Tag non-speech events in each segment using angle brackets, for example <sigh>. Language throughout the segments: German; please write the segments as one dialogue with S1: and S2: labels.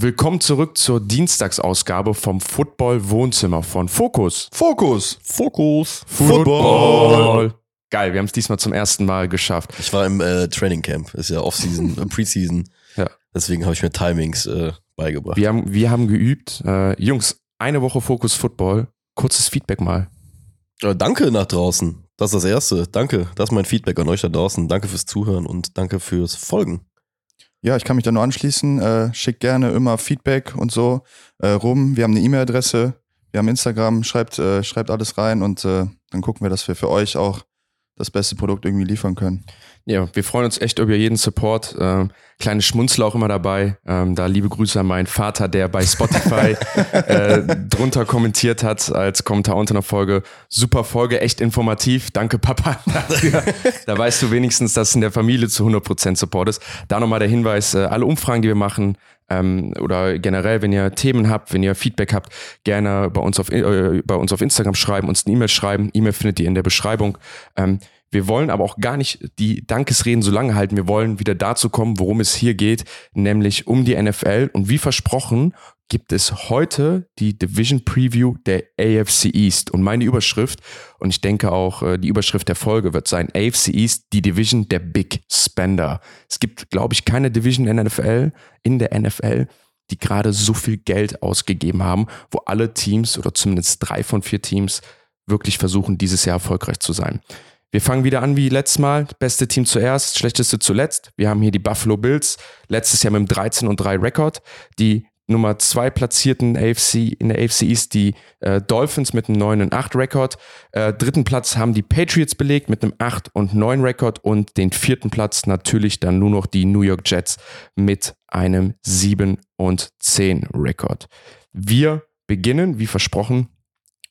S1: Willkommen zurück zur Dienstagsausgabe vom Football Wohnzimmer von Fokus.
S2: Fokus.
S3: Fokus.
S1: Football. Geil, wir haben es diesmal zum ersten Mal geschafft.
S3: Ich war im äh, Training Camp, ist ja Off-Season, <laughs> äh, Preseason.
S1: Ja.
S3: Deswegen habe ich mir Timings äh, beigebracht.
S1: Wir haben, wir haben geübt. Äh, Jungs, eine Woche Fokus Football. Kurzes Feedback mal.
S3: Äh, danke nach draußen. Das ist das Erste. Danke. Das ist mein Feedback an euch da draußen. Danke fürs Zuhören und danke fürs Folgen.
S2: Ja, ich kann mich da nur anschließen. Äh, schickt gerne immer Feedback und so äh, rum. Wir haben eine E-Mail-Adresse, wir haben Instagram, schreibt, äh, schreibt alles rein und äh, dann gucken wir, dass wir für euch auch das beste Produkt irgendwie liefern können.
S1: Ja, wir freuen uns echt über jeden Support. Ähm, kleine Schmunzler auch immer dabei. Ähm, da liebe Grüße an meinen Vater, der bei Spotify <laughs> äh, drunter kommentiert hat als Kommentar unter einer Folge. Super Folge, echt informativ. Danke, Papa. <laughs> Dafür. da weißt du wenigstens, dass in der Familie zu 100% Support ist. Da nochmal der Hinweis, äh, alle Umfragen, die wir machen, ähm, oder generell, wenn ihr Themen habt, wenn ihr Feedback habt, gerne bei uns auf, äh, bei uns auf Instagram schreiben, uns eine E-Mail schreiben. E-Mail findet ihr in der Beschreibung. Ähm, wir wollen aber auch gar nicht die Dankesreden so lange halten. Wir wollen wieder dazu kommen, worum es hier geht, nämlich um die NFL. Und wie versprochen, gibt es heute die Division Preview der AFC East. Und meine Überschrift, und ich denke auch äh, die Überschrift der Folge wird sein, AFC East, die Division der Big Spender. Es gibt, glaube ich, keine Division in der NFL, in der NFL, die gerade so viel Geld ausgegeben haben, wo alle Teams oder zumindest drei von vier Teams wirklich versuchen, dieses Jahr erfolgreich zu sein. Wir fangen wieder an wie letztes Mal. Beste Team zuerst, schlechteste zuletzt. Wir haben hier die Buffalo Bills. Letztes Jahr mit einem 13 und 3 Rekord. Die Nummer zwei platzierten AFC in der AFC East die äh, Dolphins mit einem 9 und 8 Rekord. Äh, dritten Platz haben die Patriots belegt mit einem 8 und 9 Rekord und den vierten Platz natürlich dann nur noch die New York Jets mit einem 7 und 10 Rekord. Wir beginnen, wie versprochen,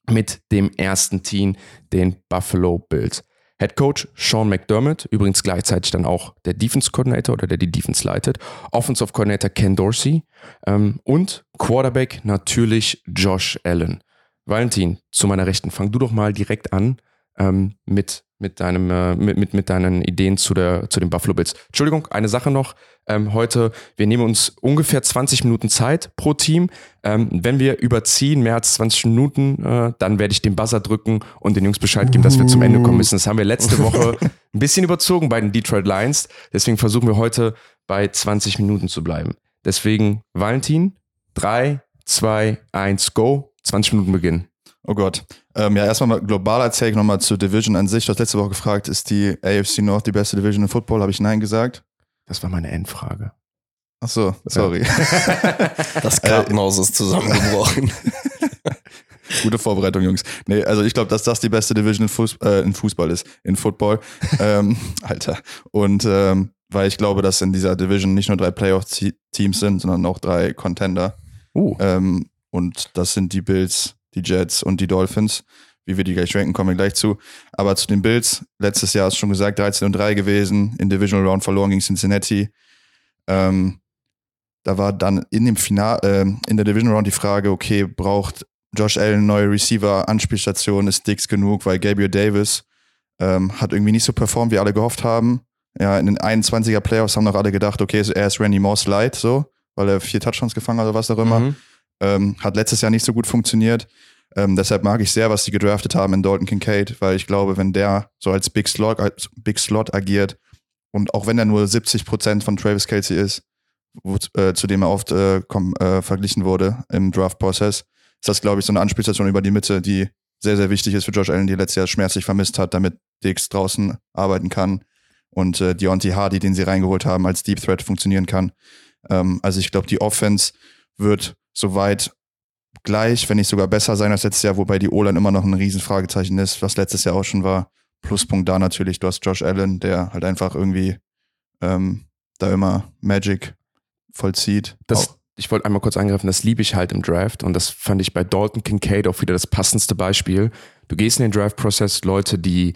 S1: mit dem ersten Team, den Buffalo Bills. Head Coach Sean McDermott, übrigens gleichzeitig dann auch der Defense Coordinator oder der die Defense leitet, Offensive Coordinator Ken Dorsey ähm, und Quarterback natürlich Josh Allen. Valentin, zu meiner Rechten, fang du doch mal direkt an ähm, mit mit, deinem, äh, mit, mit, mit deinen Ideen zu, der, zu den Buffalo Bills. Entschuldigung, eine Sache noch. Ähm, heute, wir nehmen uns ungefähr 20 Minuten Zeit pro Team. Ähm, wenn wir überziehen, mehr als 20 Minuten, äh, dann werde ich den Buzzer drücken und den Jungs Bescheid geben, dass wir zum Ende kommen müssen. Das haben wir letzte <laughs> Woche ein bisschen überzogen bei den Detroit Lions. Deswegen versuchen wir heute bei 20 Minuten zu bleiben. Deswegen, Valentin, 3, 2, 1, go. 20 Minuten beginnen.
S2: Oh Gott. Ähm, ja, erstmal mal globaler Take nochmal zur Division an sich. Du hast letzte Woche gefragt, ist die AFC North die beste Division im Football? Habe ich Nein gesagt?
S1: Das war meine Endfrage.
S2: Ach so, sorry. <laughs>
S3: das Kartenhaus ist zusammengebrochen. <laughs>
S2: Gute Vorbereitung, Jungs. Nee, also ich glaube, dass das die beste Division in, Fuß, äh, in Fußball ist, in Football. <laughs> ähm, Alter. Und ähm, weil ich glaube, dass in dieser Division nicht nur drei Playoff-Teams sind, sondern auch drei Contender.
S1: Uh.
S2: Ähm, und das sind die Bills, die Jets und die Dolphins. Wie wir die gleich ranken, kommen wir gleich zu. Aber zu den Bills, letztes Jahr ist schon gesagt, 13 und 3 gewesen, in Divisional Round verloren gegen Cincinnati. Ähm, da war dann in dem Final, äh, in der Division Round die Frage, okay, braucht Josh Allen neue Receiver, Anspielstation, ist Dix genug, weil Gabriel Davis ähm, hat irgendwie nicht so performt, wie alle gehofft haben. Ja, in den 21er Playoffs haben noch alle gedacht, okay, er ist Randy Moss light, so, weil er vier Touchdowns gefangen hat oder was auch immer. Mhm. Ähm, hat letztes Jahr nicht so gut funktioniert. Ähm, deshalb mag ich sehr, was sie gedraftet haben in Dalton Kincaid, weil ich glaube, wenn der so als Big Slot, als Big Slot agiert und auch wenn er nur 70 Prozent von Travis Kelsey ist, wo, äh, zu dem er oft äh, komm, äh, verglichen wurde im Draft-Prozess, ist das, glaube ich, so eine Anspielstation über die Mitte, die sehr, sehr wichtig ist für Josh Allen, die letztes Jahr schmerzlich vermisst hat, damit Dix draußen arbeiten kann und äh, Deontay Hardy, den sie reingeholt haben, als Deep Threat funktionieren kann. Ähm, also ich glaube, die Offense wird soweit gleich, wenn nicht sogar besser sein als letztes Jahr, wobei die O-Line immer noch ein Riesenfragezeichen ist, was letztes Jahr auch schon war. Pluspunkt da natürlich, du hast Josh Allen, der halt einfach irgendwie ähm, da immer Magic vollzieht.
S1: Das, ich wollte einmal kurz angreifen, das liebe ich halt im Draft und das fand ich bei Dalton Kincaid auch wieder das passendste Beispiel. Du gehst in den Draft-Prozess, Leute, die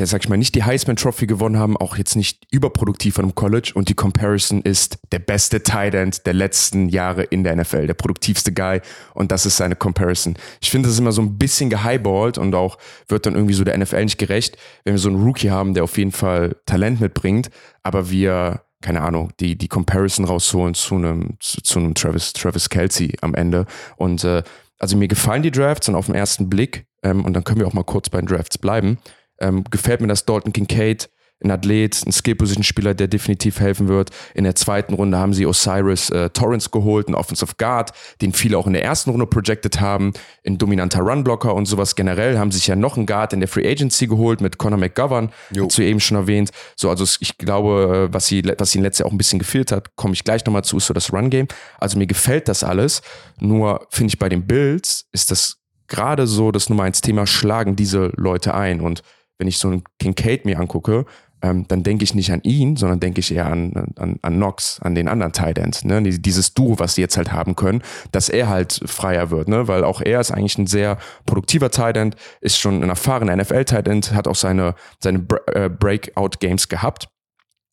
S1: der, sag ich mal, nicht die Heisman Trophy gewonnen haben, auch jetzt nicht überproduktiv an einem College und die Comparison ist der beste Tight End der letzten Jahre in der NFL, der produktivste Guy und das ist seine Comparison. Ich finde, das ist immer so ein bisschen gehighballt und auch wird dann irgendwie so der NFL nicht gerecht, wenn wir so einen Rookie haben, der auf jeden Fall Talent mitbringt, aber wir keine Ahnung, die, die Comparison rausholen zu einem, zu, zu einem Travis, Travis Kelsey am Ende. Und äh, also mir gefallen die Drafts und auf den ersten Blick, ähm, und dann können wir auch mal kurz bei den Drafts bleiben, ähm, gefällt mir, dass Dalton Kincaid ein Athlet, ein Skill-Position-Spieler, der definitiv helfen wird. In der zweiten Runde haben sie Osiris äh, Torrance geholt, ein Offensive Guard, den viele auch in der ersten Runde projected haben, ein dominanter Runblocker und sowas generell. Haben sich ja noch einen Guard in der Free Agency geholt mit Conor McGovern, du eben schon erwähnt. So, also ich glaube, äh, was, sie, was ihnen letztes Jahr auch ein bisschen gefehlt hat, komme ich gleich nochmal zu, ist so das Run-Game. Also mir gefällt das alles. Nur finde ich bei den Bills ist das gerade so das Nummer eins Thema, schlagen diese Leute ein. Und wenn ich so einen Kincaid mir angucke, ähm, dann denke ich nicht an ihn, sondern denke ich eher an, an, an Knox, an den anderen Tight Ends, ne? Dieses Duo, was sie jetzt halt haben können, dass er halt freier wird, ne? Weil auch er ist eigentlich ein sehr produktiver Tight End, ist schon ein erfahrener NFL-Tight End, hat auch seine, seine äh, Breakout-Games gehabt.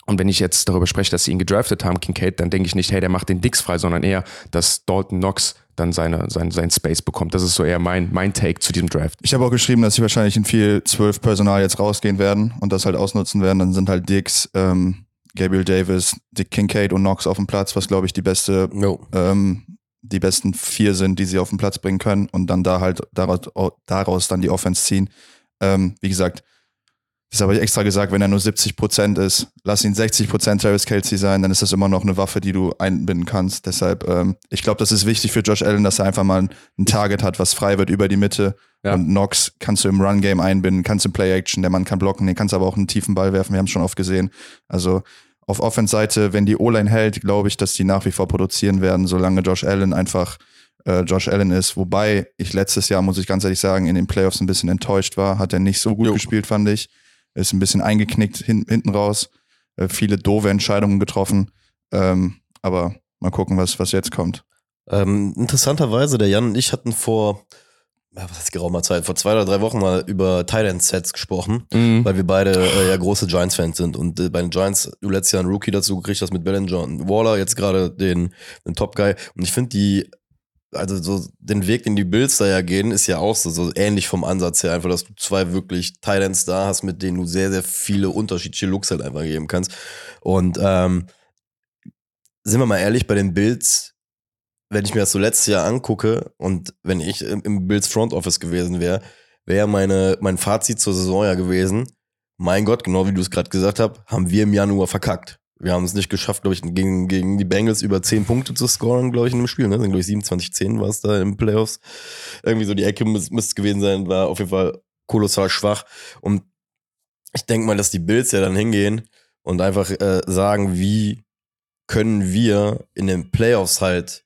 S1: Und wenn ich jetzt darüber spreche, dass sie ihn gedraftet haben, Kincaid, dann denke ich nicht, hey, der macht den Dix frei, sondern eher, dass Dalton Knox dann seine, sein, sein Space bekommt. Das ist so eher mein, mein Take zu diesem Draft.
S2: Ich habe auch geschrieben, dass sie wahrscheinlich in viel zwölf Personal jetzt rausgehen werden und das halt ausnutzen werden. Dann sind halt Dix, ähm, Gabriel Davis, Dick Kincaid und Knox auf dem Platz, was glaube ich die beste, no. ähm, die besten vier sind, die sie auf den Platz bringen können und dann da halt daraus, daraus dann die Offense ziehen. Ähm, wie gesagt, das habe ich extra gesagt, wenn er nur 70 Prozent ist, lass ihn 60 Prozent Travis Kelsey sein, dann ist das immer noch eine Waffe, die du einbinden kannst. Deshalb, ähm, ich glaube, das ist wichtig für Josh Allen, dass er einfach mal ein Target hat, was frei wird über die Mitte. Ja. Und Knox kannst du im Run-Game einbinden, kannst du Play-Action, der Mann kann blocken, den kannst aber auch einen tiefen Ball werfen, wir haben es schon oft gesehen. Also auf Offense-Seite, wenn die O-Line hält, glaube ich, dass die nach wie vor produzieren werden, solange Josh Allen einfach äh, Josh Allen ist. Wobei ich letztes Jahr, muss ich ganz ehrlich sagen, in den Playoffs ein bisschen enttäuscht war. Hat er nicht so gut jo. gespielt, fand ich ist ein bisschen eingeknickt hin, hinten raus, äh, viele doofe Entscheidungen getroffen. Ähm, aber mal gucken, was, was jetzt kommt.
S3: Ähm, interessanterweise, der Jan und ich hatten vor, was ist geraumer Zeit, vor zwei oder drei Wochen mal über Thailand Sets gesprochen, mhm. weil wir beide äh, ja große Giants-Fans sind. Und äh, bei den Giants, du letztes Jahr einen Rookie dazu gekriegt hast mit Bellinger und Waller, jetzt gerade den, den Top-Guy. Und ich finde die also so den Weg, den die Bills da ja gehen, ist ja auch so, so ähnlich vom Ansatz her. Einfach, dass du zwei wirklich Titans da hast, mit denen du sehr, sehr viele unterschiedliche Looks halt einfach geben kannst. Und ähm, sind wir mal ehrlich, bei den Bills, wenn ich mir das so letztes Jahr angucke und wenn ich im, im Bills Front Office gewesen wäre, wäre meine mein Fazit zur Saison ja gewesen. Mein Gott, genau wie du es gerade gesagt hast, haben wir im Januar verkackt. Wir haben es nicht geschafft, glaube ich, gegen, gegen die Bengals über 10 Punkte zu scoren, glaube ich, in dem Spiel. Ne? Sind, glaube ich, 27-10 war es da im Playoffs. Irgendwie so die Ecke müsste es gewesen sein, war auf jeden Fall kolossal schwach. Und ich denke mal, dass die Bills ja dann hingehen und einfach äh, sagen, wie können wir in den Playoffs halt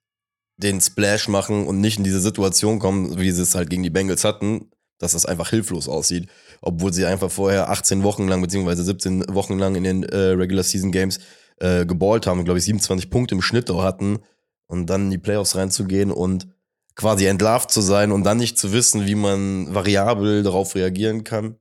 S3: den Splash machen und nicht in diese Situation kommen, wie sie es halt gegen die Bengals hatten, dass das einfach hilflos aussieht obwohl sie einfach vorher 18 Wochen lang, beziehungsweise 17 Wochen lang in den äh, Regular Season Games äh, geballt haben, glaube ich, 27 Punkte im Schnitt auch hatten und dann in die Playoffs reinzugehen und quasi entlarvt zu sein und dann nicht zu wissen, wie man variabel darauf reagieren kann.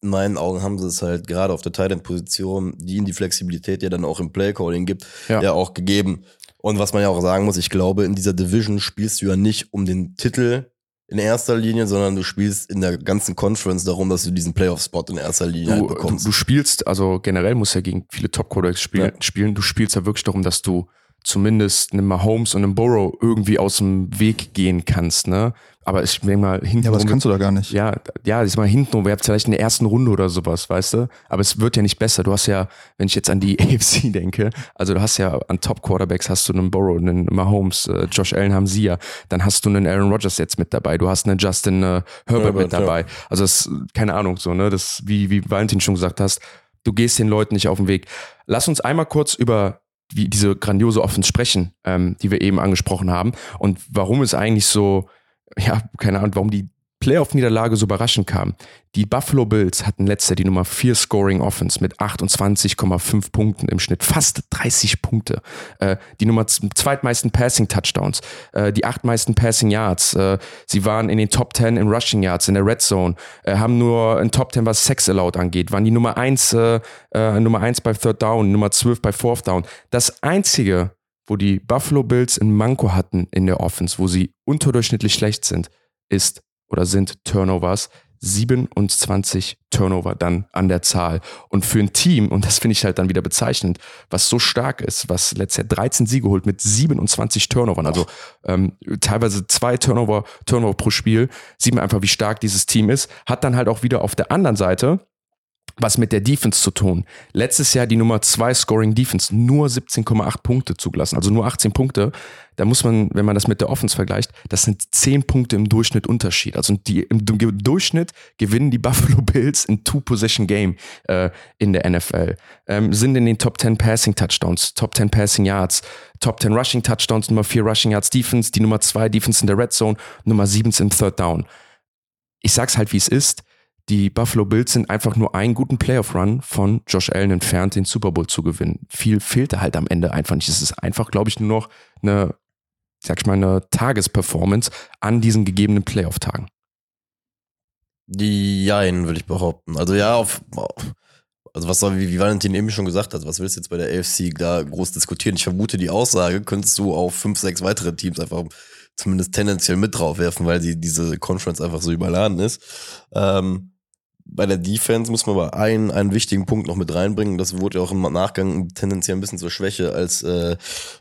S3: In meinen Augen haben sie es halt gerade auf der Tight-End-Position, die ihnen die Flexibilität ja dann auch im Play-Calling gibt, ja. ja auch gegeben. Und was man ja auch sagen muss, ich glaube, in dieser Division spielst du ja nicht um den Titel in erster Linie, sondern du spielst in der ganzen Conference darum, dass du diesen Playoff-Spot in erster Linie
S1: du,
S3: halt bekommst.
S1: Du, du, spielst, also generell musst du ja gegen viele Top-Quarterbacks spielen, ja. spielen. Du spielst ja wirklich darum, dass du zumindest einem Mahomes und einem Burrow irgendwie aus dem Weg gehen kannst, ne? Aber ich denke mal hinten.
S2: Ja, aber das kannst du da gar nicht.
S1: Ja, ja, ich mal hinten. Ihr habt vielleicht in der ersten Runde oder sowas, weißt du? Aber es wird ja nicht besser. Du hast ja, wenn ich jetzt an die <laughs> AFC denke, also du hast ja an Top Quarterbacks hast du einen Burrow, einen Mahomes, äh, Josh Allen haben sie ja. Dann hast du einen Aaron Rodgers jetzt mit dabei. Du hast einen Justin äh, Herbert, Herbert, mit dabei. Ja. Also das, keine Ahnung, so, ne? Das, wie, wie Valentin schon gesagt hast, du gehst den Leuten nicht auf den Weg. Lass uns einmal kurz über wie diese grandiose Offense sprechen, ähm, die wir eben angesprochen haben. Und warum es eigentlich so, ja, keine Ahnung, warum die Playoff-Niederlage so überraschend kam. Die Buffalo Bills hatten letztes Jahr die Nummer 4 Scoring Offense mit 28,5 Punkten im Schnitt, fast 30 Punkte. Äh, die Nummer zweitmeisten Passing Touchdowns, äh, die achtmeisten Passing Yards. Äh, sie waren in den Top 10 in Rushing Yards, in der Red Zone, äh, haben nur ein Top 10, was Sex Allowed angeht, waren die Nummer 1, äh, äh, Nummer 1 bei Third Down, Nummer 12 bei Fourth Down. Das einzige, wo die Buffalo Bills ein Manko hatten in der Offense, wo sie unterdurchschnittlich schlecht sind, ist oder sind Turnovers. 27 Turnover dann an der Zahl. Und für ein Team, und das finde ich halt dann wieder bezeichnend, was so stark ist, was letztes Jahr 13 Siege holt mit 27 Turnovern, also ähm, teilweise zwei Turnover, Turnover pro Spiel, sieht man einfach, wie stark dieses Team ist. Hat dann halt auch wieder auf der anderen Seite was mit der Defense zu tun. Letztes Jahr die Nummer zwei Scoring Defense, nur 17,8 Punkte zugelassen, also nur 18 Punkte. Da muss man, wenn man das mit der Offense vergleicht, das sind 10 Punkte im Durchschnitt Unterschied. Also die, im, Durchschnitt gewinnen die <laughs> Buffalo Bills in Two-Possession-Game äh, in der NFL. Ähm, sind in den Top 10 Passing Touchdowns, Top 10 Passing Yards, Top 10 Rushing Touchdowns, Nummer 4 Rushing Yards Defense, die Nummer 2 Defense in der Red Zone, Nummer 7 im Third Down. Ich sag's halt, wie es ist die Buffalo Bills sind einfach nur einen guten Playoff-Run von Josh Allen entfernt, den Super Bowl zu gewinnen. Viel fehlte halt am Ende einfach nicht. Es ist einfach, glaube ich, nur noch eine, sag ich mal, eine Tagesperformance an diesen gegebenen Playoff-Tagen.
S3: Die Jein, würde ich behaupten. Also ja, auf, also was soll, wie, wie Valentin eben schon gesagt hat, was willst du jetzt bei der AFC da groß diskutieren? Ich vermute, die Aussage könntest du auf fünf, sechs weitere Teams einfach zumindest tendenziell mit draufwerfen, weil die, diese Conference einfach so überladen ist. Ähm, bei der Defense muss man aber einen, einen wichtigen Punkt noch mit reinbringen. Das wurde ja auch im Nachgang tendenziell ein bisschen zur Schwäche, als äh,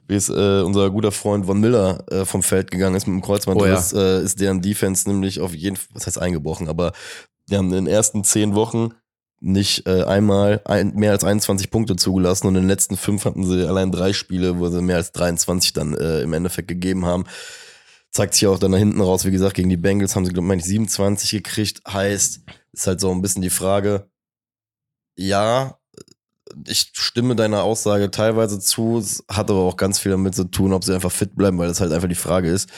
S3: wie es äh, unser guter Freund Von Miller äh, vom Feld gegangen ist mit dem Kreuzbandriss, oh ja. äh, ist deren Defense nämlich auf jeden Fall, was heißt eingebrochen, aber die haben in den ersten zehn Wochen nicht äh, einmal ein, mehr als 21 Punkte zugelassen und in den letzten fünf hatten sie allein drei Spiele, wo sie mehr als 23 dann äh, im Endeffekt gegeben haben zeigt sich auch dann da hinten raus. Wie gesagt, gegen die Bengals haben sie, glaube ich, 27 gekriegt. Heißt, ist halt so ein bisschen die Frage, ja, ich stimme deiner Aussage teilweise zu, es hat aber auch ganz viel damit zu tun, ob sie einfach fit bleiben, weil das halt einfach die Frage ist,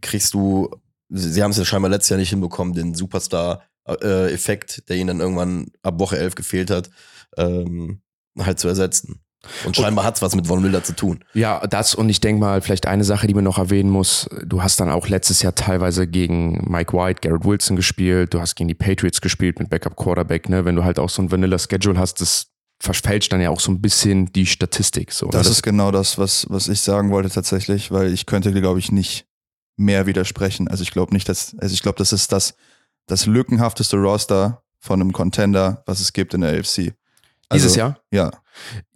S3: kriegst du, sie haben es ja scheinbar letztes Jahr nicht hinbekommen, den Superstar-Effekt, äh, der ihnen dann irgendwann ab Woche 11 gefehlt hat, ähm, halt zu ersetzen. Und scheinbar hat es was mit Von Miller zu tun.
S1: Ja, das und ich denke mal, vielleicht eine Sache, die man noch erwähnen muss. Du hast dann auch letztes Jahr teilweise gegen Mike White, Garrett Wilson gespielt. Du hast gegen die Patriots gespielt mit Backup Quarterback. Ne? Wenn du halt auch so ein Vanilla Schedule hast, das verfälscht dann ja auch so ein bisschen die Statistik. So,
S2: ne? das, das ist genau das, was, was ich sagen wollte tatsächlich, weil ich könnte, glaube ich, nicht mehr widersprechen. Also ich glaube nicht, dass, also ich glaube, das ist das, das lückenhafteste Roster von einem Contender, was es gibt in der AFC.
S1: Also, dieses Jahr?
S2: Ja.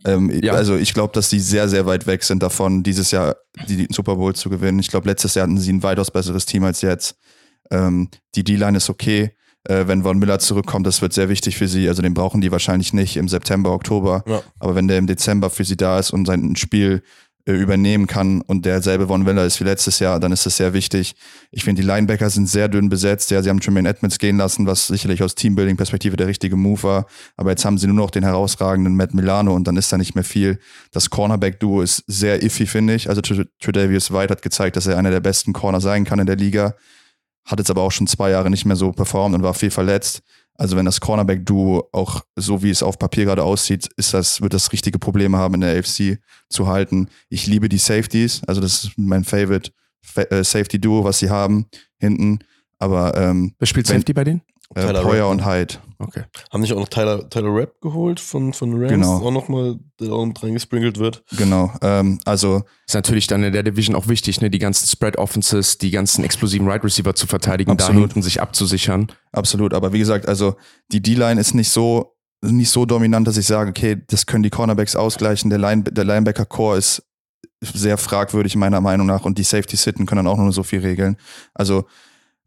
S2: Ähm, ja. Also ich glaube, dass die sehr, sehr weit weg sind davon, dieses Jahr die, Super Bowl zu gewinnen. Ich glaube, letztes Jahr hatten sie ein weitaus besseres Team als jetzt. Ähm, die D-Line ist okay. Äh, wenn Von Miller zurückkommt, das wird sehr wichtig für sie. Also den brauchen die wahrscheinlich nicht im September, Oktober. Ja. Aber wenn der im Dezember für sie da ist und sein Spiel übernehmen kann und derselbe Von Miller ist wie letztes Jahr, dann ist das sehr wichtig. Ich finde, die Linebacker sind sehr dünn besetzt. Ja, sie haben Tremaine Edmonds gehen lassen, was sicherlich aus Teambuilding-Perspektive der richtige Move war. Aber jetzt haben sie nur noch den herausragenden Matt Milano und dann ist da nicht mehr viel. Das Cornerback-Duo ist sehr iffy, finde ich. Also Tredavious White hat gezeigt, dass er einer der besten Corner sein kann in der Liga. Hat jetzt aber auch schon zwei Jahre nicht mehr so performt und war viel verletzt. Also wenn das Cornerback-Duo auch so wie es auf Papier gerade aussieht, ist das, wird das richtige Probleme haben in der AFC zu halten. Ich liebe die Safeties, also das ist mein Favorite äh, Safety-Duo, was sie haben hinten. Aber ähm,
S1: wer spielt Safety bei denen?
S2: Äh, Poyer und Hyde.
S3: Okay. Haben nicht auch noch Tyler, Tyler Rapp geholt von, von Rams?
S2: Genau.
S3: Auch nochmal, der auch mit reingesprinkelt wird.
S2: Genau. Ähm, also.
S1: Ist natürlich dann in der Division auch wichtig, ne, die ganzen Spread Offenses, die ganzen explosiven Right Receiver zu verteidigen, Absolut. da hinten sich abzusichern.
S2: Absolut. Aber wie gesagt, also die D-Line ist nicht so, nicht so dominant, dass ich sage, okay, das können die Cornerbacks ausgleichen. Der, Line, der Linebacker-Core ist sehr fragwürdig meiner Meinung nach und die Safety-Sitten können dann auch nur so viel regeln. Also,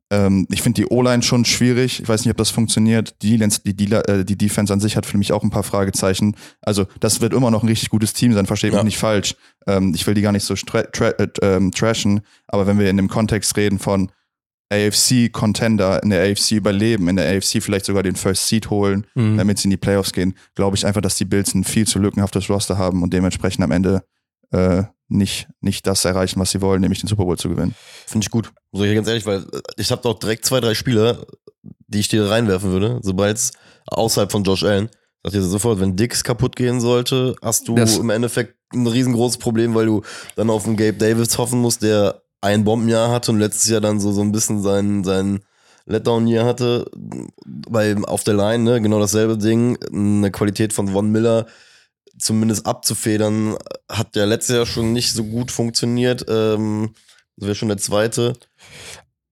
S2: ähm, ich finde die O-Line schon schwierig. Ich weiß nicht, ob das funktioniert. Die, die, die, äh, die Defense an sich hat für mich auch ein paar Fragezeichen. Also, das wird immer noch ein richtig gutes Team sein, verstehe ja. mich nicht falsch. Ähm, ich will die gar nicht so tra tra äh, ähm, trashen, aber wenn wir in dem Kontext reden von AFC-Contender in der AFC überleben, in der AFC vielleicht sogar den First Seed holen, mhm. damit sie in die Playoffs gehen, glaube ich einfach, dass die Bills ein viel zu lückenhaftes Roster haben und dementsprechend am Ende äh, nicht, nicht das erreichen, was sie wollen, nämlich den Super Bowl zu gewinnen.
S3: Finde ich gut. So ich ganz ehrlich, weil ich habe doch direkt zwei, drei Spieler, die ich dir reinwerfen würde, sobald es außerhalb von Josh Allen. Sag dir sofort, wenn Dix kaputt gehen sollte, hast du das im Endeffekt ein riesengroßes Problem, weil du dann auf einen Gabe Davis hoffen musst, der ein Bombenjahr hatte und letztes Jahr dann so, so ein bisschen sein, sein Letdown-Jahr hatte. Bei, auf der Line, ne, genau dasselbe Ding. Eine Qualität von Von Miller zumindest abzufedern, hat ja letztes Jahr schon nicht so gut funktioniert. Ähm, das wäre schon der zweite.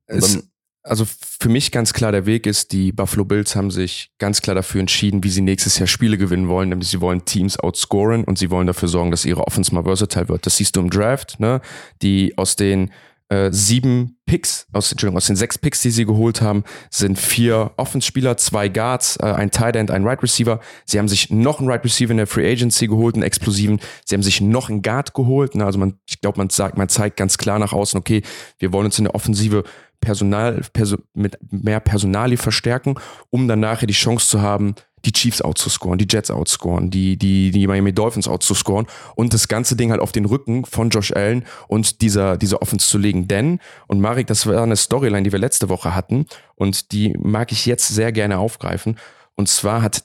S1: Es, Also für mich ganz klar der Weg ist, die Buffalo Bills haben sich ganz klar dafür entschieden, wie sie nächstes Jahr Spiele gewinnen wollen, nämlich sie wollen Teams outscoren und sie wollen dafür sorgen, dass ihre Offense mal versatile wird. Das siehst du im Draft, ne? Die aus den äh, sieben Picks, aus, Entschuldigung, aus den sechs Picks, die sie geholt haben, sind vier Offenspieler, zwei Guards, äh, ein Tight End, ein Right Receiver. Sie haben sich noch einen Right Receiver in der Free Agency geholt, einen explosiven. Sie haben sich noch einen Guard geholt. Ne? Also man, ich glaube, man sagt, man zeigt ganz klar nach außen, okay, wir wollen uns in der Offensive Personal, Perso mit mehr Personalie verstärken, um dann nachher die Chance zu haben, die Chiefs outzuscoren, die Jets outscoren, die, die, die Miami Dolphins outzuscoren und das ganze Ding halt auf den Rücken von Josh Allen und dieser, dieser Offense zu legen. Denn, und Marek, das war eine Storyline, die wir letzte Woche hatten und die mag ich jetzt sehr gerne aufgreifen. Und zwar hat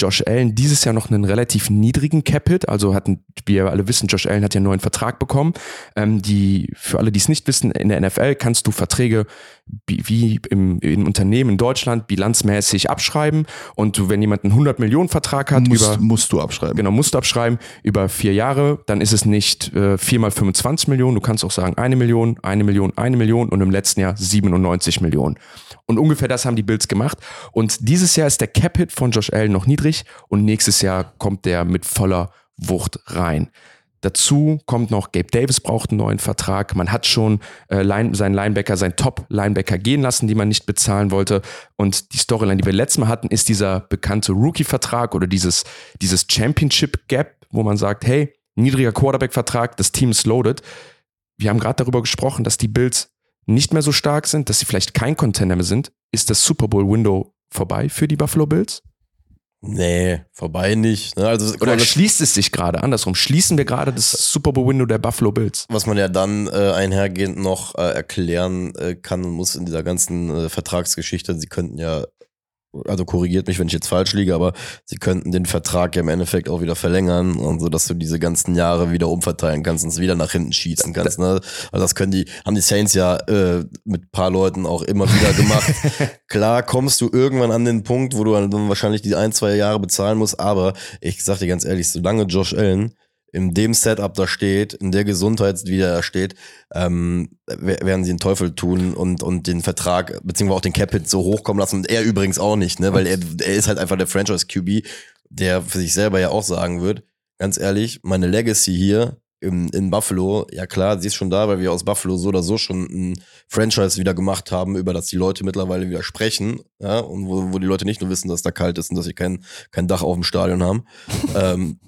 S1: Josh Allen dieses Jahr noch einen relativ niedrigen Cap-Hit, also hatten, wie wir alle wissen, Josh Allen hat ja einen neuen Vertrag bekommen. Ähm, die, für alle, die es nicht wissen, in der NFL kannst du Verträge wie im, im Unternehmen in Deutschland bilanzmäßig abschreiben und du, wenn jemand einen 100 Millionen Vertrag hat,
S2: musst,
S1: über,
S2: musst du abschreiben.
S1: Genau, musst du abschreiben über vier Jahre, dann ist es nicht äh, 4 mal 25 Millionen, du kannst auch sagen eine Million, eine Million, eine Million und im letzten Jahr 97 Millionen. Und ungefähr das haben die Bills gemacht. Und dieses Jahr ist der Cap-Hit von Josh Allen noch niedrig und nächstes Jahr kommt der mit voller Wucht rein. Dazu kommt noch, Gabe Davis braucht einen neuen Vertrag. Man hat schon äh, Line, seinen Linebacker, seinen Top-Linebacker gehen lassen, die man nicht bezahlen wollte. Und die Storyline, die wir letztes Mal hatten, ist dieser bekannte Rookie-Vertrag oder dieses, dieses Championship-Gap, wo man sagt, hey, niedriger Quarterback-Vertrag, das Team ist loaded. Wir haben gerade darüber gesprochen, dass die Bills nicht mehr so stark sind, dass sie vielleicht kein Contender mehr sind. Ist das Super Bowl-Window vorbei für die Buffalo Bills?
S3: Nee, vorbei nicht. Ne? Also,
S1: Oder schließt es sich gerade andersrum? Schließen wir gerade das Super Bowl Window der Buffalo Bills?
S3: Was man ja dann äh, einhergehend noch äh, erklären äh, kann und muss in dieser ganzen äh, Vertragsgeschichte, sie könnten ja also korrigiert mich, wenn ich jetzt falsch liege, aber sie könnten den Vertrag ja im Endeffekt auch wieder verlängern und so, dass du diese ganzen Jahre wieder umverteilen kannst und es wieder nach hinten schießen kannst. Ne? Also das können die, haben die Saints ja äh, mit paar Leuten auch immer wieder gemacht. <laughs> Klar kommst du irgendwann an den Punkt, wo du dann wahrscheinlich die ein, zwei Jahre bezahlen musst, aber ich sag dir ganz ehrlich, solange Josh Allen in dem Setup da steht, in der Gesundheit, wie der da steht, ähm, werden sie den Teufel tun und, und den Vertrag, beziehungsweise auch den Capit so hochkommen lassen. Und er übrigens auch nicht, ne? Weil er, er ist halt einfach der Franchise-QB, der für sich selber ja auch sagen wird, ganz ehrlich, meine Legacy hier in, in Buffalo, ja klar, sie ist schon da, weil wir aus Buffalo so oder so schon ein Franchise wieder gemacht haben, über das die Leute mittlerweile wieder sprechen, ja, und wo, wo die Leute nicht nur wissen, dass da kalt ist und dass sie kein, kein Dach auf dem Stadion haben. ähm,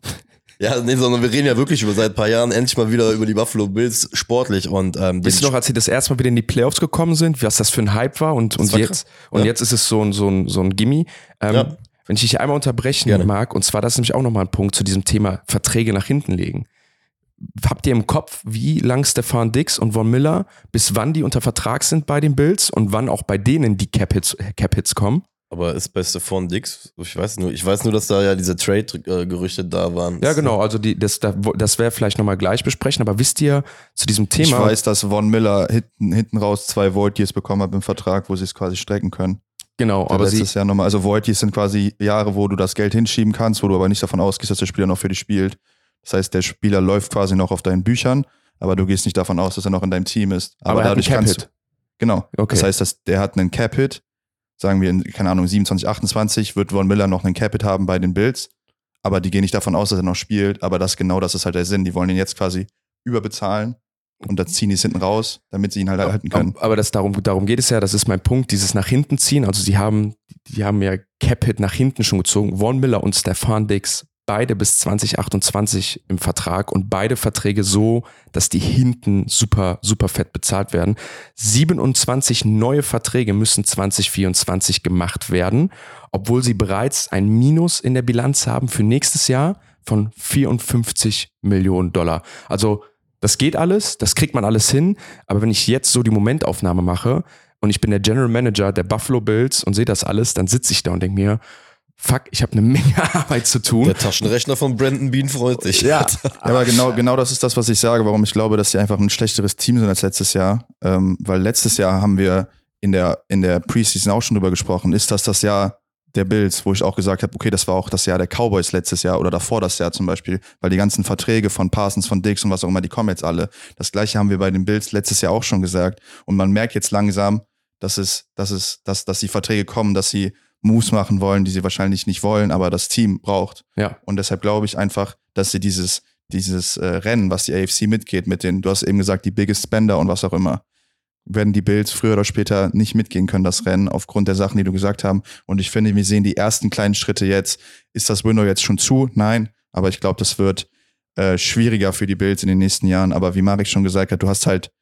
S3: ja, nee, sondern wir reden ja wirklich über seit ein paar Jahren endlich mal wieder über die Buffalo Bills sportlich und ähm,
S1: Wisst ihr noch, als sie das erste Mal wieder in die Playoffs gekommen sind, was das für ein Hype war und, und war jetzt und ja. jetzt ist es so ein so ein so ein Gimme. Ähm, ja. Wenn ich dich einmal unterbrechen Gerne. mag, und zwar das ist nämlich auch nochmal ein Punkt zu diesem Thema Verträge nach hinten legen. Habt ihr im Kopf, wie lang Stefan Dix und Von Miller, bis wann die unter Vertrag sind bei den Bills und wann auch bei denen die Cap-Hits Cap -Hits kommen?
S3: Aber ist bei Stephon Dix, ich weiß nur, ich weiß nur, dass da ja diese Trade-Gerüchte da waren.
S1: Ja, genau, also die, das, das wäre vielleicht nochmal gleich besprechen, aber wisst ihr zu diesem Thema. Ich
S2: weiß, dass Von Miller hinten, hinten raus zwei Voltiers bekommen hat im Vertrag, wo sie es quasi strecken können.
S1: Genau,
S2: aber letztes sie, Jahr nochmal, also Voltiers sind quasi Jahre, wo du das Geld hinschieben kannst, wo du aber nicht davon ausgehst, dass der Spieler noch für dich spielt. Das heißt, der Spieler läuft quasi noch auf deinen Büchern, aber du gehst nicht davon aus, dass er noch in deinem Team ist.
S1: Aber, aber dadurch kannst du.
S2: Genau. Okay. Das heißt, dass der hat einen Cap-Hit sagen wir, in, keine Ahnung, 27, 28 wird Von Miller noch einen Capit haben bei den Bills. Aber die gehen nicht davon aus, dass er noch spielt. Aber das genau das ist halt der Sinn. Die wollen ihn jetzt quasi überbezahlen und da ziehen die es hinten raus, damit sie ihn halt halten können.
S1: Aber das darum, darum geht es ja, das ist mein Punkt, dieses nach hinten ziehen. Also sie haben, die haben ja Capit nach hinten schon gezogen. Von Miller und Stefan Dix beide bis 2028 im Vertrag und beide Verträge so, dass die hinten super, super fett bezahlt werden. 27 neue Verträge müssen 2024 gemacht werden, obwohl sie bereits ein Minus in der Bilanz haben für nächstes Jahr von 54 Millionen Dollar. Also das geht alles, das kriegt man alles hin, aber wenn ich jetzt so die Momentaufnahme mache und ich bin der General Manager der Buffalo Bills und sehe das alles, dann sitze ich da und denke mir, fuck, ich habe eine Menge <laughs> Arbeit zu tun.
S3: Der Taschenrechner von Brandon Bean freut sich.
S2: Ja, aber genau, genau das ist das, was ich sage, warum ich glaube, dass sie einfach ein schlechteres Team sind als letztes Jahr. Ähm, weil letztes Jahr haben wir in der, in der Preseason auch schon drüber gesprochen, ist das das Jahr der Bills, wo ich auch gesagt habe, okay, das war auch das Jahr der Cowboys letztes Jahr oder davor das Jahr zum Beispiel, weil die ganzen Verträge von Parsons, von Dix und was auch immer, die kommen jetzt alle. Das gleiche haben wir bei den Bills letztes Jahr auch schon gesagt. Und man merkt jetzt langsam, dass es, dass es, dass, dass die Verträge kommen, dass sie Moves machen wollen, die sie wahrscheinlich nicht wollen, aber das Team braucht.
S1: Ja.
S2: Und deshalb glaube ich einfach, dass sie dieses, dieses äh, Rennen, was die AFC mitgeht, mit den, du hast eben gesagt, die Biggest Spender und was auch immer, werden die Bills früher oder später nicht mitgehen können, das Rennen, aufgrund der Sachen, die du gesagt haben. Und ich finde, wir sehen die ersten kleinen Schritte jetzt. Ist das Window jetzt schon zu? Nein. Aber ich glaube, das wird äh, schwieriger für die Bills in den nächsten Jahren. Aber wie Marek schon gesagt hat, du hast halt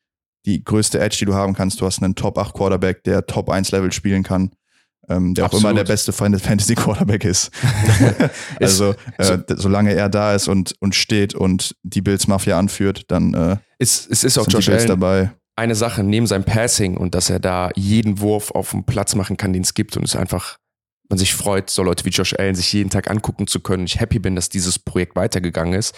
S2: die größte Edge, die du haben kannst. Du hast einen Top 8 Quarterback, der Top 1 Level spielen kann. Ähm, der
S1: Absolut.
S2: auch immer der beste Final Fantasy Quarterback ist. <laughs> <laughs> also, äh, solange er da ist und, und steht und die Bills Mafia anführt, dann äh,
S1: Es, es ist auch
S2: sind
S1: Josh
S2: die Bills
S1: Allen
S2: dabei.
S1: eine Sache neben seinem Passing und dass er da jeden Wurf auf dem Platz machen kann, den es gibt und es einfach man sich freut, so Leute wie Josh Allen sich jeden Tag angucken zu können. Ich happy bin, dass dieses Projekt weitergegangen ist.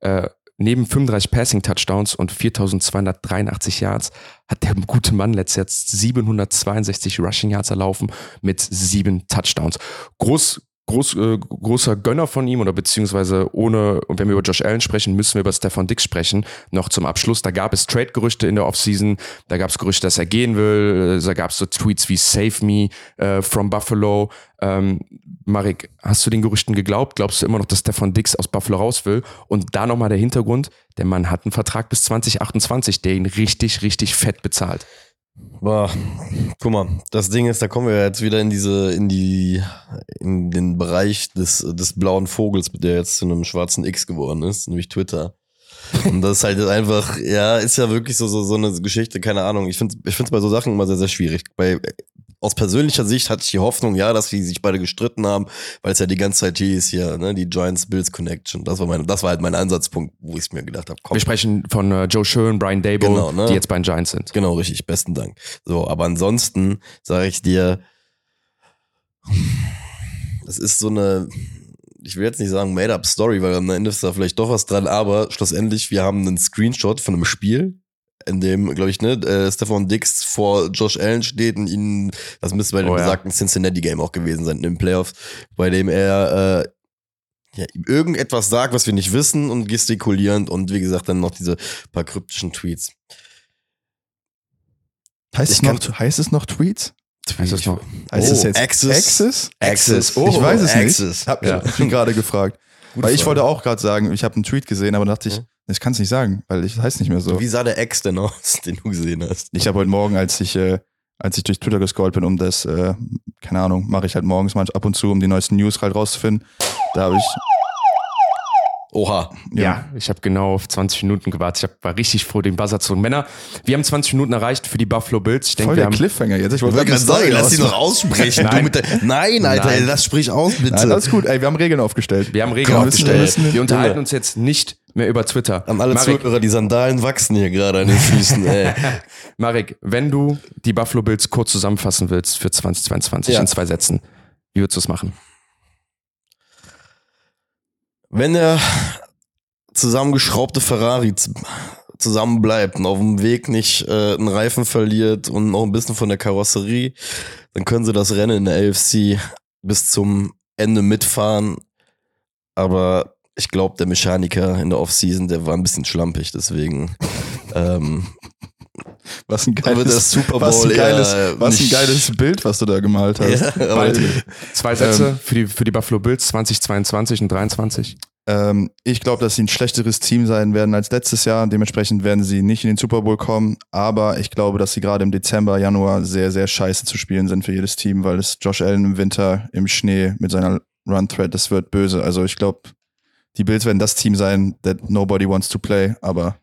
S1: Äh, neben 35 Passing Touchdowns und 4283 Yards hat der gute Mann letztes Jahr 762 Rushing Yards erlaufen mit sieben Touchdowns. Groß, groß, äh, großer Gönner von ihm oder beziehungsweise ohne, und wenn wir über Josh Allen sprechen, müssen wir über Stefan Dix sprechen. Noch zum Abschluss, da gab es Trade-Gerüchte in der Offseason, da gab es Gerüchte, dass er gehen will, da gab es so Tweets wie Save Me äh, from Buffalo. Ähm, Marek, hast du den Gerüchten geglaubt? Glaubst du immer noch, dass Stefan Dix aus Buffalo raus will? Und da nochmal der Hintergrund, der Mann hat einen Vertrag bis 2028, der ihn richtig, richtig fett bezahlt.
S3: Boah, guck mal, das Ding ist, da kommen wir jetzt wieder in diese, in die, in den Bereich des, des blauen Vogels, der jetzt zu einem schwarzen X geworden ist, nämlich Twitter. Und das ist halt einfach, ja, ist ja wirklich so, so, so eine Geschichte, keine Ahnung. Ich finde ich find's bei so Sachen immer sehr, sehr schwierig. Bei, aus persönlicher Sicht hatte ich die Hoffnung, ja, dass die sich beide gestritten haben, weil es ja die ganze Zeit hieß hier, ne, die Giants-Bills Connection. Das war, meine, das war halt mein Ansatzpunkt, wo ich mir gedacht habe, komm,
S1: Wir sprechen von äh, Joe Schön, Brian Dable,
S3: Genau, ne?
S1: die jetzt bei den Giants sind.
S3: Genau, richtig, besten Dank. So, aber ansonsten sage ich dir, es ist so eine, ich will jetzt nicht sagen made-up Story, weil am Ende ist da vielleicht doch was dran, aber schlussendlich, wir haben einen Screenshot von einem Spiel, in dem, glaube ich, ne, äh, Stefan Dix vor Josh Allen steht und ihn, das müsste bei dem
S1: Oh ja.
S3: besagten Cincinnati-Game auch gewesen sein, in den Playoffs, bei dem er äh, ja, ihm irgendetwas sagt, was wir nicht wissen und gestikulierend und wie gesagt dann noch diese paar kryptischen Tweets.
S2: Heißt,
S3: Ich
S2: es noch, heißt es noch Tweets?
S1: Heißt das noch?
S2: Heißt
S3: Oh,
S2: es jetzt
S3: Access?
S2: Access?
S3: Access.
S2: ich weiß es
S3: Access.
S2: nicht. Hab
S1: Ja.
S2: ich bin <laughs> gerade gefragt.
S3: Gute
S2: weil ich
S3: Frage.
S2: wollte auch gerade sagen, ich habe einen Tweet gesehen, aber dachte ich,
S3: Ja.
S2: Das kannst du nicht sagen, weil ich das heißt nicht mehr so.
S3: Wie sah der Ex denn aus, <laughs> den du gesehen hast?
S2: Ich habe heute Morgen, als ich, äh, als ich durch Twitter gescrollt bin, um das, äh, keine Ahnung, mache ich halt morgens mal ab und zu, um die neuesten News halt rauszufinden. Da habe ich,
S3: Oha.
S1: Ja, ich habe genau auf 20 Minuten gewartet. Ich hab, war richtig froh, den Buzzer zu holen. Männer, wir haben 20 Minuten erreicht für die Buffalo Bills. Ich denke,
S2: voll
S1: wir
S2: der
S1: haben
S2: Cliffhanger jetzt. Ich
S3: Ich wollte gerade sagen, lass sie
S2: noch
S3: aussprechen.
S1: Nein.
S3: Du mit der, nein, Alter,
S1: Nein.
S3: ey, lass sprich aus, bitte.
S2: Nein, alles gut. Ey, wir haben Regeln aufgestellt.
S1: Wir haben Regeln
S2: wir-
S1: aufgestellt.
S2: müssen wir-
S1: Wir unterhalten uns jetzt nicht mehr über Twitter.
S3: An alle
S1: Marek,
S3: Zuhörer, die Sandalen wachsen hier gerade an den Füßen, ey. <laughs>
S1: Marek, wenn du die Buffalo Bills kurz zusammenfassen willst für 2022
S3: Ja.
S1: in zwei Sätzen, wie würdest du es machen?
S3: Wenn der zusammengeschraubte Ferrari zusammenbleibt und auf dem Weg nicht äh, einen Reifen verliert und noch ein bisschen von der Karosserie, dann können sie das Rennen in der AFC bis zum Ende mitfahren. Aber ich glaube, der Mechaniker in der Offseason, der war ein bisschen schlampig, deswegen ähm, <laughs>
S2: Was ein geiles,
S3: das Super
S2: was ein
S3: Bowl
S2: geiles, was ein geiles Bild, was du da gemalt hast.
S3: ja.
S1: Zwei Sätze
S2: Ähm,
S1: für, die, für die Buffalo Bills 2022 und 2023.
S2: Ähm, ich glaube, dass sie ein schlechteres Team sein werden als letztes Jahr. Dementsprechend werden sie nicht in den Super Bowl kommen. Aber ich glaube, dass sie gerade im Dezember, Januar sehr, sehr scheiße zu spielen sind für jedes Team, weil es Josh Allen im Winter im Schnee mit seiner Run-Thread, das wird böse. Also ich glaube, die Bills werden das Team sein, that nobody wants to play. Aber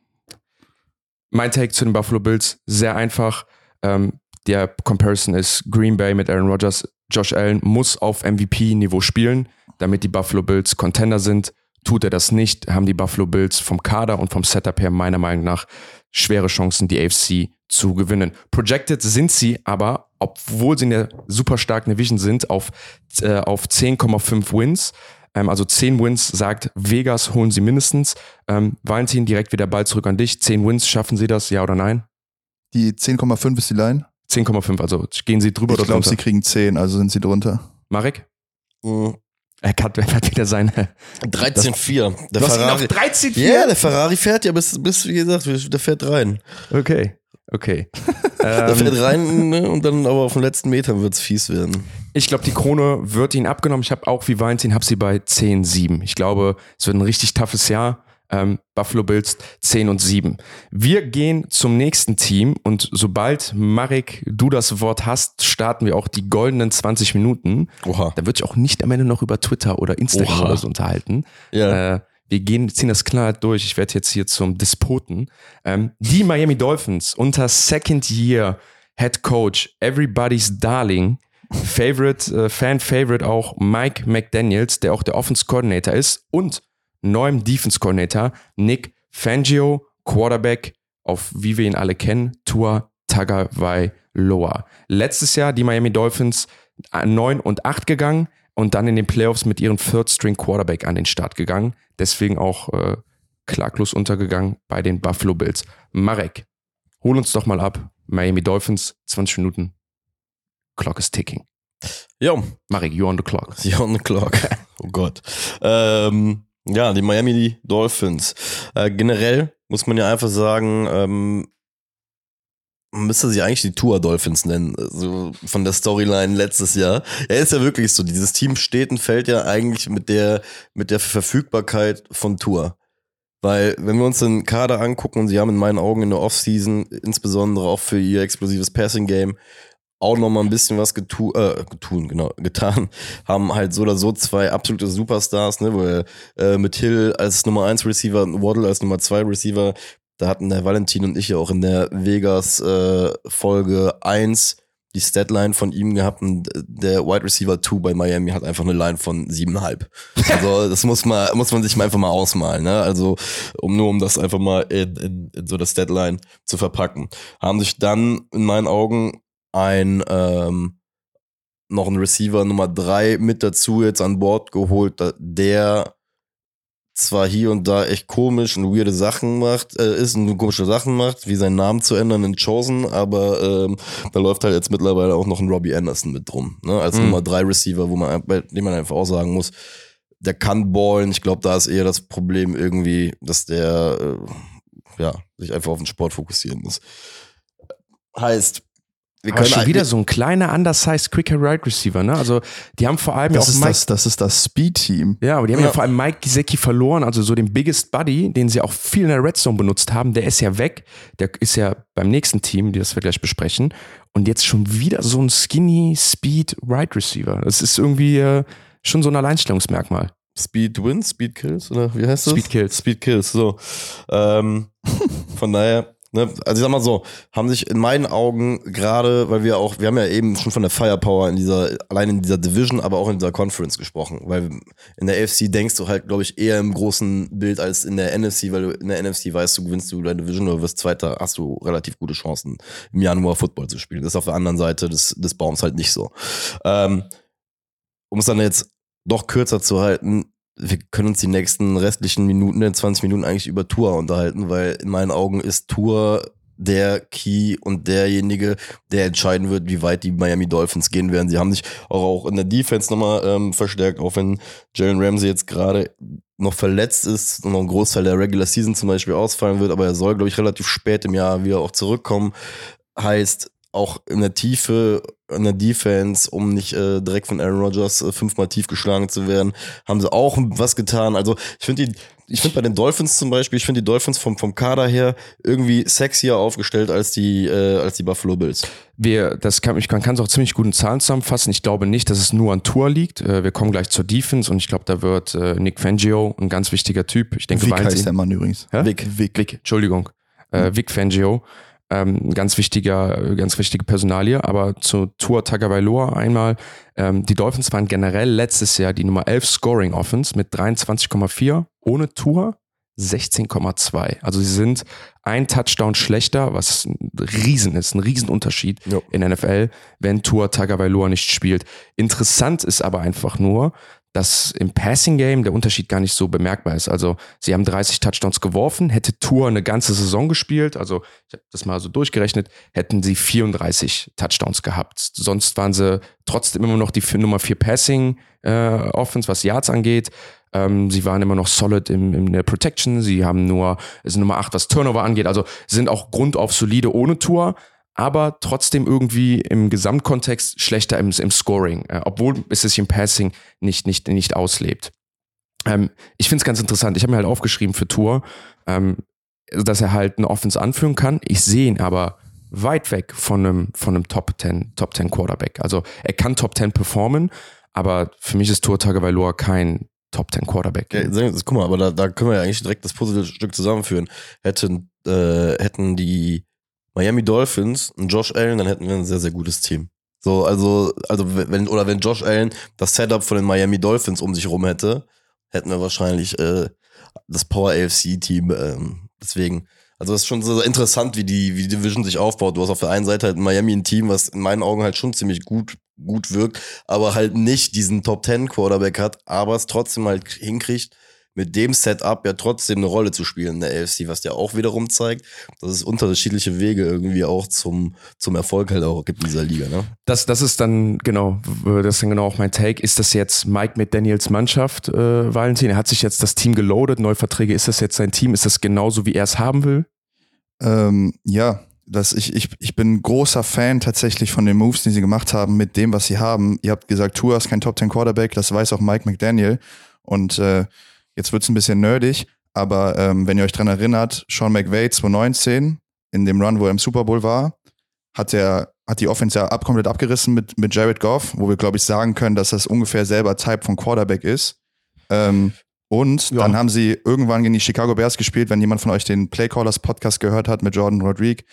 S1: Mein Take zu den Buffalo Bills, sehr einfach. Ähm, der Comparison ist Green Bay mit Aaron Rodgers. Josh Allen muss auf MVP-Niveau spielen, damit die Buffalo Bills Contender sind. Tut er das nicht, haben die Buffalo Bills vom Kader und vom Setup her meiner Meinung nach schwere Chancen, die AFC zu gewinnen. Projected sind sie aber, obwohl sie in der super starken Division sind, auf, äh, auf 10,5 Wins. Ähm, also 10 Wins sagt Vegas, holen sie mindestens. Ähm, Valentin, direkt wieder Ball zurück an dich. 10 Wins, schaffen sie das, ja oder nein?
S2: die 10,5 ist die Line.
S1: 10,5, also gehen sie drüber
S2: Ich
S1: oder
S2: glaube,
S1: drunter?
S2: sie kriegen 10, also sind sie drunter.
S1: Marek?
S3: mh,
S1: Er hat, er hat wieder seine.
S3: 13-4. Der
S1: Du hast ihn
S3: Ferrari.
S1: auf 13
S3: Ja, der Ferrari fährt ja bis, bis, wie gesagt, der fährt rein.
S1: Okay, okay. <laughs>
S3: Der
S1: Ähm,
S3: fährt rein ne? und dann aber auf den letzten Metern wird's fies werden.
S1: Ich glaube, die Krone wird ihnen abgenommen. Ich habe auch wie Valentin, habe sie bei 10-7. Ich glaube, es wird ein richtig toughes Jahr. Ähm, Buffalo Bills 10 und 7. Wir gehen zum nächsten Team und sobald Marek du das Wort hast, starten wir auch die goldenen 20 Minuten.
S3: Oha.
S1: Da wird sich auch nicht am Ende noch über Twitter oder Instagram
S3: Oha.
S1: oder so unterhalten.
S3: Ja.
S1: Äh, wir gehen, ziehen das klar durch. Ich werde jetzt hier zum Despoten. Ähm, die Miami Dolphins unter Second Year Head Coach, Everybody's Darling, Favorite, äh, Fan Favorite auch Mike McDaniels, der auch der Offense Coordinator ist und neuem Defense Coordinator Nick Fangio, Quarterback, auf wie wir ihn alle kennen, Tua Tagovailoa. Letztes Jahr die Miami Dolphins äh, 9 und 8 gegangen und dann in den Playoffs mit ihrem Third String Quarterback an den Start gegangen. Deswegen auch äh, klaglos untergegangen bei den Buffalo Bills. Marek, hol uns doch mal ab. Miami Dolphins, 20 Minuten. Clock is ticking.
S3: Ja,
S1: Marek, you on the clock. <laughs>
S3: Sie on the clock. <laughs> Oh Gott. Ähm, ja, die Miami Dolphins. Äh, generell muss man ja einfach sagen, ähm, man müsste sie eigentlich die Tour Dolphins nennen, so von der Storyline letztes Jahr. Ja, ist ja wirklich so. Dieses Team steht und fällt ja eigentlich mit der, mit der Verfügbarkeit von Tour. Weil, wenn wir uns den Kader angucken, und sie haben in meinen Augen in der Offseason, insbesondere auch für ihr explosives Passing-Game, auch noch mal ein bisschen was getu äh, getun, genau, <laughs> getan. Haben halt so oder so zwei absolute Superstars, ne, weil äh, mit Hill als Nummer 1 Receiver und Waddle als Nummer 2 Receiver, da hatten der Valentin und ich ja auch in der Vegas äh, Folge 1 die Statline von ihm gehabt und der Wide Receiver 2 bei Miami hat einfach eine Line von 7,5. <laughs> Also das muss man, muss man sich mal einfach mal ausmalen, ne? Also um nur um das einfach mal in, in, in so das Statline zu verpacken. Haben sich dann in meinen Augen ein ähm, noch ein Receiver Nummer 3 mit dazu jetzt an Bord geholt, der zwar hier und da echt komisch und weirde Sachen macht, äh, ist und komische Sachen macht, wie seinen Namen zu ändern in Chosen, aber ähm, da läuft halt jetzt mittlerweile auch noch ein Robbie Anderson mit drum, ne? Als
S1: Mhm.
S3: Nummer 3 Receiver, wo man bei dem man einfach auch sagen muss, der kann ballen. Ich glaube, da ist eher das Problem irgendwie, dass der äh, ja, sich einfach auf den Sport fokussieren muss. Heißt, wir
S1: Aber schon wieder so ein kleiner, undersized, quicker Right Receiver, ne? Also, die haben vor allem
S2: Das
S1: auch
S2: ist
S1: Mike
S2: das, das ist das Speed-Team.
S1: Ja, aber die haben ja.
S3: Ja.
S1: vor allem Mike Gisecki verloren, also so den Biggest Buddy, den sie auch viel in der Red Zone benutzt haben. Der ist ja weg. Der ist ja beim nächsten Team, die das wir gleich besprechen. Und jetzt schon wieder so ein skinny Speed Right Receiver. Das ist irgendwie äh, schon so ein Alleinstellungsmerkmal.
S3: Speed Wins, Speed Kills oder wie heißt das?
S1: Speed Kills.
S3: Speed Kills, so. Ähm, von daher, ne, also ich sag mal so, haben sich in meinen Augen gerade, weil wir auch, wir haben ja eben schon von der Firepower in dieser, allein in dieser Division, aber auch in dieser Conference gesprochen, weil in der AFC denkst du halt, glaube ich, eher im großen Bild als in der NFC, weil du in der NFC weißt du, gewinnst du deine Division oder wirst Zweiter, hast du relativ gute Chancen, im Januar Football zu spielen. Das ist auf der anderen Seite des, des Baums halt nicht so. Ähm, um es dann jetzt doch kürzer zu halten, wir können uns die nächsten restlichen Minuten, in 20 Minuten eigentlich über Tour unterhalten, weil in meinen Augen ist Tour der Key und derjenige, der entscheiden wird, wie weit die Miami Dolphins gehen werden. Sie haben sich auch, auch in der Defense nochmal ähm, verstärkt, auch wenn Jalen Ramsey jetzt gerade noch verletzt ist und noch ein Großteil der Regular Season zum Beispiel ausfallen wird, aber er soll, glaube ich, relativ spät im Jahr wieder auch zurückkommen. Heißt, auch in der Tiefe, in der Defense, um nicht äh, direkt von Aaron Rodgers äh, fünfmal tief geschlagen zu werden, haben sie auch was getan. Also ich finde die, ich finde bei den Dolphins zum Beispiel, ich finde die Dolphins vom, vom Kader her irgendwie sexier aufgestellt als die, äh, als die Buffalo Bills.
S1: Wir, das kann, ich kann es auch ziemlich gut in Zahlen zusammenfassen. Ich glaube nicht, dass es nur an Tour liegt. Äh, wir kommen gleich zur Defense und ich glaube, da wird äh, Nick Fangio ein ganz wichtiger Typ. Ich denke,
S2: Vic heißt der Mann übrigens.
S1: Hä?
S3: Vic.
S2: Vic.
S1: Vic, Entschuldigung. Äh, Vic Fangio. Ähm, ganz wichtiger, ganz wichtige Personalie. Aber zu Tour Tagovailoa einmal. Ähm, die Dolphins waren generell letztes Jahr die Nummer 11 Scoring Offense mit 23,4. Ohne Tour 16,2. Also sie sind ein Touchdown schlechter, was ein Riesen ist, ein Riesenunterschied
S3: Ja.
S1: in NFL, wenn Tour Tagovailoa nicht spielt. Interessant ist aber einfach nur, dass im Passing Game der Unterschied gar nicht so bemerkbar ist. Also sie haben 30 Touchdowns geworfen, hätte Tour eine ganze Saison gespielt, also ich habe das mal so durchgerechnet, hätten sie 34 Touchdowns gehabt. Sonst waren sie trotzdem immer noch die Nummer 4 Passing äh, Offense, was Yards angeht. Ähm, sie waren immer noch solid im, in der Protection. Sie haben nur, sind Nummer 8, was Turnover angeht. Also sind auch grundauf solide ohne Tour. Aber trotzdem irgendwie im Gesamtkontext schlechter im, im Scoring, äh, obwohl es sich im Passing nicht, nicht, nicht auslebt. Ähm, ich finde es ganz interessant. Ich habe mir halt aufgeschrieben für Tour, ähm, dass er halt eine Offense anführen kann. Ich sehe ihn aber weit weg von einem, von einem Top 10, Top 10 Quarterback. Also er kann Top 10 performen, aber für mich ist Tour Tagovailoa kein Top 10 Quarterback.
S3: Ja, guck mal, aber da, da können wir ja eigentlich direkt das Puzzlestück zusammenführen. Hätten, äh, hätten die Miami Dolphins einen Josh Allen, dann hätten wir ein sehr, sehr gutes Team. So, also, also wenn, oder wenn Josh Allen das Setup von den Miami Dolphins um sich rum hätte, hätten wir wahrscheinlich äh, das Power AFC-Team. Ähm, deswegen, also es ist schon so interessant, wie die, wie die Division sich aufbaut. Du hast auf der einen Seite halt in Miami ein Team, was in meinen Augen halt schon ziemlich gut, gut wirkt, aber halt nicht diesen Top 10 Quarterback hat, aber es trotzdem halt hinkriegt, mit dem Setup ja trotzdem eine Rolle zu spielen in der AFC, was ja auch wiederum zeigt, dass es unterschiedliche Wege irgendwie auch zum, zum Erfolg halt auch gibt in dieser Liga. Ne?
S1: Das, das ist dann, genau, das ist dann genau auch mein Take. Ist das jetzt Mike mit Daniels Mannschaft, äh, Valentin? Er hat sich jetzt das Team geloadet, Neuverträge. Ist das jetzt sein Team? Ist das genauso, wie er es haben will?
S2: Ähm, ja, das, ich, ich, ich bin großer Fan tatsächlich von den Moves, die sie gemacht haben, mit dem, was sie haben. Ihr habt gesagt, Tua ist kein Top 10 Quarterback, das weiß auch Mike McDaniel. Und äh, Jetzt wird es ein bisschen nerdig, aber ähm, wenn ihr euch dran erinnert, Sean McVay 2019, in dem Run, wo er im Super Bowl war, hat er hat die Offense ja ab, komplett abgerissen mit, mit Jared Goff, wo wir, glaube ich, sagen können, dass das ungefähr selber Type von Quarterback ist. Ähm, und ja. dann haben sie irgendwann gegen die Chicago Bears gespielt, wenn jemand von euch den Playcallers Podcast gehört hat mit Jordan Rodriguez.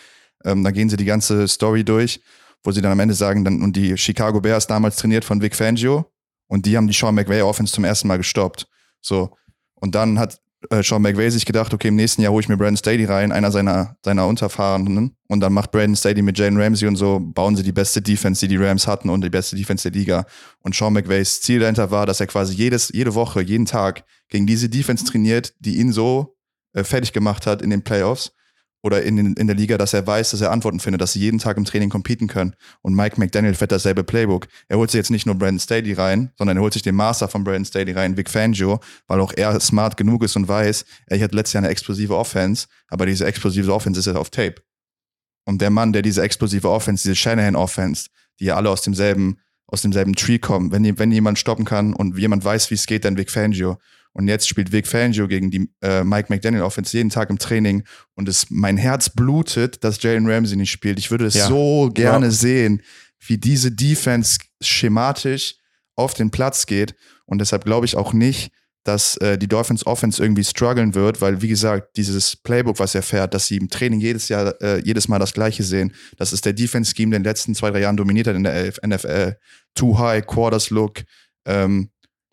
S2: Ähm, dann gehen sie die ganze Story durch, wo sie dann am Ende sagen, dann, und die Chicago Bears damals trainiert von Vic Fangio und die haben die Sean McVay Offense zum ersten Mal gestoppt. So. Und dann hat äh, Sean McVay sich gedacht, okay, im nächsten Jahr hole ich mir Brandon Staley rein, einer seiner, seiner Unterfahrenen. Und dann macht Brandon Staley mit Jalen Ramsey und so, bauen sie die beste Defense, die die Rams hatten und die beste Defense der Liga. Und Sean McVays Ziel dahinter war, dass er quasi jedes, jede Woche, jeden Tag gegen diese Defense trainiert, die ihn so äh, fertig gemacht hat in den Playoffs, oder in, in der Liga, dass er weiß, dass er Antworten findet, dass sie jeden Tag im Training competen können. Und Mike McDaniel fährt dasselbe Playbook. Er holt sich jetzt nicht nur Brandon Staley rein, sondern er holt sich den Master von Brandon Staley rein, Vic Fangio, weil auch er smart genug ist und weiß, er hat letztes Jahr eine explosive Offense, aber diese explosive Offense ist jetzt auf Tape. Und der Mann, der diese explosive Offense, diese Shanahan Offense, die ja alle aus demselben, aus demselben Tree kommen, wenn, wenn jemand stoppen kann und jemand weiß, wie es geht, dann Vic Fangio. Und jetzt spielt Vic Fangio gegen die äh, Mike McDaniel Offense jeden Tag im Training und es, mein Herz blutet, dass Jalen Ramsey nicht spielt. Ich würde es ja. so gerne ja. sehen, wie diese Defense schematisch auf den Platz geht. Und deshalb glaube ich auch nicht, dass äh, die Dolphins Offense irgendwie strugglen wird, weil wie gesagt, dieses Playbook, was er fährt, dass sie im Training jedes Jahr, äh, jedes Mal das Gleiche sehen, das ist der Defense Scheme, der in den letzten zwei, drei Jahren dominiert hat in der NFL. Too high, Quarters Look, ähm,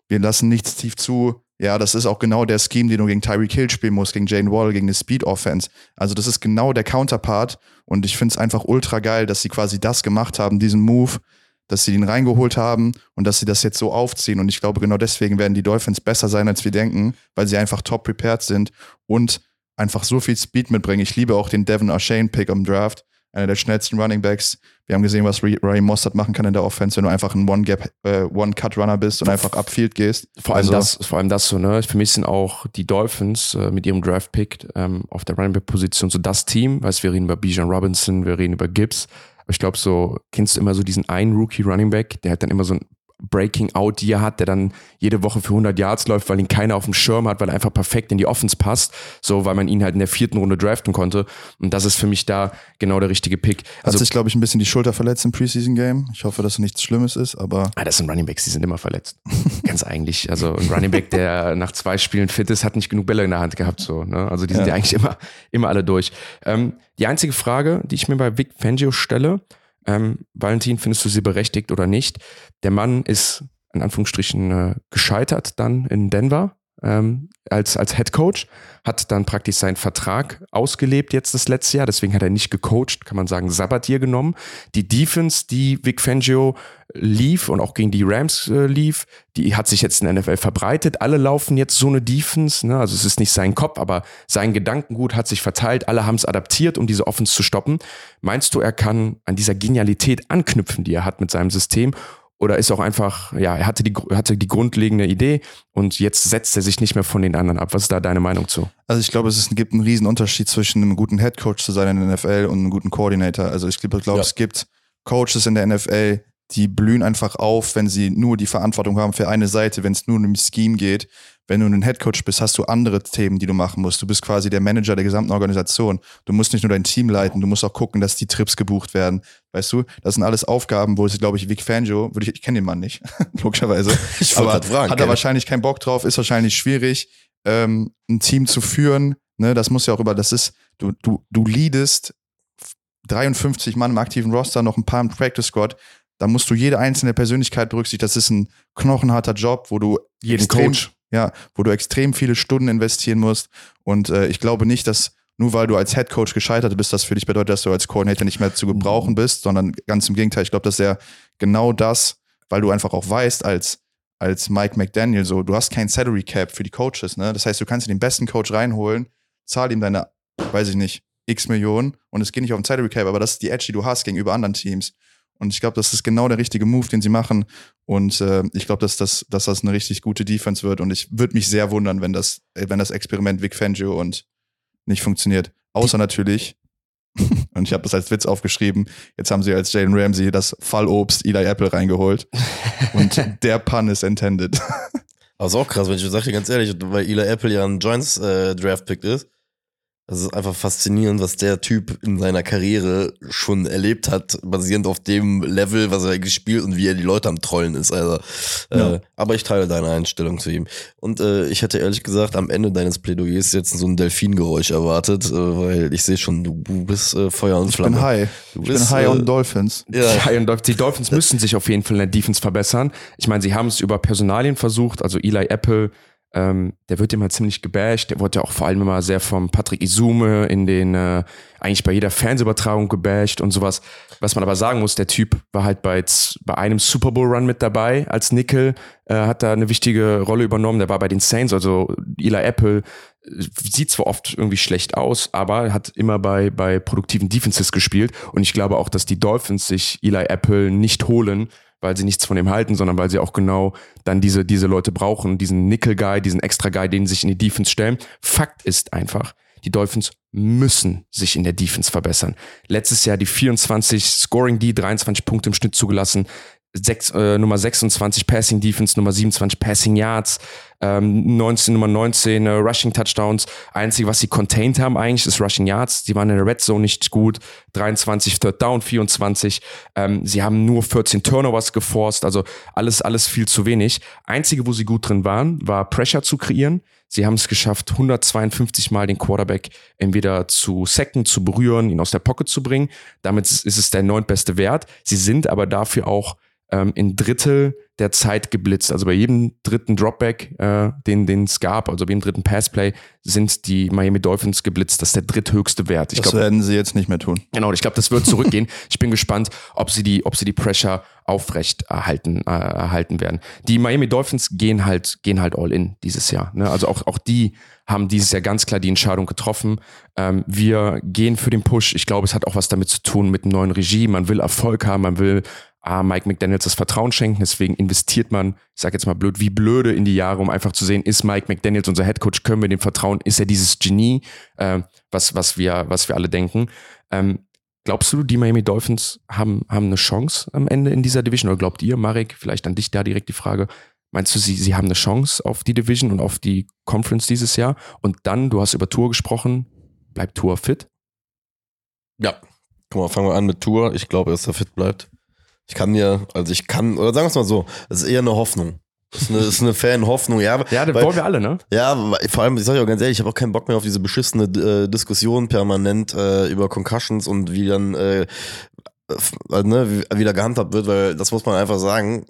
S2: wir lassen nichts tief zu, ja, das ist auch genau der Scheme, den du gegen Tyreek Hill spielen musst, gegen Jane Wall, gegen eine Speed Offense. Also das ist genau der Counterpart und ich finde es einfach ultra geil, dass sie quasi das gemacht haben, diesen Move, dass sie ihn reingeholt haben und dass sie das jetzt so aufziehen und ich glaube genau deswegen werden die Dolphins besser sein, als wir denken, weil sie einfach top prepared sind und einfach so viel Speed mitbringen. Ich liebe auch den Devin O'Shane Pick im Draft einer der schnellsten Running Backs. Wir haben gesehen, was Ray Mossad machen kann in der Offense, wenn du einfach ein One-Gap, äh, One-Cut-Runner bist und einfach upfield gehst.
S1: Vor allem also, das, vor allem das so, ne? Für mich sind auch die Dolphins äh, mit ihrem Draft-Pick ähm, auf der Running Back-Position so das Team. Weißt wir reden über Bijan Robinson, wir reden über Gibbs. Aber ich glaube, so, kennst du immer so diesen einen Rookie-Running Back, der hat dann immer so ein Breaking Out Year hat, der dann jede Woche für 100 Yards läuft, weil ihn keiner auf dem Schirm hat, weil er einfach perfekt in die Offense passt, so weil man ihn halt in der vierten Runde draften konnte und das ist für mich da genau der richtige Pick.
S2: Also, hat sich glaube ich ein bisschen die Schulter verletzt im Preseason Game. Ich hoffe, dass nichts Schlimmes ist, aber
S1: ah, das sind Running Backs, die sind immer verletzt. <laughs> Ganz eigentlich, also ein Running Back, der nach zwei Spielen fit ist, hat nicht genug Bälle in der Hand gehabt so, ne? Also die sind ja, ja eigentlich immer immer alle durch. Ähm, die einzige Frage, die ich mir bei Vic Fangio stelle, ähm, Valentin, findest du sie berechtigt oder nicht? Der Mann ist in Anführungsstrichen äh, gescheitert dann in Denver ähm, als, als Head Coach, hat dann praktisch seinen Vertrag ausgelebt jetzt das letzte Jahr, deswegen hat er nicht gecoacht, kann man sagen, Sabatier genommen. Die Defense, die Vic Fangio lief und auch gegen die Rams äh, lief, die hat sich jetzt in der NFL verbreitet. Alle laufen jetzt so eine Defense, ne? also es ist nicht sein Kopf, aber sein Gedankengut hat sich verteilt, alle haben es adaptiert, um diese Offense zu stoppen. Meinst du, er kann an dieser Genialität anknüpfen, die er hat mit seinem System Oder ist auch einfach, ja, er hatte die, hatte die grundlegende Idee und jetzt setzt er sich nicht mehr von den anderen ab. Was ist da deine Meinung zu?
S2: Also ich glaube, es ist, gibt einen riesen Unterschied zwischen einem guten Headcoach zu sein in der NFL und einem guten Coordinator. Also ich glaube, glaub,
S3: Ja.
S2: es gibt Coaches in der NFL, die blühen einfach auf, wenn sie nur die Verantwortung haben für eine Seite, wenn es nur um ein Scheme geht. Wenn du ein Headcoach bist, hast du andere Themen, die du machen musst. Du bist quasi der Manager der gesamten Organisation. Du musst nicht nur dein Team leiten, du musst auch gucken, dass die Trips gebucht werden. Weißt du, das sind alles Aufgaben, wo es, glaube ich, Vic Fangio, würde ich, ich kenne den Mann nicht, <laughs> logischerweise. <laughs>
S3: Ich
S2: aber
S3: fragen.
S2: hat er
S3: ey.
S2: wahrscheinlich keinen Bock drauf, ist wahrscheinlich schwierig, ähm, ein Team zu führen. Ne, das muss ja auch über, das ist, du, du, du leadest 53 Mann im aktiven Roster, noch ein paar im Practice Squad. Da musst du jede einzelne Persönlichkeit berücksichtigen. Das ist ein knochenharter Job, wo du
S1: Jeden
S2: extrem,
S1: Coach.
S2: Ja, wo du extrem viele Stunden investieren musst. Und äh, ich glaube nicht, dass nur weil du als Head Coach gescheitert bist, das für dich bedeutet, dass du als Coordinator nicht mehr zu gebrauchen bist, sondern ganz im Gegenteil. Ich glaube, dass er genau das, weil du einfach auch weißt, als als Mike McDaniel so, du hast kein Salary Cap für die Coaches, ne? Das heißt, du kannst dir den besten Coach reinholen, zahl ihm deine, weiß ich nicht, x Millionen und es geht nicht auf den Salary Cap, aber das ist die Edge, die du hast gegenüber anderen Teams. Und ich glaube, das ist genau der richtige Move, den sie machen. Und äh, ich glaube, dass das, dass das eine richtig gute Defense wird. Und ich würde mich sehr wundern, wenn das, äh, wenn das Experiment Vic Fangio und nicht funktioniert. Außer natürlich, <laughs> und ich habe das als Witz aufgeschrieben, jetzt haben sie als Jalen Ramsey das Fallobst Eli Apple reingeholt. Und <laughs> der Pun ist intended.
S3: Aber ist auch krass, wenn ich sag dir ganz ehrlich, weil Eli Apple ja ein Giants äh, ist. Das ist einfach faszinierend, was der Typ in seiner Karriere schon erlebt hat, basierend auf dem Level, was er gespielt und wie er die Leute am Trollen ist. Also,
S2: Ja.
S3: äh, aber ich teile deine Einstellung zu ihm. Und äh, ich hätte ehrlich gesagt am Ende deines Plädoyers jetzt so ein Delfingeräusch erwartet, äh, weil ich sehe schon, du, du bist äh, Feuer und
S2: Ich
S3: Flamme.
S2: bin high.
S3: Du
S2: Ich
S3: bist,
S2: bin high
S3: äh,
S2: on Dolphins.
S3: Ja, <laughs>
S1: Ja, und die Dolphins müssen sich auf jeden Fall in der Defense verbessern. Ich meine, sie haben es über Personalien versucht, also Eli Apple, ähm, der wird immer ziemlich gebasht, der wurde ja auch vor allem immer sehr vom Patrick Isume in den, äh, eigentlich bei jeder Fernsehübertragung gebasht und sowas. Was man aber sagen muss, der Typ war halt bei, bei einem Super Bowl Run mit dabei als Nickel, äh, hat da eine wichtige Rolle übernommen, der war bei den Saints, also Eli Apple äh, sieht zwar oft irgendwie schlecht aus, aber hat immer bei, bei produktiven Defenses gespielt. Und ich glaube auch, dass die Dolphins sich Eli Apple nicht holen, weil sie nichts von ihm halten, sondern weil sie auch genau dann diese, diese Leute brauchen, diesen Nickel-Guy, diesen Extra-Guy, den sie sich in die Defense stellen. Fakt ist einfach, die Dolphins müssen sich in der Defense verbessern. Letztes Jahr die 24 Scoring D, 23 Punkte im Schnitt zugelassen. Sechs, äh, Nummer 26 Passing Defense, Nummer 27 Passing Yards, ähm, 19, Nummer 19 äh, Rushing Touchdowns. Einzige, was sie contained haben eigentlich, ist Rushing Yards. Die waren in der Red Zone nicht gut. 23 Third Down, 24. Ähm, sie haben nur 14 Turnovers geforst, also alles, alles viel zu wenig. Einzige, wo sie gut drin waren, war Pressure zu kreieren. Sie haben es geschafft, 152 Mal den Quarterback entweder zu sacken, zu berühren, ihn aus der Pocket zu bringen. Damit ist es der neuntbeste Wert. Sie sind aber dafür auch ähm, in Drittel der Zeit geblitzt. Also bei jedem dritten Dropback, äh, den den es gab, also bei jedem dritten Passplay, sind die Miami Dolphins geblitzt. Das ist der dritthöchste Wert. Ich
S2: Das
S1: glaube,
S2: werden sie jetzt nicht mehr tun.
S1: Genau, ich glaube, das wird zurückgehen. <laughs> ich bin gespannt, ob sie die, ob sie die Pressure aufrecht erhalten, äh, erhalten werden. Die Miami Dolphins gehen halt, gehen halt all in dieses Jahr. Ne? Also auch, auch die haben dieses Jahr ganz klar die Entscheidung getroffen. Ähm, wir gehen für den Push. Ich glaube, es hat auch was damit zu tun mit dem neuen Regie. Man will Erfolg haben, man will ah, Mike McDaniels das Vertrauen schenken. Deswegen investiert man, ich sag jetzt mal blöd, wie blöde in die Jahre, um einfach zu sehen, ist Mike McDaniels unser Headcoach, können wir dem vertrauen? Ist er dieses Genie, äh, was, was, wir, was wir alle denken? Ähm, Glaubst du, die Miami Dolphins haben, haben eine Chance am Ende in dieser Division? Oder glaubt ihr, Marek, vielleicht an dich da direkt die Frage, meinst du, sie, sie haben eine Chance auf die Division und auf die Conference dieses Jahr? Und dann, du hast über Tour gesprochen, bleibt Tour fit?
S3: Ja. Guck mal, fangen wir an mit Tour. Ich glaube, dass er fit bleibt. Ich kann dir, also ich kann, oder sagen wir es mal so, es ist eher eine Hoffnung. Es ist eine, ist eine Fan-Hoffnung, ja.
S1: Ja, das
S3: weil-
S1: wollen wir alle, ne?
S3: Ja, weil- vor allem, ich sag dir auch ganz ehrlich, ich habe auch keinen Bock mehr auf diese beschissene äh, Diskussion permanent äh, über Concussions und wie dann äh, f- äh, ne, wie, wie da gehandhabt wird, weil das muss man einfach sagen,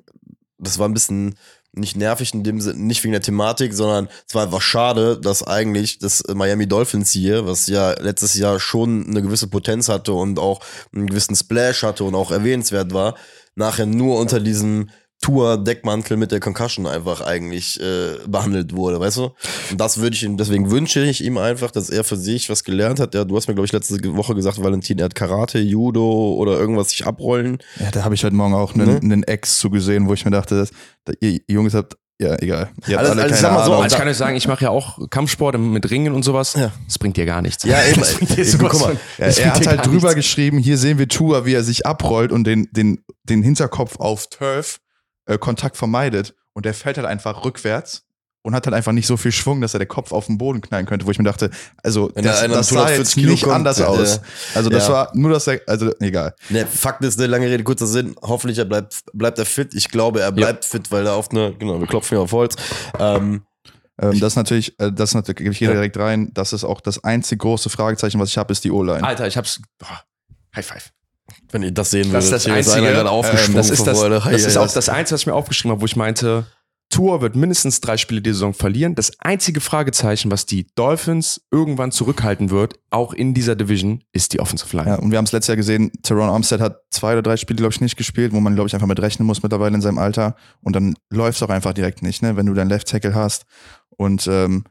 S3: das war ein bisschen nicht nervig in dem Sinne, nicht wegen der Thematik, sondern es war einfach schade, dass eigentlich das Miami Dolphins hier, was ja letztes Jahr schon eine gewisse Potenz hatte und auch einen gewissen Splash hatte und auch erwähnenswert war, nachher nur unter diesem Tour Deckmantel mit der Concussion einfach eigentlich äh, behandelt wurde, weißt du? Und das würde ich ihm, deswegen wünsche ich ihm einfach, dass er für sich was gelernt hat. Ja, du hast mir, glaube ich, letzte Woche gesagt, Valentin, er hat Karate, Judo oder irgendwas sich abrollen.
S2: Ja, da habe ich heute Morgen auch einen,
S3: Ne?
S2: einen Ex zugesehen, wo ich mir dachte, dass, da, ihr Jungs habt, ja, egal. Ihr
S3: Also-
S2: alle
S3: also sag mal so.
S1: Also ich kann euch sagen, ich mache ja auch Kampfsport mit Ringen und sowas.
S3: Ja.
S1: Das bringt dir gar nichts.
S3: Ja, <laughs> eben.
S1: Das bringt dir
S3: Eben, guck mal,
S1: das
S2: er hat halt drüber
S1: nichts.
S2: geschrieben, hier sehen wir Tua, wie er sich abrollt und den, den, den Hinterkopf auf Turf äh, Kontakt vermeidet. Und der fällt halt einfach rückwärts und hat halt einfach nicht so viel Schwung, dass er der Kopf auf den Boden knallen könnte, wo ich mir dachte, also
S3: Wenn
S2: das, das sah
S3: 140
S2: jetzt
S3: Kilo
S2: nicht
S3: kommt,
S2: anders
S3: äh,
S2: aus. Also das
S3: ja.
S2: war nur das, also egal.
S3: Ne, Fakt ist, eine lange Rede, kurzer Sinn. Hoffentlich er bleibt, bleibt er fit. Ich glaube, er bleibt fit, weil er auf eine, genau, wir klopfen hier auf Holz. Ähm,
S2: Ähm, das ist natürlich, äh, das ist natürlich, gebe ich jeder
S3: Ja.
S2: direkt rein, das ist auch das einzige große Fragezeichen, was ich habe, ist die O-Line.
S1: Alter, ich hab's. Boah, High five.
S3: Wenn ihr das sehen würdet,
S1: Das ist das Einzige,
S3: aufgesprungen
S1: das ist, das,
S3: Freude.
S1: das ist auch das Einzige, was ich mir aufgeschrieben habe, wo ich meinte, Tour wird mindestens drei Spiele die Saison verlieren. Das einzige Fragezeichen, was die Dolphins irgendwann zurückhalten wird, auch in dieser Division, ist die Offensive Line.
S2: Ja, und wir haben es letztes Jahr gesehen, Teron Armstead hat zwei oder drei Spiele, glaube ich, nicht gespielt, wo man, glaube ich, einfach mit rechnen muss mittlerweile in seinem Alter. Und dann läuft es auch einfach direkt nicht, ne? wenn du deinen Left Tackle hast. Und ähm,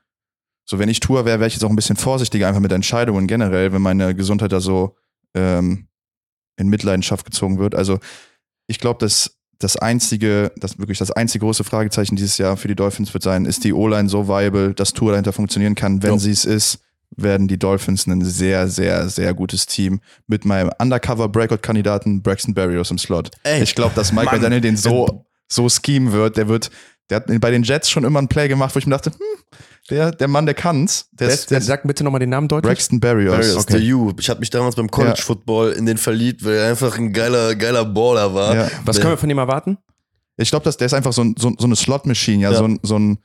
S2: so, wenn ich Tour wäre, wäre ich jetzt auch ein bisschen vorsichtiger einfach mit Entscheidungen generell, wenn meine Gesundheit da so ähm, in Mitleidenschaft gezogen wird. Also ich glaube, dass das einzige, das wirklich das einzige große Fragezeichen dieses Jahr für die Dolphins wird sein, ist die O-Line so viable, dass Tour dahinter funktionieren kann. Wenn
S3: Ja.
S2: sie es ist, werden die Dolphins ein sehr, sehr, sehr gutes Team mit meinem Undercover-Breakout-Kandidaten Braxton Berrios im Slot.
S3: Ey,
S2: ich glaube, dass Mike
S3: Mann.
S2: McDaniel den so, so schemen wird. Der wird, der hat bei den Jets schon immer ein Play gemacht, wo ich mir dachte, hm, der, der Mann, der kann's. Der
S1: Wer-
S2: ist, der
S1: wer-
S2: ist
S1: Sag bitte nochmal den Namen deutlich.
S2: Braxton Berrios.
S3: Barriers,
S2: Okay.
S3: der U. Ich habe mich damals beim College
S2: Ja.
S3: Football in den verliebt, weil er einfach ein geiler, geiler Baller war.
S2: Ja.
S1: Was können wir von dem erwarten?
S2: Ich glaube, der ist einfach so, ein, so, so eine Slot-Machine, ja,
S3: Ja.
S2: so ein, so ein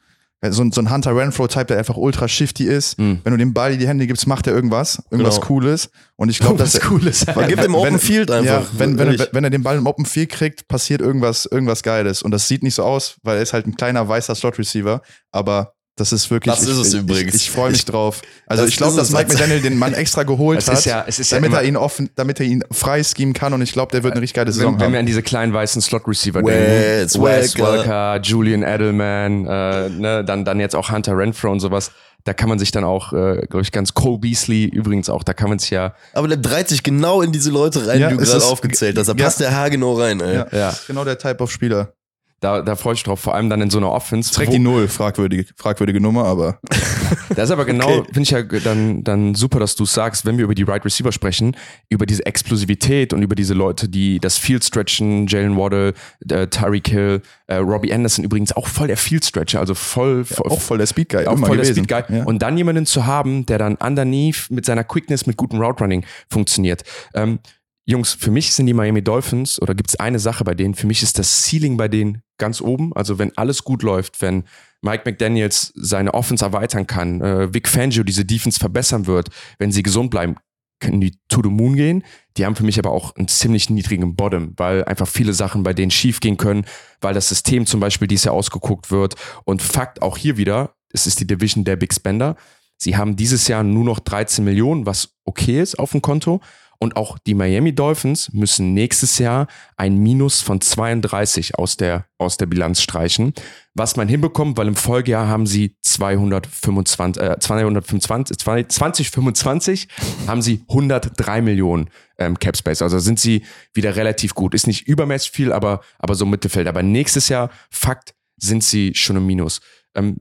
S2: so ein, so ein Hunter Renfro-Type, der einfach ultra shifty ist.
S1: Mhm.
S2: Wenn du dem Ball in die Hände gibst, macht er irgendwas, irgendwas
S3: Genau.
S2: Cooles. Und ich glaube, dass er,
S1: Cooles.
S2: Weil-
S3: Gib dem Open Field einfach.
S2: Ja, wenn, wenn, er, wenn er den Ball im Open Field kriegt, passiert irgendwas, irgendwas Geiles. Und das sieht nicht so aus, weil er ist halt ein kleiner weißer Slot-Receiver. Aber das ist wirklich.
S3: Das ist es
S2: ich,
S3: übrigens.
S2: Ich, ich freue mich
S3: Ich-
S2: drauf. Also ich glaube, dass
S3: es.
S2: Mike McDaniel den Mann extra geholt
S1: Es
S2: hat,
S1: ist ja, es ist ja
S2: damit
S1: immer,
S2: er ihn offen, damit er ihn frei schemen kann. Und ich glaube, der wird eine richtig geile Saison
S1: wenn, wenn wir
S2: haben.
S1: an diese kleinen weißen Slot-Receiver denken, Wes
S3: Welker.
S1: Julian Edelman, äh, ne, dann, dann jetzt auch Hunter Renfro und sowas, da kann man sich dann auch, äh, glaube ich, ganz Cole Beasley übrigens auch, da kann man sich ja,
S3: Aber der dreht sich genau in diese Leute rein,
S2: Ja,
S3: die du
S2: es
S3: gerade aufgezählt hast. Da
S2: ja.
S3: passt der Haar genau rein, ey.
S2: Ja,
S1: Ja.
S2: ist genau der Type of Spieler.
S1: Da, da freue ich mich drauf, vor allem dann in so einer Offense.
S2: Trägt die Null, fragwürdige, fragwürdige Nummer, aber <laughs>
S1: Das ist aber genau,
S3: Okay.
S1: finde ich ja dann, dann super, dass du sagst, wenn wir über die Right Receiver sprechen, über diese Explosivität und über diese Leute, die das Field stretchen, Jalen Waddle, äh, Tyreek Hill, äh, Robbie Anderson übrigens auch voll der Field Stretcher, also voll, voll,
S2: auch voll der Speed Guy.
S1: auch voll der
S2: gewesen.
S1: Speed Guy.
S2: Ja.
S1: Und dann jemanden zu haben, der dann underneath mit seiner Quickness, mit gutem Route Running funktioniert. Ähm, Jungs, für mich sind die Miami Dolphins, oder gibt es eine Sache bei denen, für mich ist das Ceiling bei denen ganz oben. Also wenn alles gut läuft, wenn Mike McDaniels seine Offense erweitern kann, äh, Vic Fangio diese Defense verbessern wird, wenn sie gesund bleiben, können die to the moon gehen. Die haben für mich aber auch einen ziemlich niedrigen Bottom, weil einfach viele Sachen bei denen schief gehen können, weil das System zum Beispiel dieses Jahr ausgeguckt wird. Und Fakt auch hier wieder, es ist die Division der Big Spender. Sie haben dieses Jahr nur noch 13 Millionen, was okay ist auf dem Konto. Und auch die Miami Dolphins müssen nächstes Jahr ein Minus von 32 aus der, aus der Bilanz streichen. Was man hinbekommt, weil im Folgejahr haben sie 225, äh, 225, 2025 haben sie 103 Millionen ähm, Cap Space. Also sind sie wieder relativ gut. Ist nicht übermäßig viel, aber, aber so Mittelfeld. Aber nächstes Jahr, Fakt, sind sie schon im Minus. Ähm,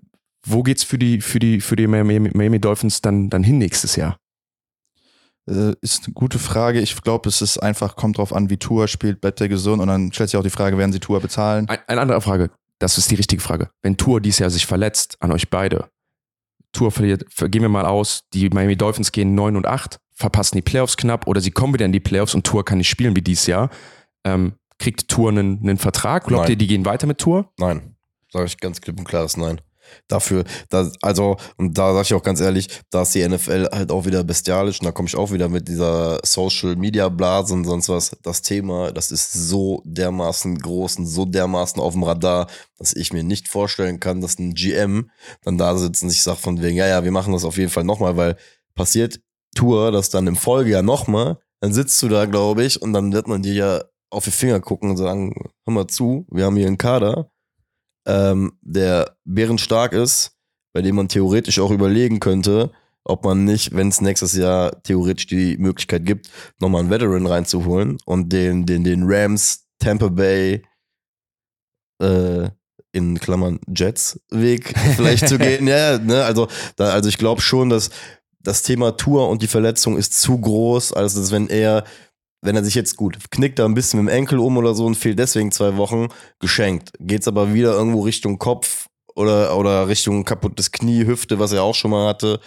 S1: wo geht's für die, für die, für die Miami, Dolphins dann, dann hin nächstes Jahr?
S2: Äh, ist eine gute Frage. Ich glaube, es ist einfach, kommt drauf an, wie Tour spielt, bleibt er gesund und dann stellt sich auch die Frage, werden sie Tour bezahlen?
S1: Ein, eine andere Frage. Das ist die richtige Frage. Wenn Tour dieses Jahr sich verletzt, an euch beide, Tour verliert, gehen wir mal aus, die Miami Dolphins gehen 9 und 8, verpassen die Playoffs knapp oder sie kommen wieder in die Playoffs und Tour kann nicht spielen wie dieses Jahr. Ähm, kriegt Tour einen, einen Vertrag? Glaubt
S3: Nein.
S1: ihr, die gehen weiter mit Tour?
S3: Nein. Sage ich ganz klipp und klares Nein. Dafür, da, also, und da sage ich auch ganz ehrlich, da ist die NFL halt auch wieder bestialisch und da komme ich auch wieder mit dieser Social Media Blase und sonst was. Das Thema, das ist so dermaßen groß und so dermaßen auf dem Radar, dass ich mir nicht vorstellen kann, dass ein GM dann da sitzt und sich sagt von wegen, ja, ja, wir machen das auf jeden Fall nochmal, weil passiert Tour das dann im Folgejahr nochmal, dann sitzt du da, glaube ich, und dann wird man dir ja auf die Finger gucken und sagen, hör mal zu, wir haben hier einen Kader, ähm, der bärenstark ist, bei dem man theoretisch auch überlegen könnte, ob man nicht, wenn es nächstes Jahr theoretisch die Möglichkeit gibt, nochmal einen Veteran reinzuholen und den, den, den Rams, Tampa Bay, äh, in Klammern Jets Weg <laughs> vielleicht zu gehen. Ja, ne, also, da, also ich glaube schon, dass das Thema Tour und die Verletzung ist zu groß, als dass wenn er, wenn er sich jetzt gut knickt da ein bisschen mit dem Enkel um oder so und fehlt deswegen zwei Wochen, geschenkt. Geht's aber wieder irgendwo Richtung Kopf oder, oder Richtung kaputtes Knie, Hüfte, was er auch schon mal hatte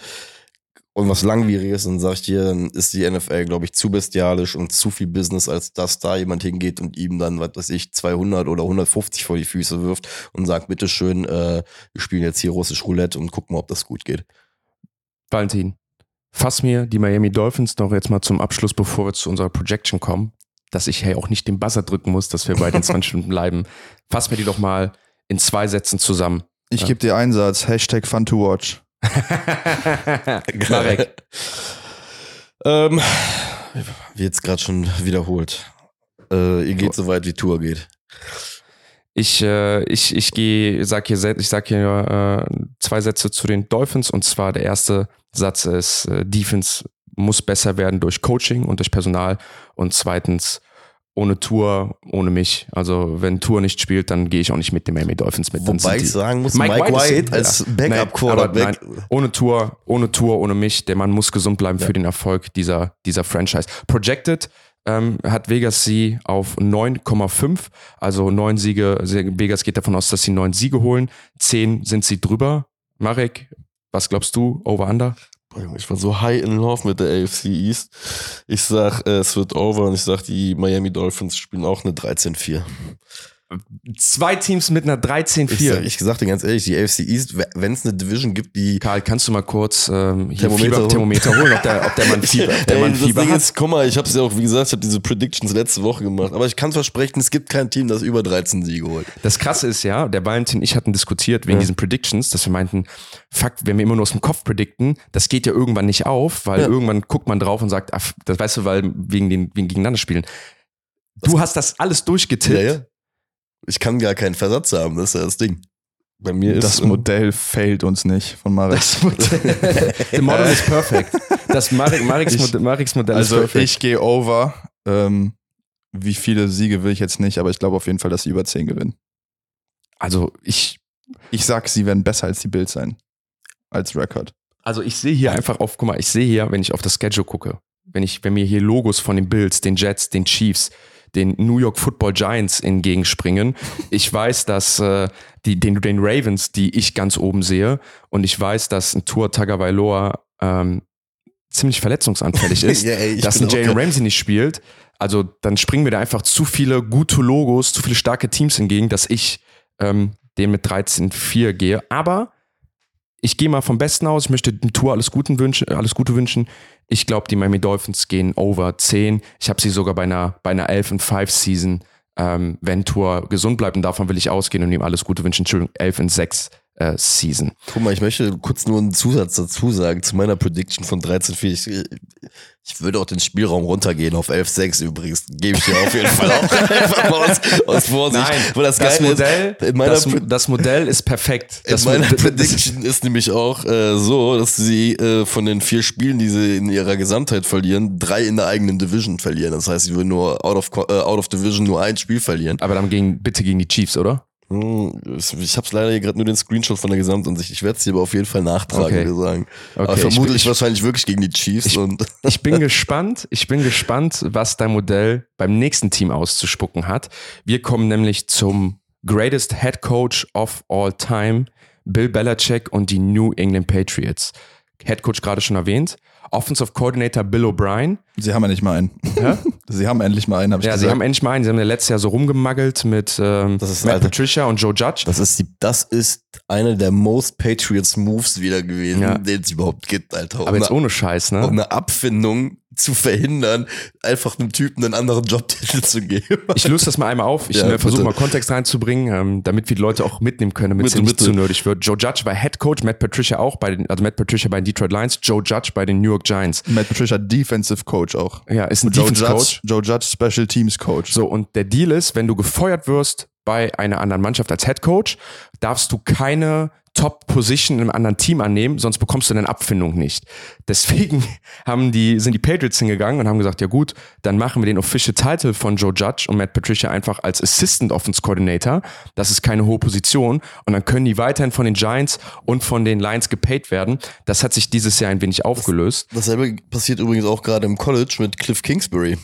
S3: und was langwieriges, dann sag ich dir, dann ist die NFL, glaube ich, zu bestialisch und zu viel Business, als dass da jemand hingeht und ihm dann, was weiß ich, 200 oder 150 vor die Füße wirft und sagt, bitteschön, äh, wir spielen jetzt hier russisch Roulette und gucken mal, ob das gut geht.
S1: Valentin, fass mir die Miami Dolphins noch jetzt mal zum Abschluss, bevor wir zu unserer Projection kommen, dass ich hey auch nicht den Buzzer drücken muss, dass wir bei den <laughs> 20 Stunden bleiben. Fass mir die doch mal in zwei Sätzen zusammen.
S2: Ich
S1: Ja.
S2: gebe dir einen Satz, Hashtag fun to watch. <laughs>
S1: Marek.
S3: Ähm, wie jetzt gerade schon wiederholt. Äh, ihr geht so weit, wie Tour geht.
S1: Ich, äh, ich, ich gehe, sag hier, ich sag hier äh, zwei Sätze zu den Dolphins und zwar der erste Satz ist, äh, Defense muss besser werden durch Coaching und durch Personal und zweitens ohne Tour, ohne mich. Also wenn Tour nicht spielt, dann gehe ich auch nicht mit den Miami Dolphins mit. Dann
S3: Wobei ich sagen muss,
S1: Mike
S3: Mike,
S1: White
S3: White als
S1: ja.
S3: Backup-Quarterback.
S1: Nein, aber nein, ohne Tour, ohne Tour, ohne mich. Der Mann muss gesund bleiben für den Erfolg dieser, dieser Franchise. Projected ähm, hat Vegas sie auf 9,5, also neun Siege. Vegas geht davon aus, dass sie neun Siege holen. Zehn sind sie drüber. Marek, was glaubst du? Over under?
S3: Ich war so high in love mit der AFC East. Ich sag, äh, es wird over und ich sag, die Miami Dolphins spielen auch eine 13-4.
S1: Zwei Teams mit einer
S3: Ich, sag,
S1: 13-4.
S3: ich sag dir ganz ehrlich, die AFC East, wenn es eine Division gibt, die
S1: Karl, kannst du mal kurz ähm, hier
S3: Thermometer?
S1: Thermometer holen, ob der, ob der Mann <laughs> Fieber, der
S3: Ey,
S1: Mann Fieber
S3: Ding
S1: hat?
S3: ist, guck mal, ich hab's ja auch, wie gesagt, ich habe diese Predictions letzte Woche gemacht, aber ich kann versprechen, es gibt kein Team, das über 13 Siege holt.
S1: Das Krasse ist ja, der Valentin und ich hatten diskutiert wegen
S3: Ja.
S1: diesen Predictions, dass wir meinten, fuck, wenn wir immer nur aus dem Kopf predikten, das geht ja irgendwann nicht auf, weil
S3: Ja.
S1: irgendwann guckt man drauf und sagt, ach, das weißt du, weil wegen den wegen gegeneinander spielen. Du hast das alles durchgetippt.
S3: Ich kann gar keinen Versatz haben, das ist ja das Ding. Bei mir ist
S2: Das Modell fehlt uns nicht von Marek.
S1: Das Modell, <laughs> the model is perfect. Das Marek, Mareks, Modell, Mareks Modell
S2: Also
S1: ist perfekt.
S2: ich gehe over. Ähm, wie viele Siege will ich jetzt nicht, aber ich glaube auf jeden Fall, dass sie über 10 gewinnen.
S1: also ich,
S2: Ich sag, sie werden besser als die Bills sein. Als Rekord.
S1: also ich sehe hier einfach auf, guck mal, ich sehe hier, wenn ich auf das Schedule gucke, wenn ich, wenn mir hier Logos von den Bills, den Jets, den Chiefs, den New York Football Giants entgegenspringen. Ich weiß, dass äh, die, den, den Ravens, die ich ganz oben sehe, und ich weiß, dass ein Tour Tagovailoa ähm, ziemlich verletzungsanfällig <laughs> ist,
S3: Ja, ey,
S1: dass ein Jalen Ramsey nicht spielt. Also dann springen mir da einfach zu viele gute Logos, zu viele starke Teams entgegen, dass ich ähm, den mit 13-4 gehe. Aber ich gehe mal vom Besten aus. Ich möchte dem Tour alles, Guten wünschen, alles Gute wünschen. Ich glaube, die Miami Dolphins gehen over 10. Ich habe sie sogar bei einer, bei einer 11 5 Season, ähm, wenn Tour gesund bleibt. Und davon will ich ausgehen und ihm alles Gute wünschen. Entschuldigung, 11 und 6 äh, Season.
S3: Guck mal, ich möchte kurz nur einen Zusatz dazu sagen zu meiner Prediction von 13-4. Ich, ich würde auch den Spielraum runtergehen auf 11-6 übrigens. Gebe ich dir auf jeden Fall auch <laughs> einfach mal aus, aus Vorsicht. Weil das,
S1: das Modell,
S3: ist, in
S1: das, das Modell ist perfekt.
S3: in
S1: Das,
S3: meiner
S1: das-
S3: Prediction ist nämlich auch äh, so, dass sie äh, von den vier Spielen, die sie in ihrer Gesamtheit verlieren, drei in der eigenen Division verlieren. Das heißt, sie würden nur out of, äh, out of Division nur ein Spiel verlieren.
S1: aber dann gegen, bitte gegen die Chiefs, oder?
S3: Hm, Ich habe leider hier gerade nur den Screenshot von der Gesamtansicht. Ich werde es dir aber auf jeden Fall nachtragen,
S1: Okay.
S3: würde ich sagen. aber
S1: Okay, ich-
S3: vermutlich
S1: ich-
S3: wahrscheinlich wirklich gegen die Chiefs.
S1: Ich-
S3: und <laughs>
S1: Ich bin gespannt, ich bin gespannt, was dein Modell beim nächsten Team auszuspucken hat. Wir kommen nämlich zum greatest Head Coach of all time, Bill Belichick und die New England Patriots. Head Coach gerade schon erwähnt. Offensive Coordinator Bill O'Brien.
S2: Sie haben ja nicht mal einen.
S1: Hä? <laughs>
S2: Sie haben endlich mal einen, habe ich
S1: Ja, sie
S2: gesagt.
S1: haben endlich mal einen. Sie haben ja letztes Jahr so rumgemaggelt mit ähm,
S3: Das ist
S1: Matt
S3: Alter.
S1: Patricia und Joe Judge.
S3: das ist, die, das ist eine der most Patriots Moves wieder gewesen,
S1: Ja.
S3: den es überhaupt gibt, Alter.
S1: Aber jetzt
S3: und,
S1: ohne Scheiß,
S3: eine,
S1: ne?
S3: und eine Abfindung, zu verhindern, einfach einem Typen einen anderen Jobtitel zu geben.
S1: Ich löse das mal einmal auf. Ich
S3: Ja,
S1: äh, versuche mal Kontext reinzubringen, ähm, damit wir die Leute auch mitnehmen können, damit
S3: Bitte,
S1: sie nicht
S3: bitte.
S1: zu nerdig wird. Joe Judge war Head Coach, Matt Patricia auch bei den, also Matt Patricia bei den Detroit Lions, Joe Judge bei den New York Giants.
S2: Matt Patricia Defensive Coach auch.
S1: Ja, ist ein
S2: Judge,
S1: Coach.
S2: Joe Judge Special Teams Coach.
S1: So, und der Deal ist, wenn du gefeuert wirst bei einer anderen Mannschaft als Head Coach, darfst du keine Top-Position im anderen Team annehmen, sonst bekommst du deine Abfindung nicht. Deswegen <laughs> haben die, sind die Patriots hingegangen und haben gesagt, ja gut, dann machen wir den Official Title von Joe Judge und Matt Patricia einfach als Assistant Offense Coordinator. Das ist keine hohe Position und dann können die weiterhin von den Giants und von den Lions gepaid werden. Das hat sich dieses Jahr ein wenig aufgelöst.
S3: Dasselbe passiert übrigens auch gerade im College mit Cliff Kingsbury.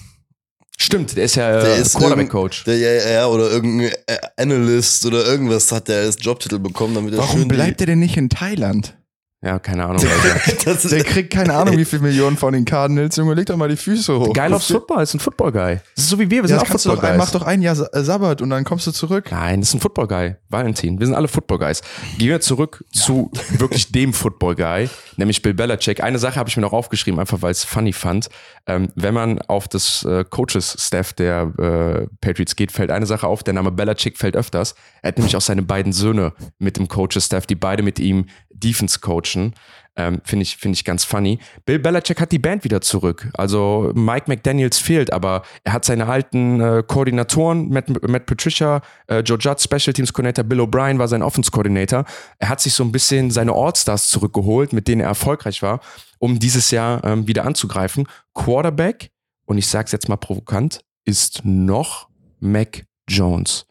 S1: Stimmt, der ist ja
S3: Der
S1: äh,
S3: ist
S1: Quarterback-Coach.
S3: Der, ja, ja, oder irgendein äh, Analyst oder irgendwas hat der als Jobtitel bekommen, damit er
S2: Warum bleibt er denn nicht in Thailand?
S1: Ja, keine Ahnung. <laughs>
S3: Das
S2: Der kriegt keine Ahnung, wie viele Millionen von den Cardinals. Junge, leg doch mal die Füße hoch.
S1: Geil aufs Football, ist ein Football-Guy. Das ist so wie wir, wir
S2: Ja,
S1: sind auch
S2: doch,
S1: Football-Guys.
S2: mach doch ein Jahr äh, Sabbat und dann kommst du zurück.
S1: Nein, das ist ein Football-Guy. Valentin. Wir sind alle Football-Guys. Gehen wir zurück zu wirklich dem Football-Guy, nämlich Bill Belichick. Eine Sache habe ich mir noch aufgeschrieben, einfach weil es funny fand. Ähm, wenn man auf das äh, Coaches-Staff der äh, Patriots geht, fällt eine Sache auf. Der Name Belichick fällt öfters. Er hat nämlich auch seine beiden Söhne mit dem Coaches-Staff, die beide mit ihm Defense coachen. Ähm, Finde ich, finde ich ganz funny. Bill Belichick hat die Band wieder zurück. Also Mike McDaniels fehlt, aber er hat seine alten äh, Koordinatoren, Matt, Matt Patricia, äh, Joe Judd, Special Teams Coordinator, Bill O'Brien war sein Offense Coordinator. Er hat sich so ein bisschen seine All-Stars zurückgeholt, mit denen er erfolgreich war, um dieses Jahr ähm, wieder anzugreifen. Quarterback, und ich sag's jetzt mal provokant, ist noch Mac Jones.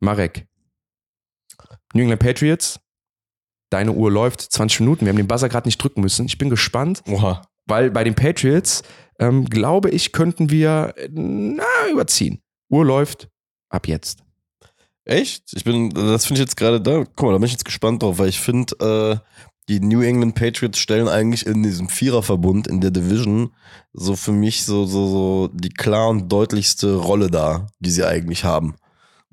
S1: Marek. New England Patriots, deine Uhr läuft 20 Minuten. Wir haben den Buzzer gerade nicht drücken müssen. Ich bin gespannt,
S3: Oha.
S1: weil bei den Patriots, ähm, glaube ich, könnten wir na, überziehen. Uhr läuft ab jetzt.
S3: Echt? Ich bin, das finde ich jetzt gerade da. Guck mal, da bin ich jetzt gespannt drauf, weil ich finde, äh, die New England Patriots stellen eigentlich in diesem Viererverbund in der Division so für mich so, so, so die klar und deutlichste Rolle dar, die sie eigentlich haben.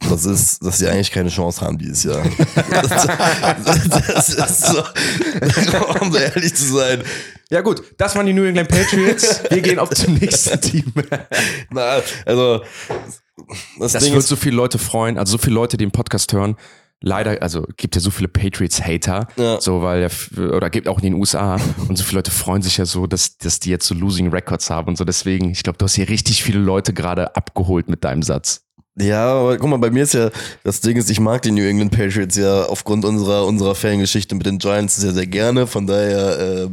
S3: Das ist, dass sie eigentlich keine Chance haben dieses Jahr. Das, das ist so, um so ehrlich zu sein.
S1: Ja gut, das waren die New England Patriots. Wir gehen auf zum nächsten Team.
S3: Na, also, das,
S1: Das
S3: Ding
S1: wird
S3: ist,
S1: so viele Leute freuen, also so viele Leute, die den Podcast hören. Leider, also gibt ja so viele Patriots-Hater,
S3: Ja.
S1: so weil der, oder gibt auch in den USA und so viele Leute freuen sich ja so, dass, dass die jetzt so Losing Records haben und so. Deswegen, ich glaube, du hast hier richtig viele Leute gerade abgeholt mit deinem Satz.
S3: Ja, aber guck mal, bei mir ist ja, das Ding ist, ich mag die New England Patriots ja aufgrund unserer, unserer Fangeschichte mit den Giants sehr, sehr gerne. Von daher äh,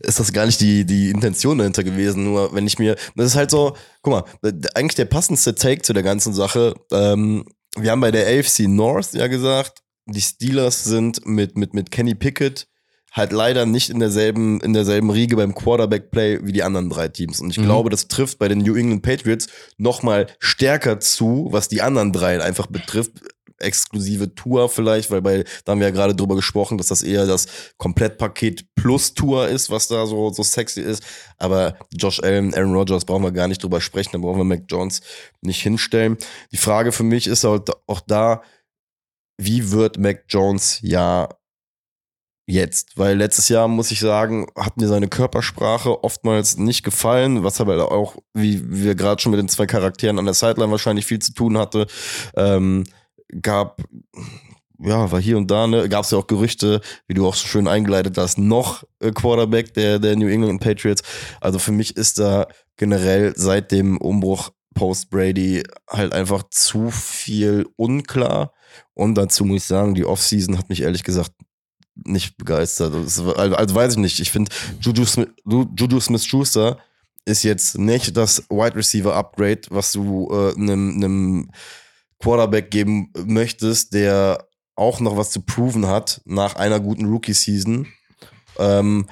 S3: ist das gar nicht die, die Intention dahinter gewesen. Nur wenn ich mir, das ist halt so, guck mal, eigentlich der passendste Take zu der ganzen Sache. Ähm, wir haben bei der AFC North ja gesagt, die Steelers sind mit, mit, mit Kenny Pickett halt leider nicht in derselben, in derselben Riege beim Quarterback-Play wie die anderen drei Teams. Und ich
S1: Mhm.
S3: glaube, das trifft bei den New England Patriots noch mal stärker zu, was die anderen drei einfach betrifft. Exklusive Tour vielleicht, weil bei, da haben wir ja gerade drüber gesprochen, dass das eher das Komplettpaket plus Tour ist, was da so, so sexy ist. Aber Josh Allen, Aaron Rodgers brauchen wir gar nicht drüber sprechen, da brauchen wir Mac Jones nicht hinstellen. Die Frage für mich ist halt auch da, wie wird Mac Jones ja jetzt? Weil letztes Jahr, muss ich sagen, hat mir seine Körpersprache oftmals nicht gefallen, was aber auch, wie wir gerade schon mit den zwei Charakteren an der Sideline wahrscheinlich viel zu tun hatte. Ähm, gab, ja, war hier und da, ne, gab es ja auch Gerüchte, wie du auch so schön eingeleitet hast, noch Quarterback der, der New England Patriots. Also für mich ist da generell seit dem Umbruch Post Brady halt einfach zu viel unklar. Und dazu muss ich sagen, die Offseason hat mich ehrlich gesagt nicht begeistert. War- Also, also weiß ich nicht. Ich finde, Juju Smith, Ju- Juju Smith-Schuster ist jetzt nicht das Wide Receiver Upgrade, was du äh, einem, einem Quarterback geben möchtest, der auch noch was zu proven hat nach einer guten Rookie-Season. Ähm,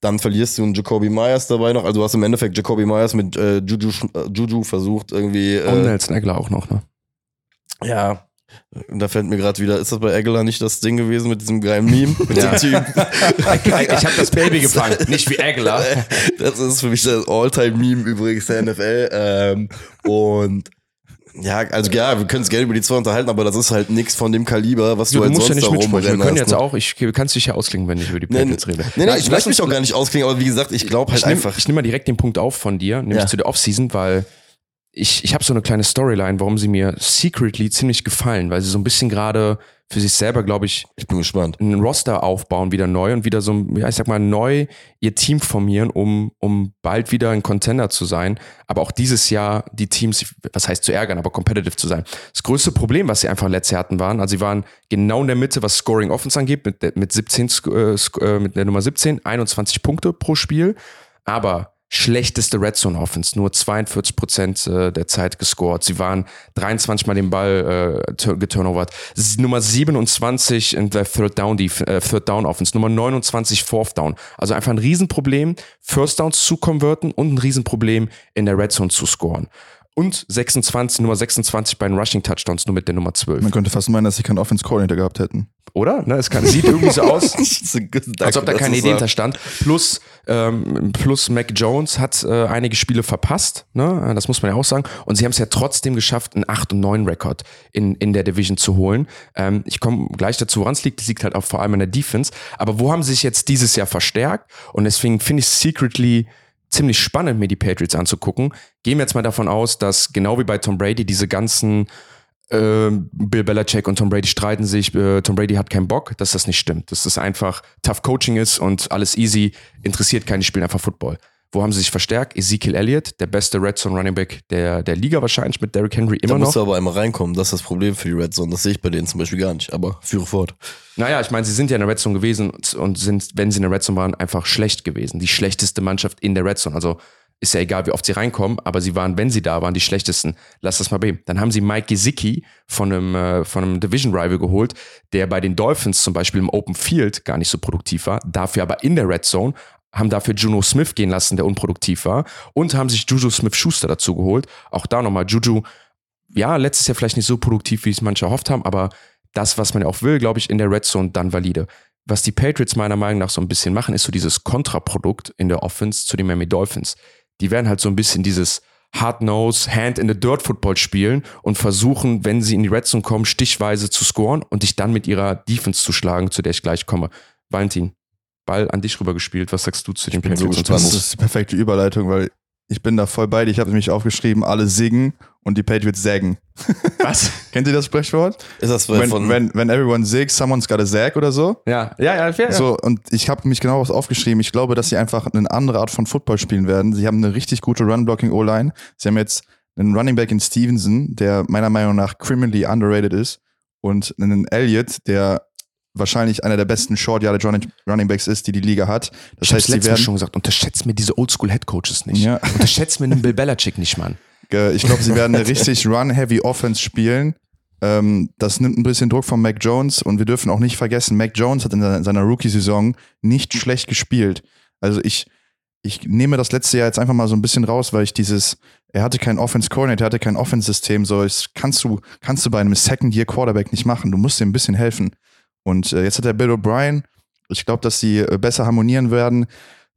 S3: dann verlierst du einen Jacoby Myers dabei noch. Also du hast im Endeffekt Jacoby Myers mit äh, Juju, äh, Juju versucht irgendwie.
S1: Und
S3: Äh,
S1: Nelson Aguilar auch noch, ne?
S3: ja. Und da fällt mir gerade wieder, ist das bei Aguilar nicht das Ding gewesen mit diesem geilen Meme? <laughs> Mit
S1: Ja.
S3: dem Typ? <laughs>
S1: Ich habe das Baby gefangen, nicht wie Aguilar. <laughs>
S3: Das ist für mich das All-Time-Meme übrigens der NFL. Ähm, und Ja, also ja, wir können es gerne über die zwei unterhalten, aber das ist halt nichts von dem Kaliber, was du,
S1: Du,
S3: halt
S1: musst ja
S3: sonst
S1: nicht
S3: da
S1: mitsprechen. Wir können
S3: hast,
S1: jetzt
S3: ne?
S1: auch, ich kannst dich ja ausklingen, wenn ich über die
S3: Nee, nee,
S1: Patriots rede.
S3: nee,
S1: Ja,
S3: ich
S1: lass
S3: möchte
S1: uns-
S3: mich auch gar nicht ausklingen, aber wie gesagt, ich glaube halt
S1: ich nehm,
S3: einfach.
S1: Ich nehme mal direkt den Punkt auf von dir, nämlich
S3: Ja.
S1: zu der Offseason, weil ich, ich habe so eine kleine Storyline, warum sie mir secretly ziemlich gefallen, weil sie so ein bisschen gerade für sich selber, glaube ich,
S3: Ich bin gespannt.
S1: einen Roster aufbauen, wieder neu und wieder so, ja, ich sag mal, neu ihr Team formieren, um, um bald wieder ein Contender zu sein. Aber auch dieses Jahr die Teams, was heißt zu ärgern, aber competitive zu sein. Das größte Problem, was sie einfach letztes Jahr hatten, waren, also sie waren genau in der Mitte, was Scoring Offense angeht, mit, mit 17, Sc- äh, äh, mit der Nummer 17, 21 Punkte pro Spiel. Aber schlechteste Red Zone Offense, nur 42 Prozent äh, der Zeit gescored. Sie waren 23 Mal den Ball äh, tur- geturnovert. Nummer 27 in der Third Down, die äh, Third Down Offense, Nummer 29 Fourth Down. Also einfach ein Riesenproblem, First Downs zu konverten und ein Riesenproblem in der Red Zone zu scoren. Und 26, Nummer 26 bei den Rushing Touchdowns, nur mit der Nummer 12.
S2: Man könnte fast meinen, dass sie keinen Offense Coordinator gehabt hätten.
S1: Oder? Ne, es kann, sieht irgendwie so aus. <laughs> Als ob da keine Idee
S3: sagst.
S1: hinterstand. Plus, ähm, plus Mac Jones hat äh, einige Spiele verpasst, ne? Äh, das muss man ja auch sagen. Und sie haben es ja trotzdem geschafft, einen 8 und 9 Rekord in, in der Division zu holen. Ähm, ich komme gleich dazu, woran es liegt. Es liegt halt auch vor allem an der Defense. Aber wo haben sie sich jetzt dieses Jahr verstärkt? Und deswegen finde ich es secretly ziemlich spannend, mir die Patriots anzugucken. Gehen wir jetzt mal davon aus, dass genau wie bei Tom Brady diese ganzen ähm, Bill Belichick und Tom Brady streiten sich, äh, Tom Brady hat keinen Bock, dass das nicht stimmt. Dass das einfach tough Coaching ist und alles easy, interessiert keine, spielen einfach Football. Wo haben sie sich verstärkt? Ezekiel Elliott, der beste Red Zone Running Back der, der Liga wahrscheinlich mit Derrick Henry
S3: Da
S1: immer
S3: musst
S1: noch.
S3: du aber einmal reinkommen. Das ist das Problem für die Red Zone. Das sehe ich bei denen zum Beispiel gar nicht. Aber führe fort.
S1: Naja, ich meine, sie sind ja in der Red Zone gewesen und- sind, wenn sie in der Red Zone waren, einfach schlecht gewesen. Die schlechteste Mannschaft in der Red Zone. Also ist ja egal, wie oft sie reinkommen, aber sie waren, wenn sie da waren, die schlechtesten. Lass das mal ihm. Dann haben sie Mike Gesicki von einem, äh, von einem Division Rival geholt, der bei den Dolphins zum Beispiel im Open Field gar nicht so produktiv war, dafür aber in der Red Zone haben dafür Juno Smith gehen lassen, der unproduktiv war, und haben sich Juju Smith-Schuster dazu geholt. Auch da nochmal, Juju, ja, letztes Jahr vielleicht nicht so produktiv, wie es manche erhofft haben, aber das, was man ja auch will, glaube ich, in der Red Zone dann valide. Was die Patriots meiner Meinung nach so ein bisschen machen, ist so dieses Kontraprodukt in der Offense zu den Miami Dolphins. Die werden halt so ein bisschen dieses Hard-Nose, Hand-in-the-Dirt-Football spielen und versuchen, wenn sie in die Red Zone kommen, stichweise zu scoren und dich dann mit ihrer Defense zu schlagen, zu der ich gleich komme. Valentin, Ball an dich rüber gespielt. Was sagst du zu den
S3: so
S1: Patriots? und
S3: gespannt.
S2: Das ist die perfekte Überleitung, weil ich bin da voll bei dir. Ich habe nämlich aufgeschrieben, alle singen und die Patriots sägen. <laughs>
S1: Was?
S2: Kennt ihr das Sprichwort?
S3: Ist das
S2: When,
S3: von.
S2: when, when everyone zigs, someone's got a zag oder so.
S1: Ja, ja, ja, fair.
S2: So, und ich habe mich genau was aufgeschrieben. Ich glaube, dass sie einfach eine andere Art von Football spielen werden. Sie haben eine richtig gute Run-Blocking-O-Line. Sie haben jetzt einen Running Back in Stevenson, der meiner Meinung nach criminally underrated ist. Und einen Elliott, der wahrscheinlich einer der besten Short Yardage Running, Backs ist, die die Liga hat. Das
S1: Ich
S2: heißt, sie werden,
S1: schon gesagt, unterschätzt mir diese Oldschool-Headcoaches nicht.
S2: Ja.
S1: Unterschätzt mir den Bill Belichick nicht, Mann.
S2: ich glaube, sie werden eine richtig Run-Heavy Offense spielen. Ähm, das nimmt ein bisschen Druck von Mac Jones und wir dürfen auch nicht vergessen, Mac Jones hat in seiner- Rookie-Saison nicht schlecht gespielt. Also ich, ich nehme das letzte Jahr jetzt einfach mal so ein bisschen raus, weil ich dieses, er hatte kein Offense Coordinator, er hatte kein Offense-System, so das kannst du, kannst du bei einem Second-Year-Quarterback nicht machen. Du musst ihm ein bisschen helfen. Und äh, jetzt hat er Bill O'Brien. Ich glaube, dass sie äh, besser harmonieren werden.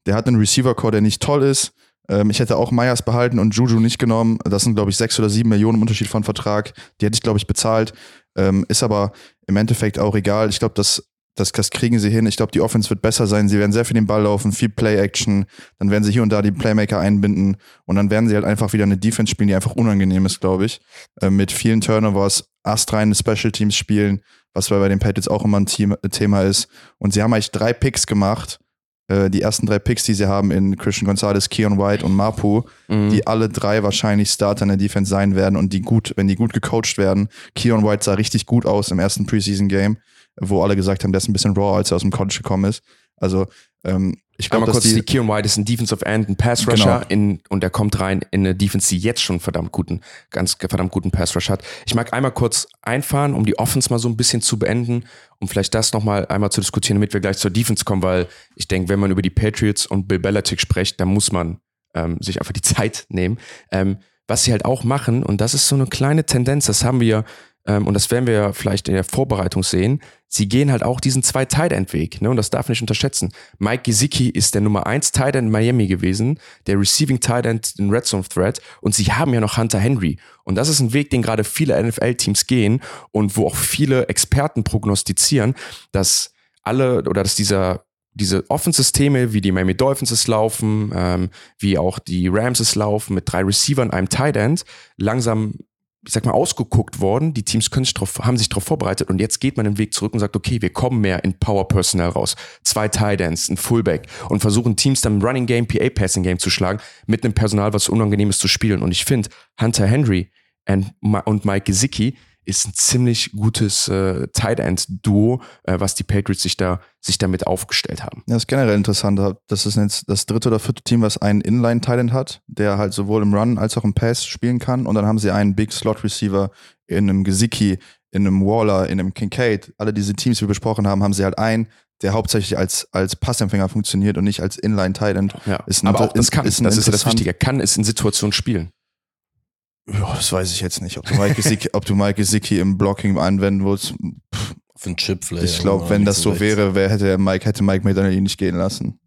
S2: Der hat einen Receiver-Core, der nicht toll ist. Ähm, ich hätte auch Myers behalten und Juju nicht genommen. Das sind, glaube ich, sechs oder sieben Millionen im Unterschied von Vertrag. Die hätte ich, glaube ich, bezahlt. Ähm, ist aber im Endeffekt auch egal. Ich glaube, das, das, das kriegen sie hin. Ich glaube, die Offense wird besser sein. Sie werden sehr viel den Ball laufen, viel Play-Action. Dann werden sie hier und da die Playmaker einbinden. Und dann werden sie halt einfach wieder eine Defense spielen, die einfach unangenehm ist, glaube ich. Äh, mit vielen Turnovers, astreine Special Teams spielen, was bei den Patriots auch immer ein äh, Thema ist. Und sie haben eigentlich drei Picks gemacht. Äh, die ersten drei Picks, die sie haben in Christian Gonzalez, Keon White und Mapu,
S1: Mhm.
S2: die alle drei wahrscheinlich Starter in der Defense sein werden und die gut, wenn die gut gecoacht werden. Keon White sah richtig gut aus im ersten Preseason-Game, wo alle gesagt haben, der ist ein bisschen raw, als er aus dem College gekommen ist. Also, ähm, ich glaube,
S1: kurz, die,
S2: die,
S1: Kieran White ist ein Defensive End, ein Pass Rusher
S2: Genau.
S1: in, und er kommt rein in eine Defense, die jetzt schon verdammt guten, ganz verdammt guten Pass Rush hat. Ich mag einmal kurz einfahren, um die Offense mal so ein bisschen zu beenden, um vielleicht das nochmal einmal zu diskutieren, damit wir gleich zur Defense kommen, weil ich denke, wenn man über die Patriots und Bill Belichick spricht, dann muss man ähm, sich einfach die <laughs> Zeit nehmen. Ähm, was sie halt auch machen, und das ist so eine kleine Tendenz, das haben wir ähm, und das werden wir ja vielleicht in der Vorbereitung sehen, sie gehen halt auch diesen zwei Tight Weg, ne? Und das darf nicht unterschätzen. Mike Gesicki ist der Nummer eins Tight End in Miami gewesen, der Receiving Tight End in Red Zone Threat und sie haben ja noch Hunter Henry. Und das ist ein Weg, den gerade viele NFL-Teams gehen und wo auch viele Experten prognostizieren, dass alle oder dass dieser diese Offensysteme, wie die Miami Dolphins es laufen, ähm, wie auch die Rams es laufen, mit drei Receivern, einem Tight End, langsam ich sag mal, ausgeguckt worden. Die Teams können sich drauf, haben sich darauf vorbereitet und jetzt geht man den Weg zurück und sagt, okay, wir kommen mehr in Power Personnel raus. Zwei Ends, ein Fullback und versuchen Teams dann Running Game, PA Passing Game zu schlagen mit einem Personal, was unangenehm ist zu spielen. Und ich finde, Hunter Henry und Mike Gesicki ist ein ziemlich gutes äh, Tight End Duo, äh, was die Patriots sich da sich damit aufgestellt haben.
S2: Ja, das ist generell interessant. Das ist jetzt das dritte oder vierte Team, was einen Inline Tight End hat, der halt sowohl im Run als auch im Pass spielen kann. Und dann haben sie einen Big Slot Receiver in einem Gesicki, in einem Waller, in einem Kincaid. Alle diese Teams, die wir besprochen haben, haben sie halt einen, der hauptsächlich als, als Passempfänger funktioniert und nicht als Inline Tight End.
S1: Ja, ist ein, aber auch das kann, ist das ist ja das Wichtige. Kann es in Situationen spielen.
S2: Ja, das weiß ich jetzt nicht. Ob du Mike Gesicki, <laughs> ob du Mike Gesicki im Blocking anwenden willst.
S3: Pff, Für einen Chip vielleicht.
S2: Ich glaube, wenn das so wäre, wer hätte Mike, hätte Mike ihn nicht gehen lassen.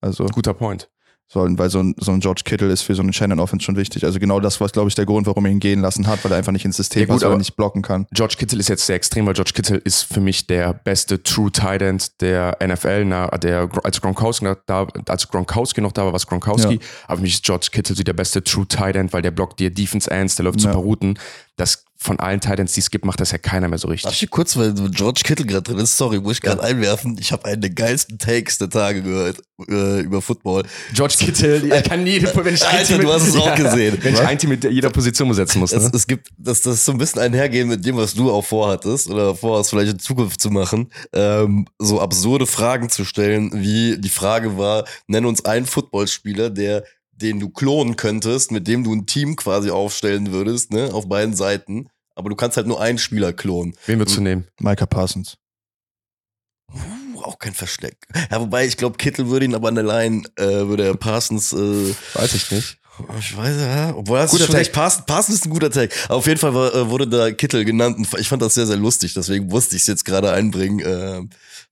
S2: Also.
S1: Guter Point
S2: sollen, weil so ein, so ein George Kittle ist für so einen Shannon Offense schon wichtig. Also genau das war, glaube ich, der Grund, warum er ihn gehen lassen hat, weil er einfach nicht ins System ja, passt, weil er nicht blocken kann.
S1: George Kittle ist jetzt sehr extrem, weil George Kittle ist für mich der beste True Tight End der NFL, na, der, als Gronkowski, da, als Gronkowski noch da war, was Gronkowski, ja. aber für mich ist George Kittle so der beste True Tight End, weil der blockt dir Defense Ends, der läuft ja. super Routen. Das von allen Titans, die es gibt, macht das ja keiner mehr so richtig.
S3: Darf ich kurz, weil George Kittle gerade drin ist, sorry, muss ich gerade ja. einwerfen. Ich habe einen der geilsten Takes der Tage gehört äh, über Football.
S1: George Kittle, er kann jede, wenn ich ein
S3: Alter, Team du hast es auch gesehen.
S1: Wenn ich ein Team mit jeder Position besetzen muss.
S3: Ne? Es, es, gibt, das, das ist so ein bisschen einhergehen mit dem, was du auch vorhattest oder vorhast, vielleicht in Zukunft zu machen, ähm, so absurde Fragen zu stellen, wie die Frage war, nenn uns einen Footballspieler, der den du klonen könntest, mit dem du ein Team quasi aufstellen würdest, ne, auf beiden Seiten. Aber du kannst halt nur einen Spieler klonen.
S1: Wen würdest du nehmen?
S2: Micah Parsons.
S3: Uh, auch kein Versteck. Ja, wobei ich glaube, Kittel würde ihn aber an der Line, äh, würde er Parsons. Äh,
S1: weiß ich nicht.
S3: Ich weiß ja, obwohl das guter Tag. Parsons, Parsons ist ein guter Tag. Aber auf jeden Fall war, äh, wurde da Kittel genannt und ich fand das sehr, sehr lustig. Deswegen wusste ich es jetzt gerade einbringen. Äh,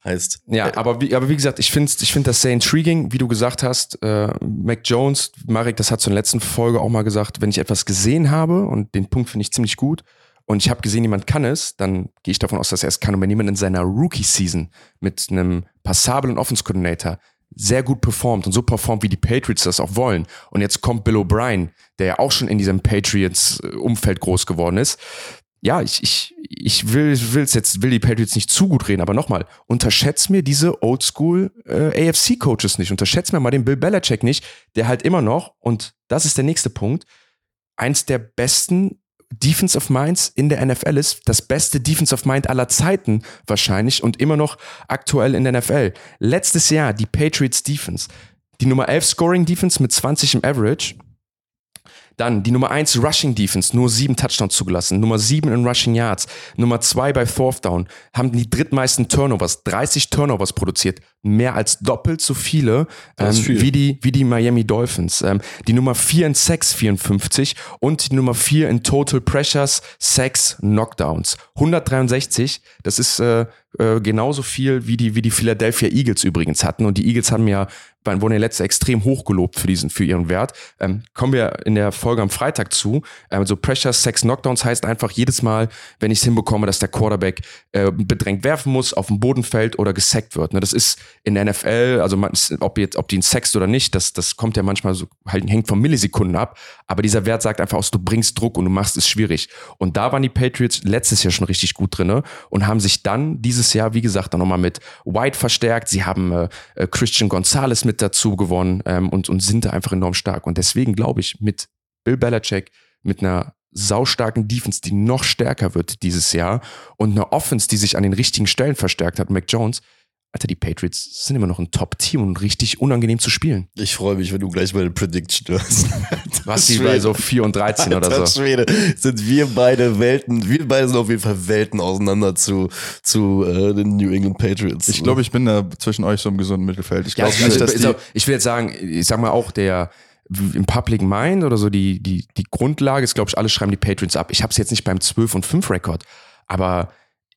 S3: heißt.
S1: Ja, äh, aber wie, aber wie gesagt, ich finde ich find das sehr intriguing, wie du gesagt hast. Äh, Mac Jones, Marek, das hat zur letzten Folge auch mal gesagt, wenn ich etwas gesehen habe, und den Punkt finde ich ziemlich gut, und ich habe gesehen, jemand kann es, dann gehe ich davon aus, dass er es kann. Und wenn jemand in seiner Rookie-Season mit einem passablen Offense-Coordinator sehr gut performt und so performt, wie die Patriots das auch wollen. Und jetzt kommt Bill O'Brien, der ja auch schon in diesem Patriots-Umfeld groß geworden ist, ja, ich, ich, ich will will's jetzt, will die Patriots nicht zu gut reden, aber nochmal, unterschätzt mir diese Oldschool äh, AFC-Coaches nicht. Unterschätzt mir mal den Bill Belichick nicht, der halt immer noch, und das ist der nächste Punkt, eins der besten Defense of Minds in der NFL ist, das beste Defense of Mind aller Zeiten wahrscheinlich und immer noch aktuell in der NFL. Letztes Jahr die Patriots Defense, die Nummer 11 Scoring Defense mit 20 im Average, dann die Nummer 1 Rushing Defense, nur sieben Touchdowns zugelassen. Nummer 7 in Rushing Yards. Nummer 2 bei Fourth Down. Haben die drittmeisten Turnovers, 30 Turnovers produziert. Mehr als doppelt so viele ähm, wie, die, wie die Miami Dolphins. Ähm, die Nummer 4 in Sacks, 54. Und die Nummer 4 in Total Pressures, Sacks, Knockdowns. 163. Das ist äh, äh, genauso viel wie die, wie die Philadelphia Eagles übrigens hatten. Und die Eagles haben ja wurden ja letzte extrem hochgelobt für diesen, für ihren Wert. Ähm, kommen wir in der Folge am Freitag zu. Ähm, so Pressure Sex Knockdowns heißt einfach jedes Mal, wenn ich es hinbekomme, dass der Quarterback äh, bedrängt werfen muss, auf dem Boden fällt oder gesackt wird. Ne? Das ist in der NFL, also man, ob jetzt, ob die ihn sext oder nicht, das, das kommt ja manchmal so, halt, hängt von Millisekunden ab. Aber dieser Wert sagt einfach aus, du bringst Druck und du machst es schwierig. Und da waren die Patriots letztes Jahr schon richtig gut drinne und haben sich dann dieses Jahr, wie gesagt, dann nochmal mit White verstärkt. Sie haben äh, äh Christian Gonzalez mit mit dazu gewonnen ähm, und, und sind da einfach enorm stark. Und deswegen glaube ich, mit Bill Belichick, mit einer saustarken Defense, die noch stärker wird dieses Jahr und einer Offense, die sich an den richtigen Stellen verstärkt hat, Mac Jones, Alter, die Patriots sind immer noch ein Top-Team und richtig unangenehm zu spielen.
S3: Ich freue mich, wenn du gleich meine Prediction hörst. <laughs>
S1: Was die bei so 4 und 13 Alter, oder so.
S3: Schwede. Sind wir beide Welten, wir beide sind auf jeden Fall Welten auseinander zu, zu äh, den New England Patriots.
S2: Ich glaube, ich bin da zwischen euch so im gesunden Mittelfeld. Ich, glaub,
S1: ja, also, also, ich will jetzt sagen, ich sag mal auch, der im Public Mind oder so die, die, die Grundlage ist, glaube ich, alle schreiben die Patriots ab. Ich habe es jetzt nicht beim 12 und 5 Rekord, aber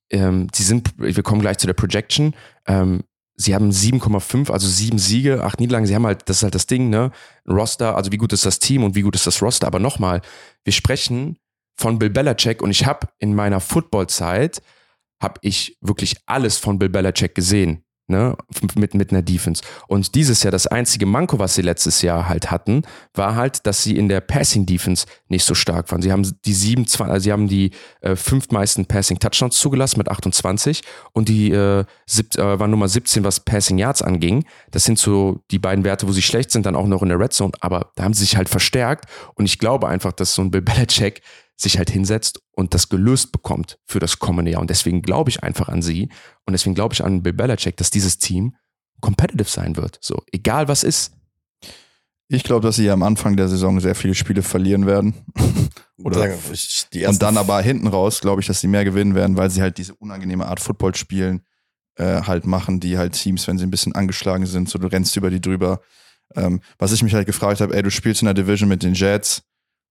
S1: ähm, sie sind, wir kommen gleich zu der Projection, ähm, sie haben 7,5, also sieben Siege, acht Niederlagen. Sie haben halt, das ist halt das Ding, ne? Roster, also wie gut ist das Team und wie gut ist das Roster. Aber nochmal, wir sprechen von Bill Belichick und ich habe in meiner Footballzeit habe ich wirklich alles von Bill Belichick gesehen ne, mit, mit einer Defense. Und dieses Jahr, das einzige Manko, was sie letztes Jahr halt hatten, war halt, dass sie in der Passing Defense nicht so stark waren. Sie haben die sieben, also sie haben die äh, fünf meisten Passing Touchdowns zugelassen mit 28 und die äh, sieb, äh, waren Nummer 17, was Passing Yards anging. Das sind so die beiden Werte, wo sie schlecht sind, dann auch noch in der Red Zone. Aber da haben sie sich halt verstärkt und ich glaube einfach, dass so ein Bill Belichick sich halt hinsetzt und das gelöst bekommt für das kommende Jahr. Und deswegen glaube ich einfach an sie und deswegen glaube ich an Bill Belichick, dass dieses Team competitive sein wird. So, egal was ist.
S2: Ich glaube, dass sie am Anfang der Saison sehr viele Spiele verlieren werden. <laughs> Oder und dann aber hinten raus, glaube ich, dass sie mehr gewinnen werden, weil sie halt diese unangenehme Art Football spielen, äh, halt machen, die halt Teams, wenn sie ein bisschen angeschlagen sind, so du rennst über die drüber. Ähm, was ich mich halt gefragt habe, ey, du spielst in der Division mit den Jets,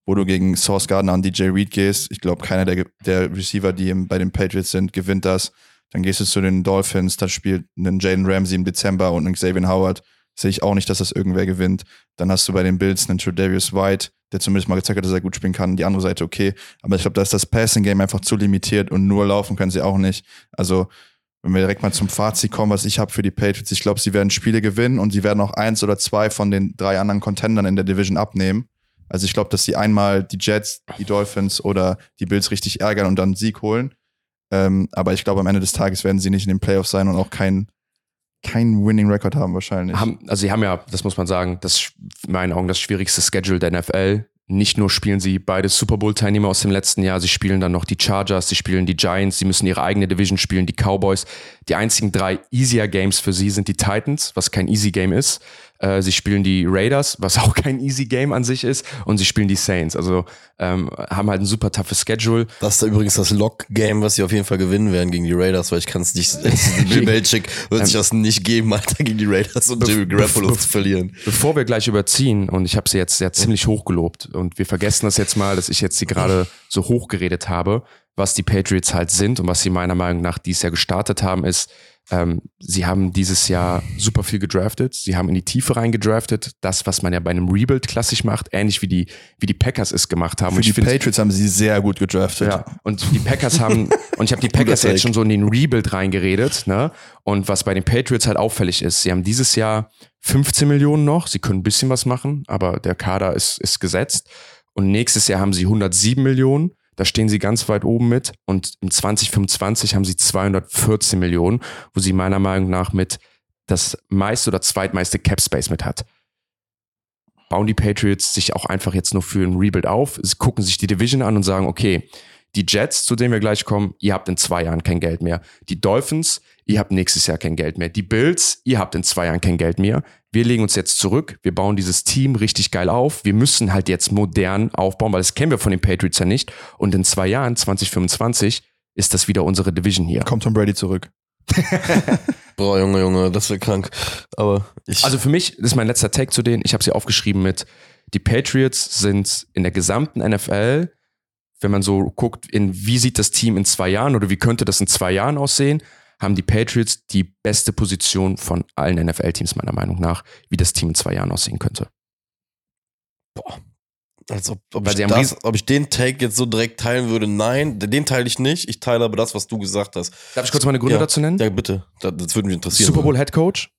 S2: wo du gegen Source Gardner und DJ Reed gehst. Ich glaube, keiner der, der Receiver, die bei den Patriots sind, gewinnt das. Dann gehst du zu den Dolphins, da spielt ein Jaden Ramsey im Dezember und ein Xavier Howard. Sehe ich auch nicht, dass das irgendwer gewinnt. Dann hast du bei den Bills einen Tredavious White, der zumindest mal gezeigt hat, dass er gut spielen kann. Die andere Seite okay. Aber ich glaube, da ist das Passing Game einfach zu limitiert und nur laufen können sie auch nicht. Also, wenn wir direkt mal zum Fazit kommen, was ich habe für die Patriots, ich glaube, sie werden Spiele gewinnen und sie werden auch eins oder zwei von den drei anderen Contendern in der Division abnehmen. Also ich glaube, dass sie einmal die Jets, die Dolphins oder die Bills richtig ärgern und dann einen Sieg holen. Ähm, aber ich glaube, am Ende des Tages werden sie nicht in den Playoffs sein und auch kein, kein Winning Record haben wahrscheinlich.
S1: Haben, also sie haben ja, das muss man sagen, das in meinen Augen das schwierigste Schedule der NFL. Nicht nur spielen sie beide Super Bowl-Teilnehmer aus dem letzten Jahr, sie spielen dann noch die Chargers, sie spielen die Giants, sie müssen ihre eigene Division spielen, die Cowboys. Die einzigen drei easier Games für sie sind die Titans, was kein Easy Game ist. Äh, sie spielen die Raiders, was <laughs> auch kein Easy Game an sich ist, und sie spielen die Saints. Also ähm, haben halt ein super toughes Schedule.
S3: Das ist da übrigens das Lock-Game, was sie auf jeden Fall gewinnen werden gegen die Raiders, weil ich kann es nicht, <laughs> Bill Belichick wird sich das nicht geben, Alter, gegen die Raiders und Jimmy Garoppolo zu verlieren.
S1: Bevor wir gleich überziehen, und ich habe sie jetzt ja ziemlich hochgelobt, und wir vergessen das jetzt mal, dass ich jetzt sie gerade so hochgeredet habe, was die Patriots halt sind und was sie meiner Meinung nach dieses Jahr gestartet haben, ist, ähm, sie haben dieses Jahr super viel gedraftet. Sie haben in die Tiefe reingedraftet. Das, was man ja bei einem Rebuild klassisch macht, ähnlich wie die, wie die Packers es gemacht haben.
S2: Für die find, Patriots haben sie sehr gut gedraftet.
S1: Ja, und die Packers haben, <laughs> und ich habe die Packers jetzt schon so in den Rebuild reingeredet, ne? Und was bei den Patriots halt auffällig ist, sie haben dieses Jahr 15 Millionen noch. Sie können ein bisschen was machen, aber der Kader ist, ist gesetzt. Und nächstes Jahr haben sie 107 Millionen. Da stehen sie ganz weit oben mit. Und im 2025 haben sie 214 Millionen, wo sie meiner Meinung nach mit das meiste oder zweitmeiste Cap Space mit hat. Bauen die Patriots sich auch einfach jetzt nur für ein Rebuild auf, sie gucken sich die Division an und sagen, okay, die Jets, zu denen wir gleich kommen, ihr habt in zwei Jahren kein Geld mehr. Die Dolphins, ihr habt nächstes Jahr kein Geld mehr. Die Bills, ihr habt in zwei Jahren kein Geld mehr wir legen uns jetzt zurück, wir bauen dieses Team richtig geil auf, wir müssen halt jetzt modern aufbauen, weil das kennen wir von den Patriots ja nicht. Und in zwei Jahren, 2025, ist das wieder unsere Division hier.
S2: Kommt Tom Brady zurück. <laughs> <laughs>
S3: Boah, Junge, Junge, das wäre krank. Aber ich.
S1: Also für mich, das ist mein letzter Take zu denen. Ich habe sie aufgeschrieben mit, die Patriots sind in der gesamten NFL, wenn man so guckt, in wie sieht das Team in zwei Jahren oder wie könnte das in zwei Jahren aussehen, haben die Patriots die beste Position von allen NFL-Teams meiner Meinung nach, wie das Team in zwei Jahren aussehen könnte.
S3: Boah. Als ob, ob, ich das, ob, ich den Take jetzt so direkt teilen würde, nein, den teile ich nicht. Ich teile aber das, was du gesagt hast.
S1: Darf ich kurz meine Gründe
S3: ja,
S1: dazu nennen?
S3: Ja, bitte. Das, das würde mich interessieren.
S1: Super Bowl Head Coach.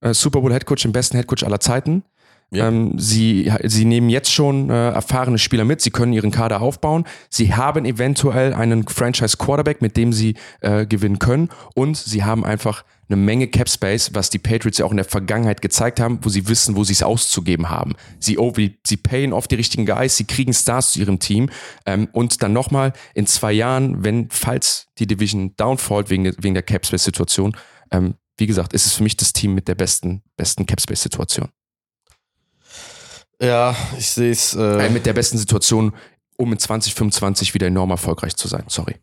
S1: Äh, Super Bowl Head Coach, den besten Head Coach aller Zeiten. Ja. Ähm, sie, sie nehmen jetzt schon äh, erfahrene Spieler mit, sie können ihren Kader aufbauen, sie haben eventuell einen Franchise-Quarterback, mit dem sie äh, gewinnen können und sie haben einfach eine Menge Cap Space, was die Patriots ja auch in der Vergangenheit gezeigt haben, wo sie wissen, wo sie es auszugeben haben. Sie, oh, sie payen oft die richtigen Guys, sie kriegen Stars zu ihrem Team ähm, und dann nochmal in zwei Jahren, wenn, falls die Division downfallt wegen, wegen der Cap Space Situation, ähm, wie gesagt, ist es für mich das Team mit der besten, besten Cap Space Situation.
S3: Ja, ich sehe es. Äh
S1: mit der besten Situation, um in 2025 wieder enorm erfolgreich zu sein. Sorry.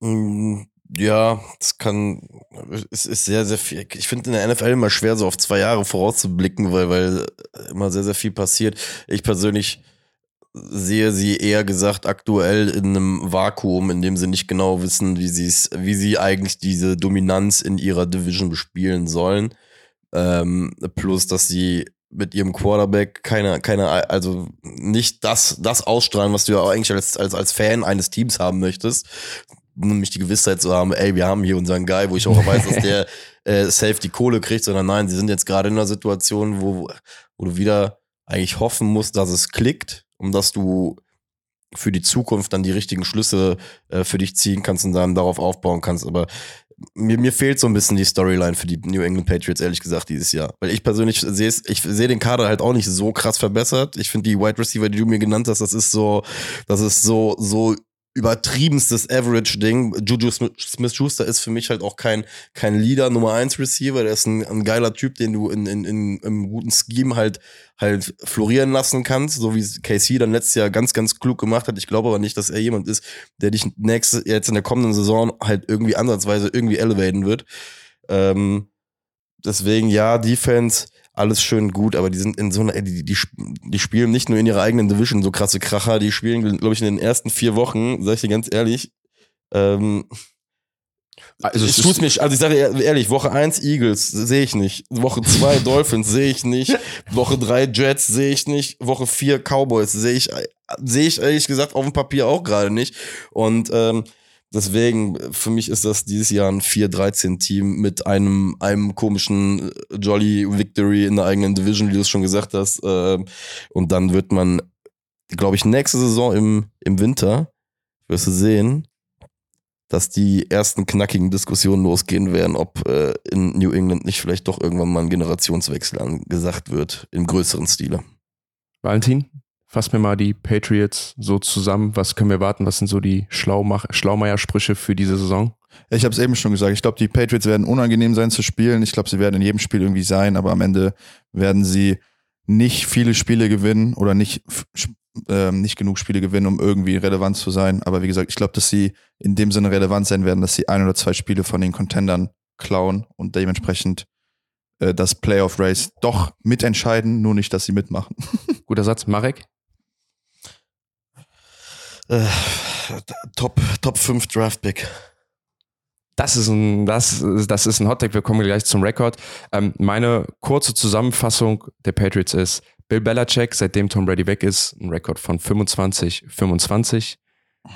S3: Mm, Ja, das kann, es ist sehr, sehr viel. Ich finde in der NFL immer schwer, so auf zwei Jahre vorauszublicken, weil, weil immer sehr, sehr viel passiert. Ich persönlich sehe sie eher gesagt aktuell in einem Vakuum, in dem sie nicht genau wissen, wie sie es, wie sie eigentlich diese Dominanz in ihrer Division bespielen sollen. Ähm, plus, dass sie mit ihrem Quarterback keine, keine, also nicht das, das ausstrahlen, was du ja eigentlich als, als, als Fan eines Teams haben möchtest. Nämlich die Gewissheit zu haben, ey, wir haben hier unseren Guy, wo ich auch weiß, dass der <laughs> äh, safe die Kohle kriegt, sondern nein, sie sind jetzt gerade in einer Situation, wo, wo du wieder eigentlich hoffen musst, dass es klickt um dass du für die Zukunft dann die richtigen Schlüsse äh, für dich ziehen kannst und dann darauf aufbauen kannst. Aber mir, mir fehlt so ein bisschen die Storyline für die New England Patriots, ehrlich gesagt, dieses Jahr. Weil ich persönlich sehe ich sehe den Kader halt auch nicht so krass verbessert. Ich finde die Wide Receiver, die du mir genannt hast, das ist so, das ist so, so übertriebenstes Average-Ding. Juju Smith-Schuster ist für mich halt auch kein, kein Leader, Nummer 1 Receiver. Der ist ein, ein geiler Typ, den du in, in, in, im guten Scheme halt, halt florieren lassen kannst, so wie KC dann letztes Jahr ganz, ganz klug gemacht hat. Ich glaube aber nicht, dass er jemand ist, der dich nächstes, jetzt in der kommenden Saison halt irgendwie ansatzweise irgendwie elevaten wird. Ähm, deswegen, ja, Defense, alles schön gut, aber die sind in so einer, die, die, die spielen nicht nur in ihrer eigenen Division so krasse Kracher, die spielen, glaube ich, in den ersten vier Wochen, sag ich dir ganz ehrlich, ähm, also es tut mir, also ich sage ehrlich, Woche 1 Eagles sehe ich nicht, Woche 2 <laughs> Dolphins sehe ich nicht, <laughs> Woche 3 Jets sehe ich nicht, Woche 4 Cowboys sehe ich, sehe ich ehrlich gesagt auf dem Papier auch gerade nicht. Und ähm, Deswegen, für mich ist das dieses Jahr ein 4-13-Team mit einem, einem komischen äh, Jolly Victory in der eigenen Division, wie du es schon gesagt hast. Ähm, und dann wird man, glaube ich, nächste Saison im, im Winter, wirst du sehen, dass die ersten knackigen Diskussionen losgehen werden, ob äh, in New England nicht vielleicht doch irgendwann mal ein Generationswechsel angesagt wird, im größeren Stile.
S1: Valentin? Fass mir mal die Patriots so zusammen. Was können wir warten? Was sind so die Schlaumeier-Sprüche für diese Saison?
S2: Ich habe es eben schon gesagt. Ich glaube, die Patriots werden unangenehm sein zu spielen. Ich glaube, sie werden in jedem Spiel irgendwie sein, aber am Ende werden sie nicht viele Spiele gewinnen oder nicht, äh, nicht genug Spiele gewinnen, um irgendwie relevant zu sein. Aber wie gesagt, ich glaube, dass sie in dem Sinne relevant sein werden, dass sie ein oder zwei Spiele von den Contendern klauen und dementsprechend äh, das Playoff Race doch mitentscheiden, nur nicht, dass sie mitmachen. <laughs>
S1: Guter Satz, Marek?
S3: Äh, Top, Top 5 Draft Pick.
S1: Das ist ein, das, das ist ein Hottag. Wir kommen gleich zum Rekord. Ähm, meine kurze Zusammenfassung der Patriots ist, Bill Belichick, seitdem Tom Brady weg ist, ein Rekord von 25, 25.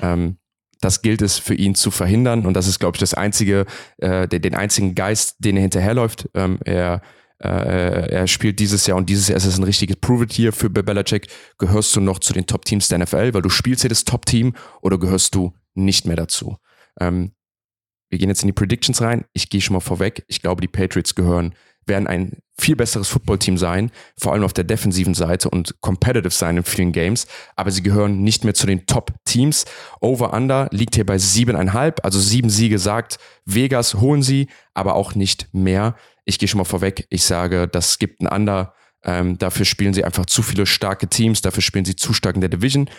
S1: Ähm, das gilt es für ihn zu verhindern und das ist, glaube ich, das einzige, äh, den, den einzigen Geist, den er hinterherläuft. Ähm, er äh, er spielt dieses Jahr und dieses Jahr ist es ein richtiges Prove-It hier für Belichick. Gehörst du noch zu den Top-Teams der NFL, weil du spielst hier das Top-Team oder gehörst du nicht mehr dazu? Ähm, wir gehen jetzt in die Predictions rein. Ich gehe schon mal vorweg. Ich glaube, die Patriots gehören, werden ein viel besseres Football-Team sein, vor allem auf der defensiven Seite und competitive sein in vielen Games. Aber sie gehören nicht mehr zu den Top-Teams. Over-Under liegt hier bei siebeneinhalb, also sieben Siege sagt Vegas holen sie, aber auch nicht mehr. Ich gehe schon mal vorweg. Ich sage, das gibt ein Under. Ähm, dafür spielen sie einfach zu viele starke Teams. Dafür spielen sie zu stark in der Division.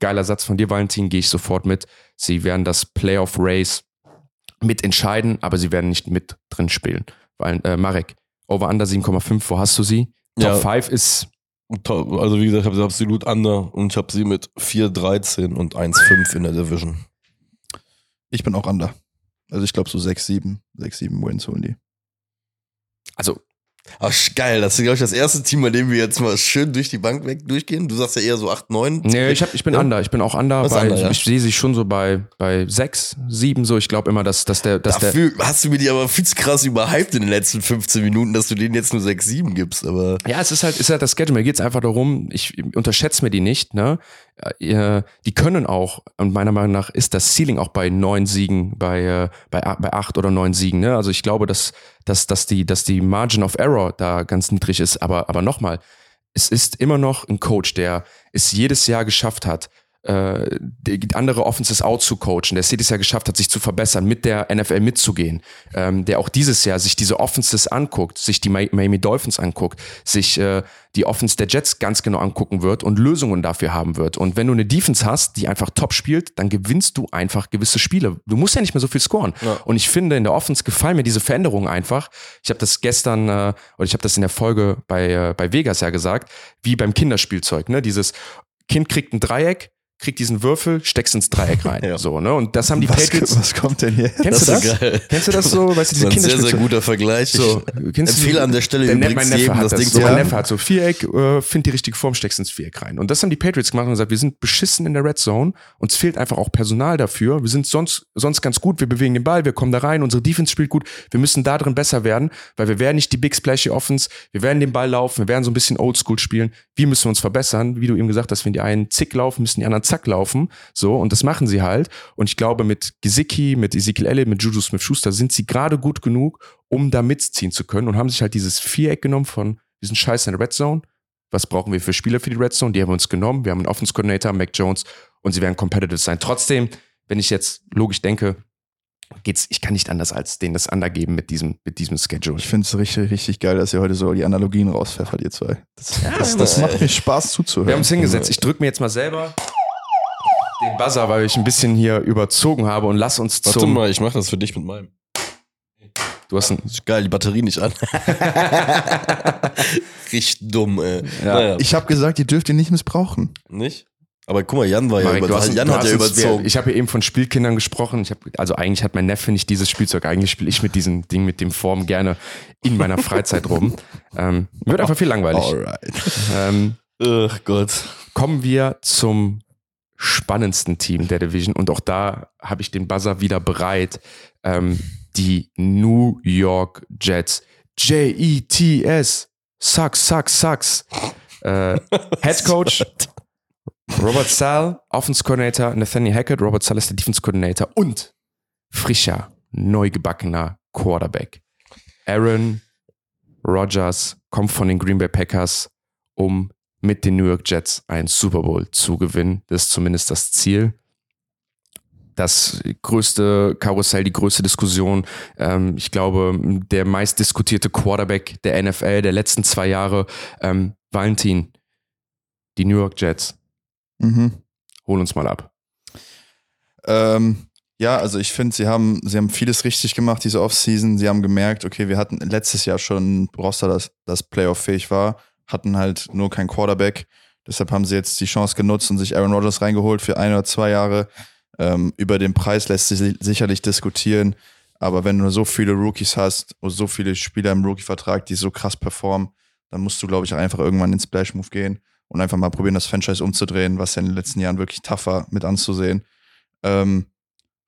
S1: Geiler Satz von dir, Valentin, gehe ich sofort mit. Sie werden das Playoff Race mitentscheiden, aber sie werden nicht mit drin spielen. Weil, äh, Marek, over under 7,5, wo hast du sie? Top ja. 5 ist.
S3: Also, wie gesagt, ich habe sie absolut under und ich habe sie mit 4,13 und 1,5 in der Division.
S2: Ich bin auch under. Also, ich glaube, so 6, 7, 6, 7 Wins holen die.
S1: Also
S3: Ach, geil. Das ist, glaube ich, das erste Team, bei dem wir jetzt mal schön durch die Bank weg durchgehen. Du sagst ja eher so 8, 9.
S1: Nee, ich, hab, ich bin ja? under. Ich bin auch under. Bei, under ja? Ich, ich sehe sie schon so bei, bei 6, 7 so. Ich glaube immer, dass, dass der. Dass
S3: Dafür
S1: der,
S3: hast du mir die aber viel zu krass überhyped in den letzten 15 Minuten, dass du denen jetzt nur 6, 7 gibst. Aber
S1: ja, es ist halt, ist halt das Schedule. Mir geht es einfach darum, ich unterschätze mir die nicht. Ne? Die können auch, und meiner Meinung nach ist das Ceiling auch bei 9 Siegen, bei, äh, bei, bei 8 oder 9 Siegen. Ne? Also ich glaube, dass, dass, dass, die, dass die Margin of Error da ganz niedrig ist. Aber, aber nochmal, es ist immer noch ein Coach, der es jedes Jahr geschafft hat, äh, andere Offenses out zu coachen, der es jedes Jahr geschafft hat, sich zu verbessern, mit der NFL mitzugehen, ähm, der auch dieses Jahr sich diese Offenses anguckt, sich die Miami Dolphins anguckt, sich äh, die Offense der Jets ganz genau angucken wird und Lösungen dafür haben wird. Und wenn du eine Defense hast, die einfach top spielt, dann gewinnst du einfach gewisse Spiele. Du musst ja nicht mehr so viel scoren. Ja. Und ich finde, in der Offense gefallen mir diese Veränderungen einfach. Ich habe das gestern, äh, oder ich habe das in der Folge bei, äh, bei Vegas ja gesagt, wie beim Kinderspielzeug, ne? Dieses Kind kriegt ein Dreieck, krieg diesen Würfel, steckst ins Dreieck rein. <laughs> ja. So, ne? Und das haben die
S2: was,
S1: Patriots.
S2: Was kommt denn hier?
S1: Kennst das du das? Geil. Kennst du das so? Weißt du, diese
S3: ist ein sehr, sehr guter Vergleich. So,
S1: ich empfehle an der Stelle der übrigens Neffe hat das, das Ding so. Mein Neffe hat so Viereck, äh, find die richtige Form, steckst ins Viereck rein. Und das haben die Patriots gemacht und gesagt, wir sind beschissen in der Red Zone. Uns fehlt einfach auch Personal dafür. Wir sind sonst, sonst ganz gut. Wir bewegen den Ball, wir kommen da rein. Unsere Defense spielt gut. Wir müssen da drin besser werden, weil wir werden nicht die Big Splashy Offense. Wir werden den Ball laufen. Wir werden so ein bisschen Oldschool spielen. Wir müssen uns verbessern. Wie du eben gesagt hast, wenn die einen zick laufen, müssen die anderen zack laufen. So, und das machen sie halt. Und ich glaube, mit Gesicki, mit Ezekiel Elliott, mit Juju Smith-Schuster sind sie gerade gut genug, um da mitziehen zu können und haben sich halt dieses Viereck genommen von diesen Scheiß in der Red Zone. Was brauchen wir für Spieler für die Red Zone? Die haben wir uns genommen. Wir haben einen Offense Coordinator, Mac Jones, und sie werden competitive sein. Trotzdem, wenn ich jetzt logisch denke, geht's, ich kann nicht anders als denen das undergeben mit diesem, mit diesem Schedule.
S2: Ich finde es richtig, richtig geil, dass ihr heute so die Analogien rauspfeffert, ihr zwei. Das, ja, das, das macht mir Spaß zuzuhören.
S1: Wir haben es hingesetzt. Ich drücke mir jetzt mal selber den Buzzer, weil ich ein bisschen hier überzogen habe und lass uns
S3: Warte zum... Warte mal, ich mache das für dich mit meinem.
S1: Du hast ein...
S3: Geil, die Batterie nicht an. <laughs> Richtig dumm, ey.
S2: Ja. Naja. Ich habe gesagt, ihr dürft ihn nicht missbrauchen.
S3: Nicht? Aber guck mal, Jan war Marek, ja über, hast, Jan hat ja überzogen.
S1: Ich habe ja eben von Spielkindern gesprochen. Ich hab, also eigentlich hat mein Neffe nicht dieses Spielzeug. Eigentlich spiele ich mit diesem Ding, mit dem Form gerne in meiner Freizeit rum. <laughs> Ähm, wird einfach viel langweilig.
S2: Alright.
S1: Ähm,
S3: Ach Gott.
S1: Kommen wir zum spannendsten Team der Division. Und auch da habe ich den Buzzer wieder bereit. Ähm, die New York Jets. J-E-T-S. Sucks, sucks, sucks. Äh, Head Coach Robert Sal, Offense Coordinator, Nathaniel Hackett, Robert Sal ist der Defense Coordinator und frischer, neu gebackener Quarterback. Aaron Rodgers kommt von den Green Bay Packers, um mit den New York Jets einen Super Bowl zu gewinnen. Das ist zumindest das Ziel. Das größte Karussell, die größte Diskussion. Ähm, ich glaube, der meist diskutierte Quarterback der NFL der letzten zwei Jahre, ähm, Valentin, die New York Jets. Mhm. Hol uns mal ab.
S2: Ähm, ja, also ich finde, sie haben, sie haben vieles richtig gemacht, diese Offseason. Sie haben gemerkt, okay, wir hatten letztes Jahr schon ein Roster, das, das Playoff-fähig war hatten halt nur kein Quarterback. Deshalb haben sie jetzt die Chance genutzt und sich Aaron Rodgers reingeholt für ein oder zwei Jahre. Ähm, über den Preis lässt sich sicherlich diskutieren. Aber wenn du so viele Rookies hast und so viele Spieler im Rookie-Vertrag, die so krass performen, dann musst du, glaube ich, einfach irgendwann ins Splash-Move gehen und einfach mal probieren, das Franchise umzudrehen, was ja in den letzten Jahren wirklich tough war mit anzusehen. Ähm,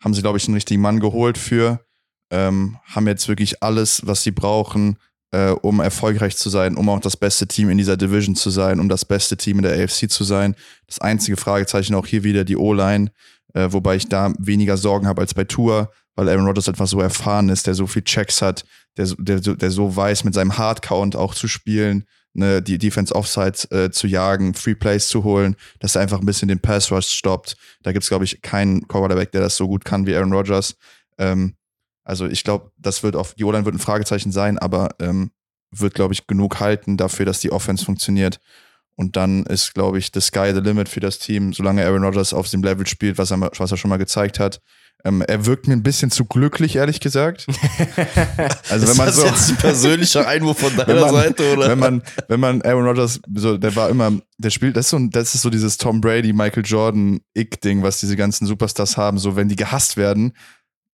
S2: haben sie, glaube ich, einen richtigen Mann geholt für. Ähm, haben jetzt wirklich alles, was sie brauchen äh, um erfolgreich zu sein, um auch das beste Team in dieser Division zu sein, um das beste Team in der AFC zu sein. Das einzige Fragezeichen auch hier wieder die O-Line, äh, wobei ich da weniger Sorgen habe als bei Tour, weil Aaron Rodgers einfach so erfahren ist, der so viel Checks hat, der, der, der so weiß, mit seinem Hardcount auch zu spielen, ne, die Defense Offsides äh, zu jagen, Free Plays zu holen, dass er einfach ein bisschen den Pass Rush stoppt. Da gibt es, glaube ich, keinen Quarterback, der das so gut kann wie Aaron Rodgers. Ähm, also ich glaube, das wird auf, die O-Line wird ein Fragezeichen sein, aber ähm, wird, glaube ich, genug halten dafür, dass die Offense funktioniert. Und dann ist, glaube ich, the sky the limit für das Team, solange Aaron Rodgers auf dem Level spielt, was er, was er schon mal gezeigt hat. Ähm, er wirkt mir ein bisschen zu glücklich, ehrlich gesagt. <laughs>
S3: Also wenn man so, jetzt ein persönlicher Einwurf von <laughs> deiner
S2: man,
S3: Seite, oder?
S2: Wenn man, wenn man Aaron Rodgers, so, der war immer, der spielt, das ist so, das ist so dieses Tom Brady, Michael Jordan, Ick-Ding, was diese ganzen Superstars haben. So, wenn die gehasst werden,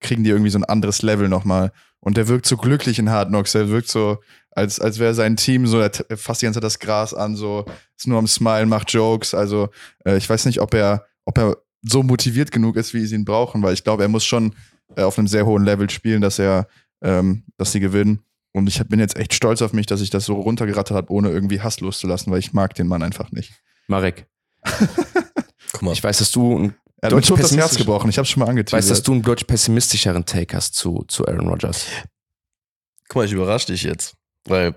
S2: kriegen die irgendwie so ein anderes Level nochmal. Und der wirkt so glücklich in Hard Knocks. Der wirkt so, als, als wäre sein Team so, er fasst die ganze Zeit das Gras an, so, ist nur am Smile, macht Jokes. Also, äh, ich weiß nicht, ob er, ob er so motiviert genug ist, wie sie ihn brauchen, weil ich glaube, er muss schon äh, auf einem sehr hohen Level spielen, dass er, ähm, dass sie gewinnen. Und ich bin jetzt echt stolz auf mich, dass ich das so runtergerattert habe, ohne irgendwie Hass loszulassen, weil ich mag den Mann einfach nicht.
S1: Marek. <laughs> Guck mal. Ich weiß, dass du ein
S2: er hat mir das Herz gebrochen. Ich habe schon mal angeteasert.
S1: Weißt du, dass du einen deutlich pessimistischeren Take hast zu, zu Aaron Rodgers?
S3: Guck mal, ich überrasche dich jetzt. Weil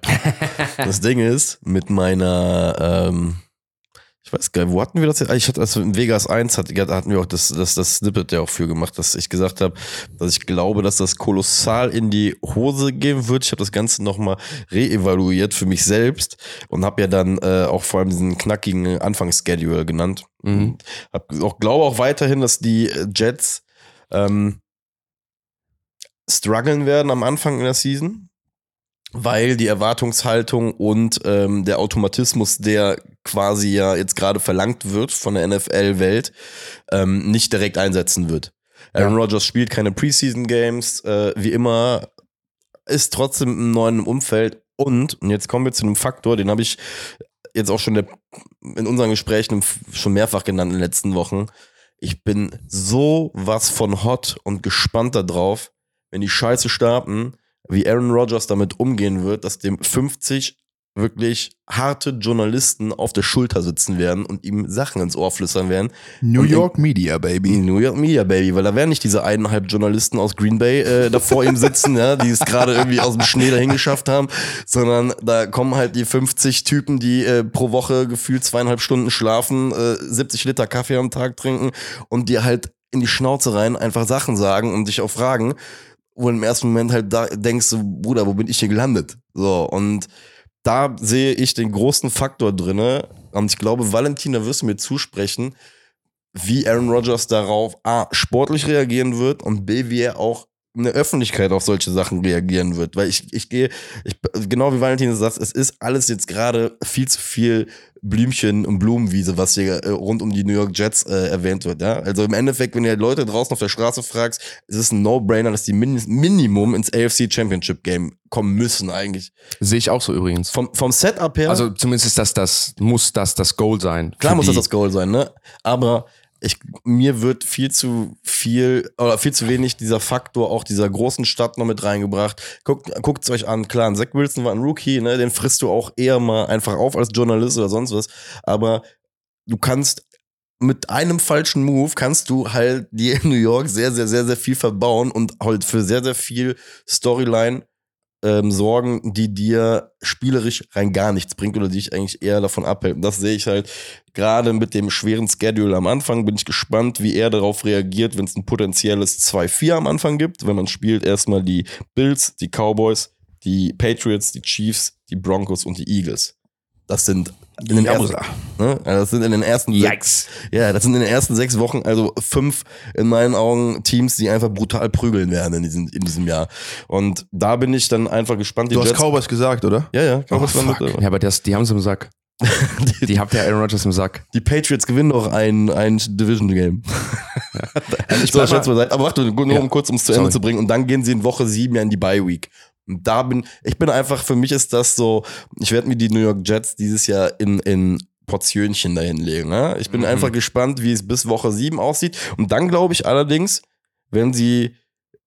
S3: das Ding ist, mit meiner, ähm, Ich weiß gar nicht, wo hatten wir das? Ich hatte also in Vegas 1 hat, hatten wir auch das, das, das Snippet ja auch für gemacht, dass ich gesagt habe, dass ich glaube, dass das kolossal in die Hose gehen wird. Ich habe das Ganze nochmal reevaluiert für mich selbst und habe ja dann äh, auch vor allem diesen knackigen Anfangsschedule genannt.
S1: Mhm.
S3: Hab auch, glaube auch weiterhin, dass die Jets ähm, strugglen werden am Anfang in der Season weil die Erwartungshaltung und ähm, der Automatismus, der quasi ja jetzt gerade verlangt wird von der NFL-Welt, ähm, nicht direkt einsetzen wird. Aaron
S1: Ja.
S3: Rodgers spielt keine Preseason-Games, äh, wie immer, ist trotzdem im neuen Umfeld und, und jetzt kommen wir zu einem Faktor, den habe ich jetzt auch schon der, in unseren Gesprächen schon mehrfach genannt in den letzten Wochen. Ich bin so was von hot und gespannt darauf, wenn die Scheiße starten, wie Aaron Rodgers damit umgehen wird, dass dem 50 wirklich harte Journalisten auf der Schulter sitzen werden und ihm Sachen ins Ohr flüstern werden.
S2: New
S3: Und
S2: York Media, Baby.
S3: New York Media Baby, weil da werden nicht diese eineinhalb Journalisten aus Green Bay äh, da vor ihm sitzen, ja, die es gerade irgendwie aus dem Schnee dahin geschafft haben, sondern da kommen halt die 50 Typen, die äh, pro Woche gefühlt zweieinhalb Stunden schlafen, äh, 70 Liter Kaffee am Tag trinken und dir halt in die Schnauze rein einfach Sachen sagen und dich auch fragen, wo du im ersten Moment halt da denkst, so, Bruder, wo bin ich hier gelandet? So, und da sehe ich den großen Faktor drinne. Und ich glaube, Valentina wirst mir zusprechen, wie Aaron Rodgers darauf A, sportlich reagieren wird und B, wie er auch in der Öffentlichkeit auf solche Sachen reagieren wird. Weil ich, ich gehe, ich, genau wie Valentin sagt, es ist alles jetzt gerade viel zu viel Blümchen und Blumenwiese, was hier äh, rund um die New York Jets äh, erwähnt wird. Ja? Also im Endeffekt, wenn ihr Leute draußen auf der Straße fragst, ist es ein No-Brainer, dass die min Minimum ins AFC Championship Game kommen müssen eigentlich.
S1: Sehe ich auch so übrigens.
S3: Vom, vom Setup her.
S1: Also zumindest ist das, das muss das das Goal sein.
S3: Klar muss
S1: die-
S3: das das Goal sein, ne? Aber ich, mir wird viel zu viel oder viel zu wenig dieser Faktor auch dieser großen Stadt noch mit reingebracht. Guckt guckt's euch an. Klar, Zach Wilson war ein Rookie, ne? Den frisst du auch eher mal einfach auf als Journalist oder sonst was. Aber du kannst mit einem falschen Move kannst du halt dir in <laughs> New York sehr, sehr, sehr, sehr viel verbauen und halt für sehr, sehr viel Storyline ähm, sorgen, die dir spielerisch rein gar nichts bringt oder die dich eigentlich eher davon abhält. Und das sehe ich halt gerade mit dem schweren Schedule am Anfang. Bin ich gespannt, wie er darauf reagiert, wenn es ein potenzielles 2-4 am Anfang gibt. Wenn man spielt erstmal die Bills, die Cowboys, die Patriots, die Chiefs, die Broncos und die Eagles. Das sind in den ersten, ne? Also Das sind in den ersten sechs, ja, das sind in den ersten sechs Wochen also fünf in meinen Augen Teams, die einfach brutal prügeln werden in diesem, in diesem Jahr. Und da bin ich dann einfach gespannt. Die
S2: Du hast
S3: Jets-
S2: Cowboys gesagt, oder?
S3: ja, ja,
S1: Oh,
S3: Cowboys waren mit,
S1: fuck.
S3: dabei.
S1: Ja, aber das, die haben sie im Sack.
S3: die, <laughs>
S1: Die habt ja Aaron Rodgers im Sack.
S3: die Patriots gewinnen noch ein, ein Division-Game.
S1: Ich <laughs>
S3: so,
S1: bleib
S3: Scherz
S1: mal-
S3: beiseite. Aber warte, nur
S1: Ja.
S3: um kurz, um es zu
S1: Sorry.
S3: Ende zu bringen. Und dann gehen sie in Woche sieben ja in die Bye-Week. Und da bin, ich bin einfach, für mich ist das so, ich werde mir die New York Jets dieses Jahr in, in Portionchen dahin legen. Ne? Ich bin
S1: Mhm.
S3: einfach gespannt, wie es bis Woche sieben aussieht. Und dann glaube ich allerdings, wenn sie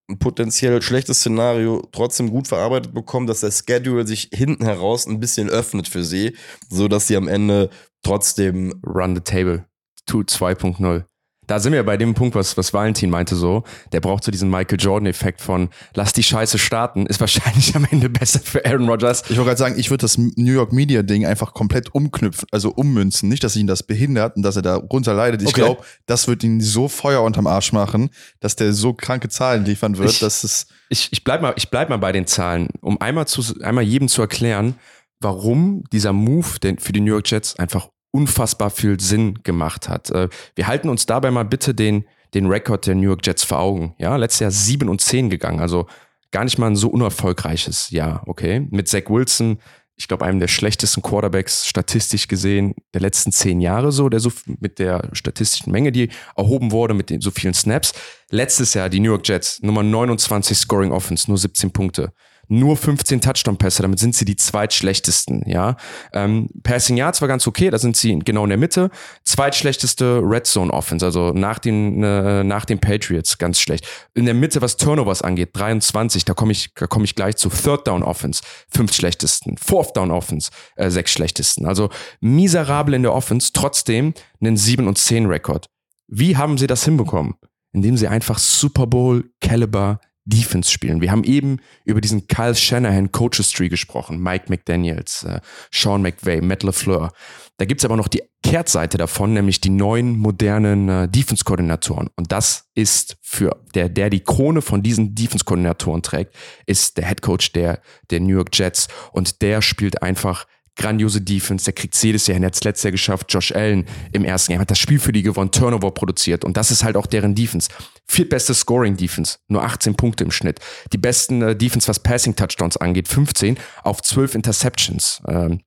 S3: ein potenziell schlechtes Szenario trotzdem gut verarbeitet bekommen, dass der Schedule sich hinten heraus ein bisschen öffnet für sie, so dass sie am Ende trotzdem
S1: Run the Table. To 2.0. Da sind wir bei dem Punkt, was, was Valentin meinte so. Der braucht so diesen Michael Jordan-Effekt von lass die Scheiße starten, ist wahrscheinlich am Ende besser für Aaron Rodgers.
S2: Ich wollte gerade sagen, ich würde das New York Media Ding einfach komplett umknüpfen, also ummünzen. Nicht, dass ihn das behindert und dass er da runter leidet. Ich
S3: Okay.
S2: glaube, das wird ihn so Feuer unterm Arsch machen, dass der so kranke Zahlen liefern wird,
S1: Ich-
S2: dass es
S1: Ich, ich bleib mal, ich bleib mal bei den Zahlen, um einmal zu, einmal jedem zu erklären, warum dieser Move den, für die New York Jets einfach unfassbar viel Sinn gemacht hat. Äh, Wir halten uns dabei mal bitte den, den Rekord der New York Jets vor Augen. Ja, letztes Jahr 7 und 10 gegangen, also gar nicht mal ein so unerfolgreiches Jahr, okay? Mit Zach Wilson, ich glaube, einem der schlechtesten Quarterbacks statistisch gesehen der letzten zehn Jahre so, der so mit der statistischen Menge, die erhoben wurde, mit den so vielen Snaps. Letztes Jahr die New York Jets, Nummer 29 Scoring Offense, nur 17 Punkte. Nur 15 Touchdown-Pässe, damit sind sie die zweitschlechtesten, ja. Ähm, Passing Yards war ganz okay, da sind sie genau in der Mitte. Zweitschlechteste Red Zone Offense, also nach den, äh, nach den Patriots, ganz schlecht. In der Mitte, was Turnovers angeht, 23, da komme ich, da komme ich gleich zu. Third Down Offense, fünf schlechtesten. Fourth Down Offense, äh, sechs schlechtesten. Also miserabel in der Offense, trotzdem einen 7 und 10 Rekord. Wie haben sie das hinbekommen? Indem sie einfach Super Bowl Caliber Defense spielen. Wir haben eben über diesen Kyle Shanahan Coaches Tree gesprochen, Mike McDaniels, äh, Sean McVay, Matt LaFleur. Da gibt's aber noch die Kehrtseite davon, nämlich die neuen modernen äh, Defense-Koordinatoren. Und das ist für der, der die Krone von diesen Defense-Koordinatoren trägt, ist der Head Coach der, der New York Jets. Und der spielt einfach grandiose Defense, der kriegt jedes Jahr hin, der hat letztes Jahr geschafft, Josh Allen im ersten Jahr hat das Spiel für die gewonnen, Turnover produziert und das ist halt auch deren Defense. Viertbeste Scoring Defense, nur 18 Punkte im Schnitt. Die besten äh, Defense, was Passing Touchdowns angeht, 15 auf 12 Interceptions. Ähm,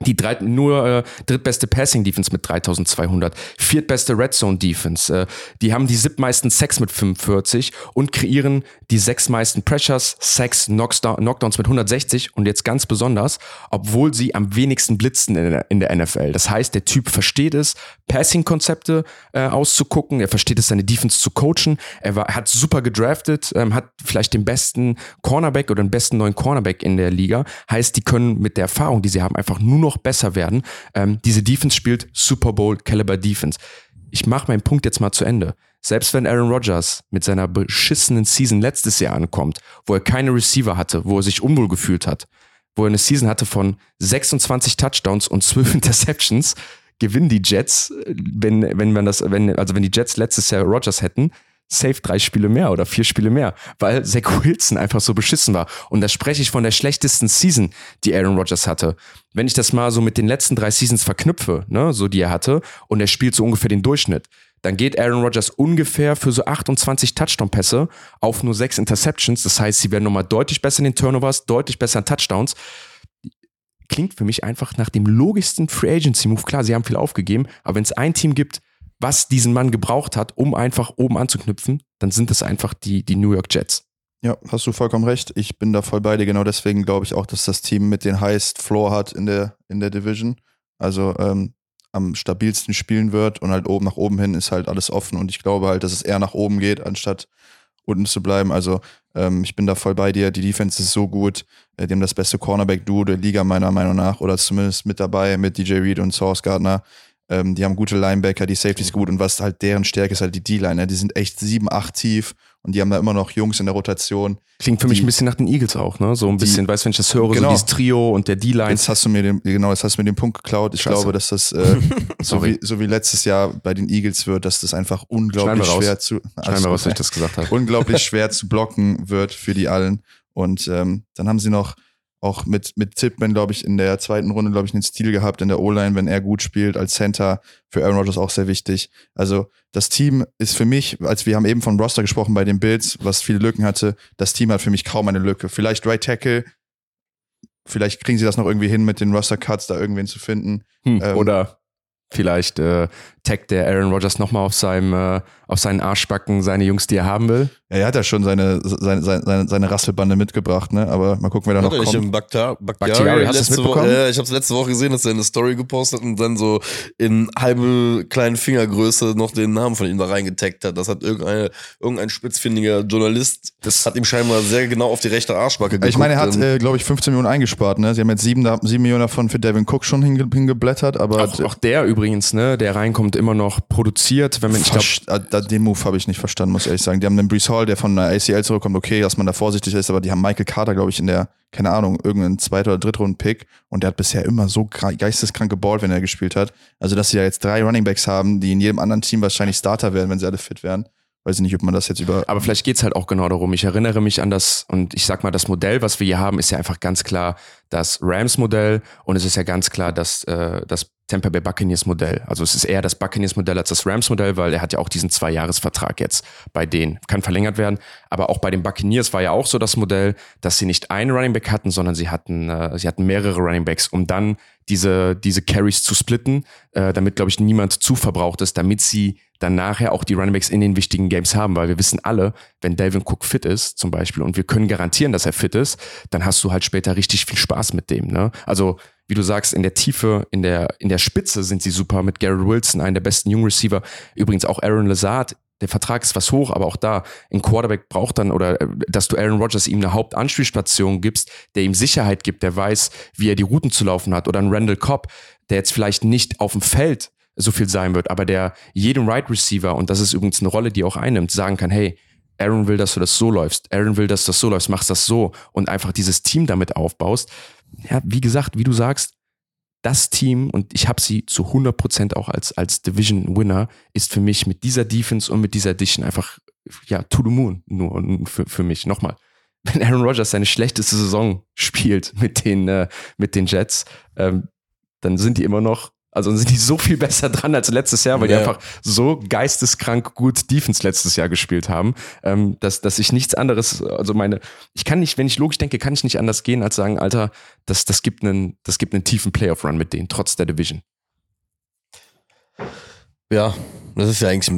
S1: die drei, nur äh, drittbeste Passing Defense mit 3200, viertbeste Red Zone Defense. Äh, die haben die siebmeisten Sacks mit 45 und kreieren die sechs meisten Pressures, Sacks, Knockdowns mit 160 und jetzt ganz besonders, obwohl sie am wenigsten blitzen in der, in der NFL. Das heißt, der Typ versteht es, Passing-Konzepte äh, auszugucken, er versteht es, seine Defense zu coachen. Er war, hat super gedraftet, ähm, hat vielleicht den besten Cornerback oder den besten neuen Cornerback in der Liga. Heißt, die können mit der Erfahrung, die sie haben, einfach nur noch besser werden. Ähm, diese Defense spielt Super Bowl Caliber Defense. Ich mache meinen Punkt jetzt mal zu Ende. Selbst wenn Aaron Rodgers mit seiner beschissenen Season letztes Jahr ankommt, wo er keine Receiver hatte, wo er sich unwohl gefühlt hat, wo er eine Season hatte von 26 Touchdowns und 12 <laughs> Interceptions, gewinnen die Jets, wenn, wenn man das, wenn, also wenn die Jets letztes Jahr Rodgers hätten, safe drei Spiele mehr oder vier Spiele mehr, weil Zach Wilson einfach so beschissen war. Und da spreche ich von der schlechtesten Season, die Aaron Rodgers hatte. Wenn ich das mal so mit den letzten drei Seasons verknüpfe, ne, so die er hatte, und er spielt so ungefähr den Durchschnitt, dann geht Aaron Rodgers ungefähr für so 28 Touchdown-Pässe auf nur sechs Interceptions. Das heißt, sie werden nochmal deutlich besser in den Turnovers, deutlich besser in Touchdowns. Klingt für mich einfach nach dem logischsten Free Agency Move. Klar, sie haben viel aufgegeben, aber wenn es ein Team gibt, was diesen Mann gebraucht hat, um einfach oben anzuknüpfen, dann sind es einfach die, die New York Jets.
S2: Ja, hast du vollkommen recht. Ich bin da voll bei dir. Genau deswegen glaube ich auch, dass das Team mit den highest Floor hat in der, in der Division. Also ähm, am stabilsten spielen wird und halt oben nach oben hin ist halt alles offen und ich glaube halt, dass es eher nach oben geht, anstatt unten zu bleiben. Also ähm, ich bin da voll bei dir. Die Defense ist so gut. Äh, die haben das beste Cornerback-Duo der Liga meiner Meinung nach oder zumindest mit dabei mit DJ Reed und Source Gardner. Ähm, die haben gute Linebacker, die Safeties gut und was halt deren Stärke ist, halt die D-Line. Ne? Die sind echt 7, 8 tief und die haben da immer noch Jungs in der Rotation.
S1: Klingt für mich ein bisschen nach den Eagles auch, ne? So ein bisschen, weißt du, wenn ich das höre, genau. so dieses Trio und der D-Line.
S2: Jetzt hast du mir den, genau, jetzt hast du mir den Punkt geklaut. Ich Scheiße. glaube, dass das äh, <laughs> so, wie, so wie letztes Jahr bei den Eagles wird, dass das einfach unglaublich schwer zu.
S1: Wir raus, wenn ich das gesagt habe.
S2: Unglaublich schwer zu blocken wird für die allen. Und ähm, dann haben sie noch auch mit, mit Tippman, glaube ich, in der zweiten Runde, glaube ich, einen Stil gehabt in der O-Line, wenn er gut spielt, als Center für Aaron Rodgers auch sehr wichtig. Also das Team ist für mich, als wir haben eben von Roster gesprochen bei den Bills, was viele Lücken hatte, das Team hat für mich kaum eine Lücke. Vielleicht Right Tackle, vielleicht kriegen sie das noch irgendwie hin, mit den Roster-Cuts da irgendwen zu finden.
S1: Hm, ähm, oder vielleicht äh, taggt der Aaron Rodgers nochmal auf seinem äh, auf seinen Arschbacken seine Jungs, die er haben will.
S2: Ja, er hat ja schon seine, seine, seine, seine Rasselbande mitgebracht, ne? Aber mal gucken, wer da noch kommt.
S3: Im Bakhtar, Bakhtiari, hast letzte Woche, äh, ich habe es letzte Woche gesehen, dass er eine Story gepostet und dann so in halbe kleinen Fingergröße noch den Namen von ihm da reingetaggt hat. Das hat irgendeine, irgendein spitzfindiger Journalist, das hat ihm scheinbar sehr genau auf die rechte Arschbacke geguckt.
S2: Ich meine, er hat, äh, glaube ich, 15 Millionen eingespart, ne? Sie haben jetzt 7, 7 Millionen davon für Devin Cook schon hinge, hingeblättert, aber.
S1: Auch, auch der übrigens, ne? Der reinkommt immer noch produziert, wenn man, ich
S2: glaube. Den Move habe ich nicht verstanden, muss ich ehrlich sagen. Die haben den Brees Hall, der von der ACL zurückkommt, okay, dass man da vorsichtig ist, aber die haben Michael Carter, glaube ich, in der, keine Ahnung, irgendeinen zweiter oder drittrunden-Pick und der hat bisher immer so geisteskrank geballt, wenn er gespielt hat. Also, dass sie ja jetzt drei Runningbacks haben, die in jedem anderen Team wahrscheinlich Starter werden, wenn sie alle fit wären. Weiß ich nicht, ob man das jetzt über.
S1: Aber vielleicht geht's halt auch genau darum. Ich erinnere mich an das, und ich sag mal, das Modell, was wir hier haben, ist ja einfach ganz klar das Rams-Modell und es ist ja ganz klar das, äh, das Tampa Bay Buccaneers Modell. Also es ist eher das Buccaneers Modell als das Rams Modell, weil er hat ja auch diesen Zwei-Jahres-Vertrag jetzt bei denen. Kann verlängert werden. Aber auch bei den Buccaneers war ja auch so das Modell, dass sie nicht einen Running Back hatten, sondern sie hatten, äh, sie hatten mehrere Running Backs, um dann diese, diese Carries zu splitten, äh, damit, glaube ich, niemand zu verbraucht ist, damit sie dann nachher auch die Running Backs in den wichtigen Games haben, weil wir wissen alle, wenn Delvin Cook fit ist, zum Beispiel, und wir können garantieren, dass er fit ist, dann hast du halt später richtig viel Spaß mit dem. Ne? Also wie du sagst, in der Tiefe, in der, in der Spitze sind sie super mit Garrett Wilson, einen der besten Young Receiver. Übrigens auch Aaron Lazard. Der Vertrag ist was hoch, aber auch da, ein Quarterback braucht dann, oder äh, dass du Aaron Rodgers ihm eine Hauptanspielstation gibst, der ihm Sicherheit gibt, der weiß, wie er die Routen zu laufen hat, oder ein Randall Cobb, der jetzt vielleicht nicht auf dem Feld so viel sein wird, aber der jedem Right Receiver, und das ist übrigens eine Rolle, die auch einnimmt, sagen kann, hey, Aaron will, dass du das so läufst. Aaron will, dass du das so läufst. Machst das so und einfach dieses Team damit aufbaust. Ja, wie gesagt, wie du sagst, das Team, und ich habe sie zu 100% auch als, als Division-Winner, ist für mich mit dieser Defense und mit dieser Edition einfach, ja, to the moon nur für, für mich. Nochmal, wenn Aaron Rodgers seine schlechteste Saison spielt mit den, äh, mit den Jets, ähm, dann sind die immer noch also sind die so viel besser dran als letztes Jahr, weil ja. die einfach so geisteskrank gut Defense letztes Jahr gespielt haben, ähm, dass, dass ich nichts anderes, also meine, ich kann nicht, wenn ich logisch denke, kann ich nicht anders gehen, als sagen, Alter, das, das gibt einen, das gibt einen tiefen Playoff-Run mit denen, trotz der Division.
S3: Ja, das ist ja eigentlich,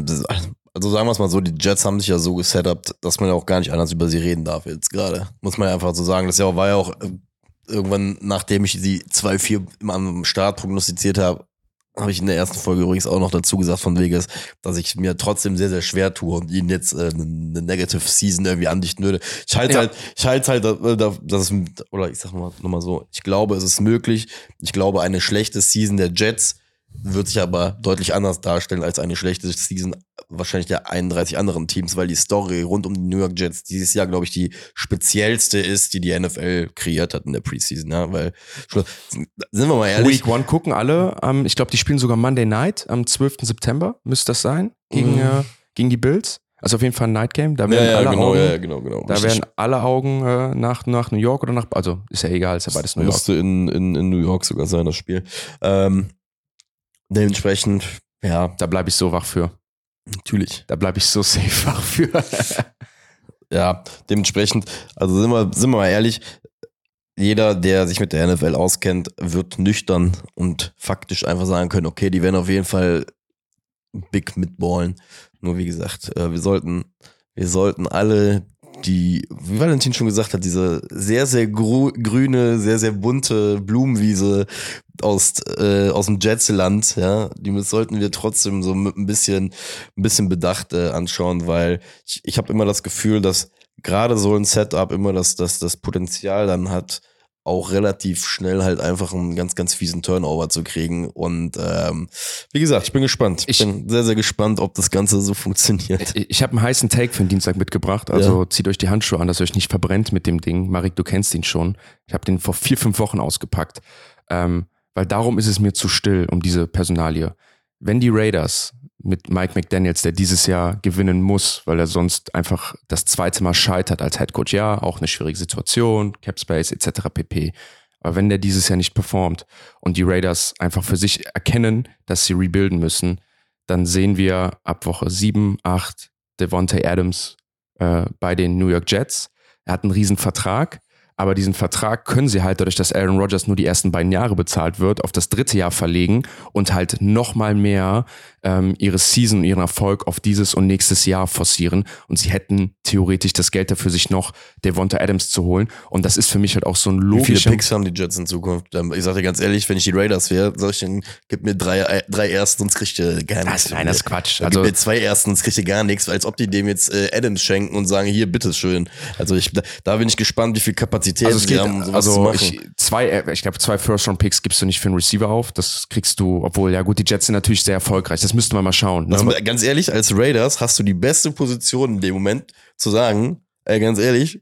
S3: also sagen wir es mal so, die Jets haben sich ja so gesetupt, dass man ja auch gar nicht anders über sie reden darf jetzt gerade. Muss man ja einfach so sagen. Das war ja auch äh, irgendwann, nachdem ich sie 2-4 am Start prognostiziert habe, habe ich in der ersten Folge übrigens auch noch dazu gesagt von Vegas, dass ich mir trotzdem sehr, sehr schwer tue und ihnen jetzt äh, eine Negative Season irgendwie andichten würde. Ich halte ja. halt, ich halte halt, äh, dass es, oder ich sag mal nochmal so, ich glaube, es ist möglich. Ich glaube, eine schlechte Season der Jets wird sich aber deutlich anders darstellen als eine schlechte Season wahrscheinlich der 31 anderen Teams, weil die Story rund um die New York Jets dieses Jahr, glaube ich, die speziellste ist, die die NFL kreiert hat in der Preseason. Ja, weil, sind wir mal ehrlich.
S1: Week One gucken alle. Ähm, ich glaube, die spielen sogar Monday Night am 12. September, müsste das sein, gegen, mhm. äh, gegen die Bills. Also auf jeden Fall ein Night Game. Da werden ja, ja, alle genau, Augen, ja, genau, genau. Da werden alle Augen äh, nach, nach New York oder nach, also ist ja egal, ist ja beides
S3: New York. Müsste in, in, in New York sogar sein, das Spiel. Ähm, dementsprechend, ja.
S1: Da bleibe ich so wach für.
S3: Natürlich.
S1: Da bleibe ich so <laughs> safe wach für. <laughs>
S3: ja, dementsprechend, also sind wir, sind wir mal ehrlich, jeder, der sich mit der NFL auskennt, wird nüchtern und faktisch einfach sagen können, okay, die werden auf jeden Fall big mitballen. Nur wie gesagt, äh, wir sollten, wir sollten alle die, wie Valentin schon gesagt hat, diese sehr, sehr grüne, sehr, sehr bunte Blumenwiese aus, äh, aus dem Jetsland, ja, die sollten wir trotzdem so mit ein bisschen, ein bisschen Bedacht äh, anschauen, weil ich, ich habe immer das Gefühl, dass gerade so ein Setup immer das, das, das Potenzial dann hat, auch relativ schnell halt einfach einen ganz, ganz fiesen Turnover zu kriegen. Und ähm, wie gesagt, ich bin gespannt. Ich, bin sehr, sehr gespannt, ob das Ganze so funktioniert.
S1: Ich, ich habe einen heißen Take für den Dienstag mitgebracht. Also ja. zieht euch die Handschuhe an, dass ihr euch nicht verbrennt mit dem Ding. Marik, du kennst ihn schon. Ich habe den vor vier, fünf Wochen ausgepackt. Ähm, weil darum ist es mir zu still um diese Personalie. Wenn die Raiders mit Mike McDaniels, der dieses Jahr gewinnen muss, weil er sonst einfach das zweite Mal scheitert als Headcoach. Ja, auch eine schwierige Situation, Capspace etc. pp. Aber wenn der dieses Jahr nicht performt und die Raiders einfach für sich erkennen, dass sie rebuilden müssen, dann sehen wir ab Woche 7, 8 Devontae Adams äh, bei den New York Jets. Er hat einen riesen Vertrag. Aber diesen Vertrag können sie halt dadurch, dass Aaron Rodgers nur die ersten beiden Jahre bezahlt wird, auf das dritte Jahr verlegen und halt nochmal mehr ähm, ihre Season, ihren Erfolg auf dieses und nächstes Jahr forcieren. Und sie hätten theoretisch das Geld dafür, sich noch Devonta Adams zu holen. Und das ist für mich halt auch so ein logischer... Wie
S3: viele Picks haben die Jets in Zukunft? Ähm, ich sag dir ganz ehrlich, wenn ich die Raiders wäre, sag ich denen, gib mir drei, äh, drei Ersten, sonst krieg ich äh, gar nichts.
S1: Nein, das ist Quatsch.
S3: Also, gib mir zwei Ersten, sonst krieg ich gar nichts, als ob die dem jetzt äh, Adams schenken und sagen, hier, bitteschön. Also ich, da, da bin ich gespannt, wie viel Kapazität also
S1: sie haben, um sowas also. Ich, zwei, äh, ich glaube, zwei First-Round-Picks gibst du nicht für einen Receiver auf. Das kriegst du, obwohl, ja gut, die Jets sind natürlich sehr erfolgreich. Das müsste man mal schauen.
S3: Ne? Also, ganz ehrlich, als Raiders hast du die beste Position in dem Moment zu sagen, ey, ganz ehrlich,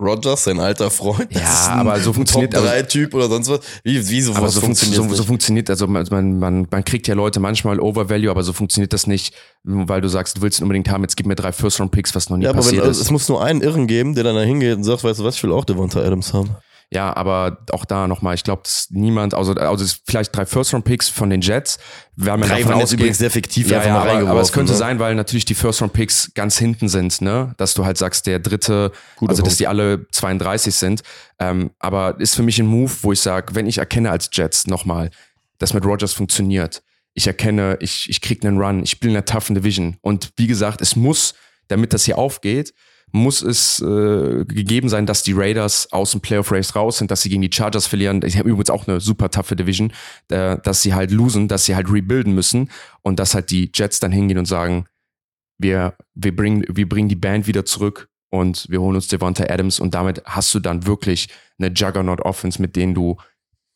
S3: Rogers, sein alter Freund,
S1: ja, aber so funktioniert
S3: Top 3 Typ oder sonst was. Wie, wie
S1: sowas aber so funktioniert so, so funktioniert, also man, man, man kriegt ja Leute manchmal Overvalue, aber so funktioniert das nicht, weil du sagst, du willst ihn unbedingt haben, jetzt gib mir drei First Round Picks, was noch nie ja, passiert
S3: wenn,
S1: ist.
S3: Es muss nur einen Irren geben, der dann da hingeht und sagt, weißt du was, ich will auch Devonta Adams haben.
S1: Ja, aber auch da nochmal, ich glaube, dass niemand, also, also vielleicht drei First-Round-Picks von den Jets,
S3: werden wir davon ausgehen. übrigens sehr fiktiv
S1: ja, ja, aber, aber, es könnte ne? sein, weil natürlich die First-Round-Picks ganz hinten sind, ne? Dass du halt sagst, der dritte, Guter also Punkt. dass die alle 32 sind. Ähm, aber ist für mich ein Move, wo ich sage, wenn ich erkenne als Jets nochmal, dass mit Rogers funktioniert, ich erkenne, ich, ich krieg einen Run, ich spiele in einer toughen Division. Und wie gesagt, es muss, damit das hier aufgeht, muss es äh, gegeben sein, dass die Raiders aus dem Playoff Race raus sind, dass sie gegen die Chargers verlieren. Die haben übrigens auch eine super toughe Division, äh, dass sie halt losen, dass sie halt rebuilden müssen und dass halt die Jets dann hingehen und sagen, wir, wir, bringen, wir bringen die Band wieder zurück und wir holen uns Devonta Adams und damit hast du dann wirklich eine Juggernaut Offense, mit denen du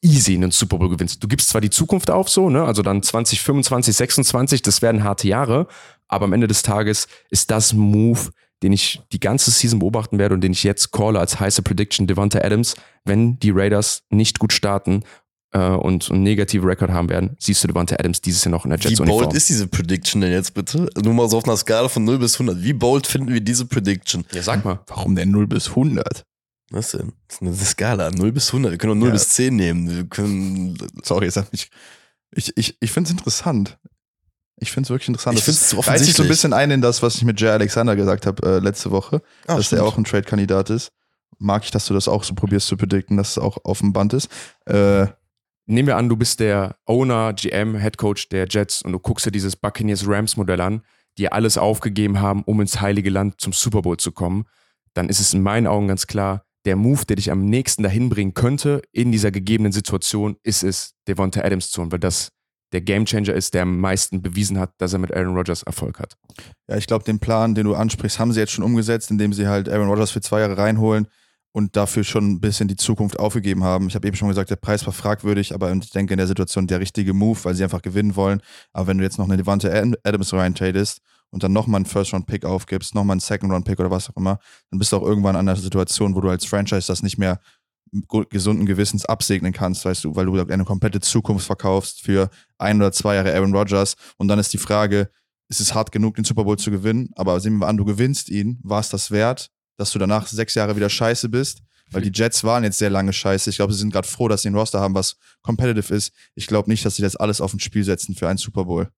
S1: easy einen Super Bowl gewinnst. Du gibst zwar die Zukunft auf so, ne, also dann 2025, 26, das werden harte Jahre, aber am Ende des Tages ist das Move, den ich die ganze Season beobachten werde und den ich jetzt calle als heiße Prediction, Devonta Adams, wenn die Raiders nicht gut starten äh, und einen negativen Rekord haben werden, siehst du Devonta Adams dieses Jahr noch in der
S3: Wie
S1: Jets-Uniform.
S3: bold ist diese Prediction denn jetzt bitte? Nur mal so auf einer Skala von 0 bis 100. Wie bold finden wir diese Prediction?
S1: Ja, sag mal.
S2: Warum denn 0 bis 100?
S3: Was denn? Das ist eine Skala, 0 bis 100. Wir können auch 0
S2: Ja.
S3: bis 10 nehmen. Wir können,
S2: Sorry, jetzt hat mich. Ich, ich, ich finde es interessant. Ich finde es wirklich interessant.
S3: Ich
S2: Das
S3: find's
S2: reiht sich so
S3: offensichtlich.
S2: ein bisschen ein in das, was ich mit Jay Alexander gesagt habe äh, letzte Woche,
S3: Ah,
S2: dass
S3: stimmt.
S2: der auch ein Trade-Kandidat ist. Mag ich, dass du das auch so probierst zu predikten, dass es auch auf dem Band ist. Äh,
S1: Nehmen wir an, du bist der Owner, GM, Head Coach der Jets und du guckst dir dieses Buccaneers-Rams-Modell an, die alles aufgegeben haben, um ins Heilige Land zum Super Bowl zu kommen. Dann ist es in meinen Augen ganz klar, der Move, der dich am nächsten dahin bringen könnte, in dieser gegebenen Situation, ist es, Devonta Adams zu holen, weil das der Gamechanger ist, der am meisten bewiesen hat, dass er mit Aaron Rodgers Erfolg hat.
S2: Ja, ich glaube, den Plan, den du ansprichst, haben sie jetzt schon umgesetzt, indem sie halt Aaron Rodgers für zwei Jahre reinholen und dafür schon ein bisschen die Zukunft aufgegeben haben. Ich habe eben schon gesagt, der Preis war fragwürdig, aber ich denke in der Situation der richtige Move, weil sie einfach gewinnen wollen. Aber wenn du jetzt noch eine Devante Adams rein tradest und dann nochmal einen First-Round-Pick aufgibst, nochmal einen Second-Round-Pick oder was auch immer, dann bist du auch irgendwann an einer Situation, wo du als Franchise das nicht mehr gesunden Gewissens absegnen kannst, weißt du, weil du eine komplette Zukunft verkaufst für ein oder zwei Jahre Aaron Rodgers und dann ist die Frage, ist es hart genug, den Super Bowl zu gewinnen, aber sehen wir an, du gewinnst ihn, war es das wert, dass du danach sechs Jahre wieder scheiße bist? Weil die Jets waren jetzt sehr lange scheiße. Ich glaube, sie sind gerade froh, dass sie einen Roster haben, was competitive ist. Ich glaube nicht, dass sie das alles auf ein Spiel setzen für einen Super Bowl.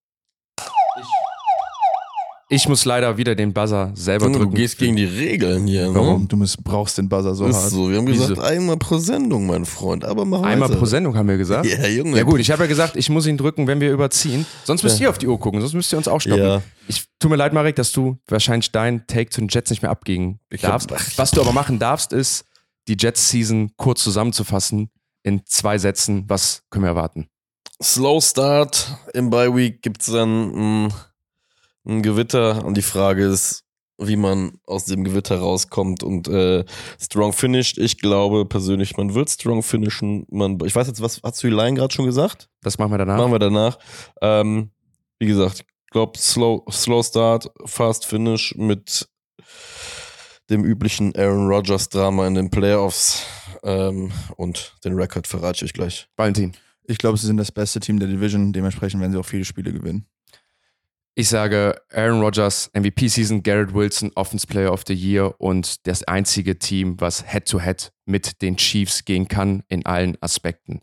S1: Ich muss leider wieder den Buzzer selber
S3: Junge, du
S1: drücken.
S3: gehst gegen die Regeln hier. Ne?
S2: Warum? Du missbrauchst den Buzzer so
S3: Ist
S2: hart.
S3: so. Wir haben
S1: Wieso?
S3: gesagt, einmal pro Sendung, mein Freund. Aber mach
S1: Einmal
S3: weiter.
S1: pro Sendung haben wir gesagt. <laughs>
S3: Ja, Junge.
S1: Ja gut, ich habe ja gesagt, ich muss ihn drücken, wenn wir überziehen. Sonst müsst
S3: Ja.
S1: ihr auf die Uhr gucken, sonst müsst ihr uns auch stoppen.
S3: Ja.
S1: Ich tut mir leid, Marek, dass du wahrscheinlich deinen Take zu den Jets nicht mehr abgeben darfst.
S3: hab-
S1: Was du aber machen darfst, ist, die Jets-Season kurz zusammenzufassen in zwei Sätzen. Was können wir erwarten?
S3: Slow Start. Im Bye Week gibt es dann ein, ein Gewitter und die Frage ist, wie man aus dem Gewitter rauskommt und äh, strong finished. Ich glaube persönlich, man wird strong finishen. Man, ich weiß jetzt, was hast du die Line gerade schon gesagt?
S1: Das machen wir danach.
S3: Machen wir danach. Ähm, wie gesagt, ich glaube, slow, slow Start, Fast Finish mit dem üblichen Aaron Rodgers Drama in den Playoffs ähm, und den Rekord verrate ich euch gleich.
S1: Valentin.
S2: Ich glaube, sie sind das beste Team der Division. Dementsprechend werden sie auch viele Spiele gewinnen.
S1: Ich sage Aaron Rodgers, MVP-Season, Garrett Wilson, Offense Player of the Year und das einzige Team, was Head-to-Head mit den Chiefs gehen kann in allen Aspekten.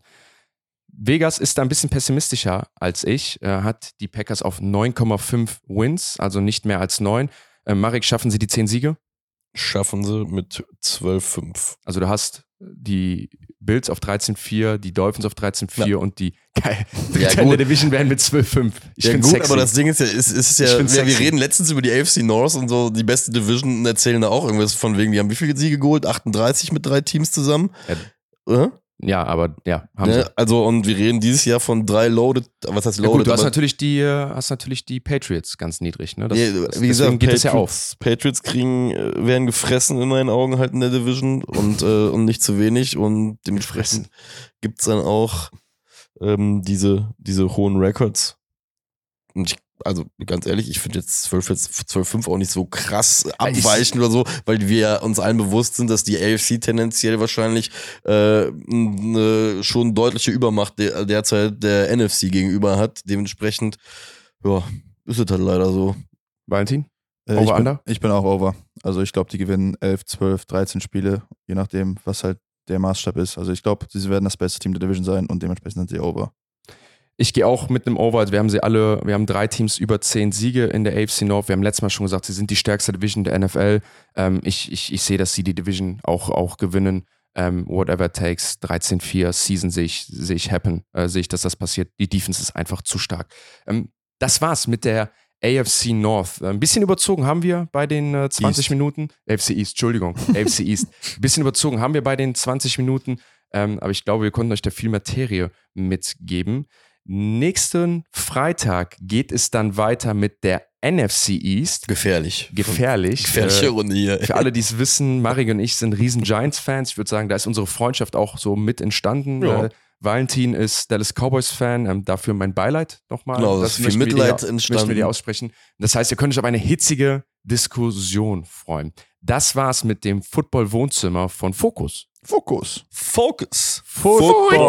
S1: Vegas ist da ein bisschen pessimistischer als ich, äh, hat die Packers auf 9,5 Wins, also nicht mehr als 9. Äh, Marek, schaffen sie die 10 Siege?
S3: Schaffen sie mit 12-5.
S1: Also du hast die Bills auf 13-4, die Dolphins auf 13-4
S3: Ja.
S1: und die <laughs> geil,
S3: Ja,
S1: Dritte in der. Division werden mit 12-5. Ich
S3: ja
S1: finde
S3: gut,
S1: sexy.
S3: aber das Ding ist ja, es ist, ist ja, wir,
S1: sexy.
S3: reden letztens über die AFC North und so, die beste Division erzählen da auch irgendwas von wegen, die haben wie viele Siege geholt? 38 mit drei Teams zusammen?
S1: Ja.
S3: Äh?
S1: Ja, aber ja, haben sie.
S3: Ne? Also, und wir reden dieses Jahr von drei loaded, was heißt
S1: Ja,
S3: loaded?
S1: gut, du hast natürlich die, äh, hast natürlich die Patriots ganz niedrig, ne? Das,
S3: Ja,
S1: das,
S3: wie
S1: deswegen
S3: gesagt,
S1: geht
S3: Patriots,
S1: das ja auf.
S3: Patriots kriegen, äh, werden gefressen in meinen Augen halt in der Division und, äh, und nicht zu wenig und dementsprechend gibt's dann auch ähm, diese, diese hohen Records. Und ich, also ganz ehrlich, ich finde jetzt 12, jetzt 12-5 auch nicht so krass abweichen oder so, weil wir uns allen bewusst sind, dass die AFC tendenziell wahrscheinlich äh, eine schon deutliche Übermacht der, derzeit der NFC gegenüber hat. Dementsprechend, ja, ist es halt leider so.
S1: Valentin?
S2: Äh,
S1: Over,
S2: ich, bin,
S1: under?
S2: ich bin auch over. Also ich glaube, die gewinnen 11, 12, 13 Spiele, je nachdem, was halt der Maßstab ist. Also ich glaube, sie werden das beste Team der Division sein und dementsprechend sind sie over.
S1: Ich gehe auch mit einem Over. Also wir haben sie alle, wir haben drei Teams über zehn Siege in der AFC North. Wir haben letztes Mal schon gesagt, sie sind die stärkste Division der NFL. Ähm, ich, ich, ich sehe, dass sie die Division auch, auch gewinnen. Ähm, whatever it takes, 13-4 Season sehe ich, sehe ich happen, äh, sehe ich, dass das passiert. Die Defense ist einfach zu stark. Ähm, das war's mit der AFC North. Äh, Ein bisschen überzogen haben wir bei den äh, 20
S2: East.
S1: Minuten. AFC East, Entschuldigung, <laughs> AFC East. Ein bisschen überzogen haben wir bei den 20 Minuten. Ähm, aber ich glaube, wir konnten euch da viel Materie mitgeben. Nächsten Freitag geht es dann weiter mit der NFC East.
S3: Gefährlich.
S1: Gefährlich.
S3: Gefährliche
S1: Äh,
S3: Runde hier.
S1: für alle, die es wissen, Marik und ich sind riesen Giants-Fans. Ich würde sagen, da ist unsere Freundschaft auch so mit entstanden.
S3: Ja.
S1: Äh, Valentin ist Dallas Cowboys-Fan. Ähm, dafür mein Beileid nochmal.
S3: Genau, das ist viel
S1: wir dir-
S3: Mitleid
S1: Möchten wir
S3: entstanden.
S1: dir aussprechen. Das heißt, ihr könnt euch auf eine hitzige Diskussion freuen. Das war's mit dem Football-Wohnzimmer von Fokus.
S2: Fokus.
S3: Focus.
S1: Football.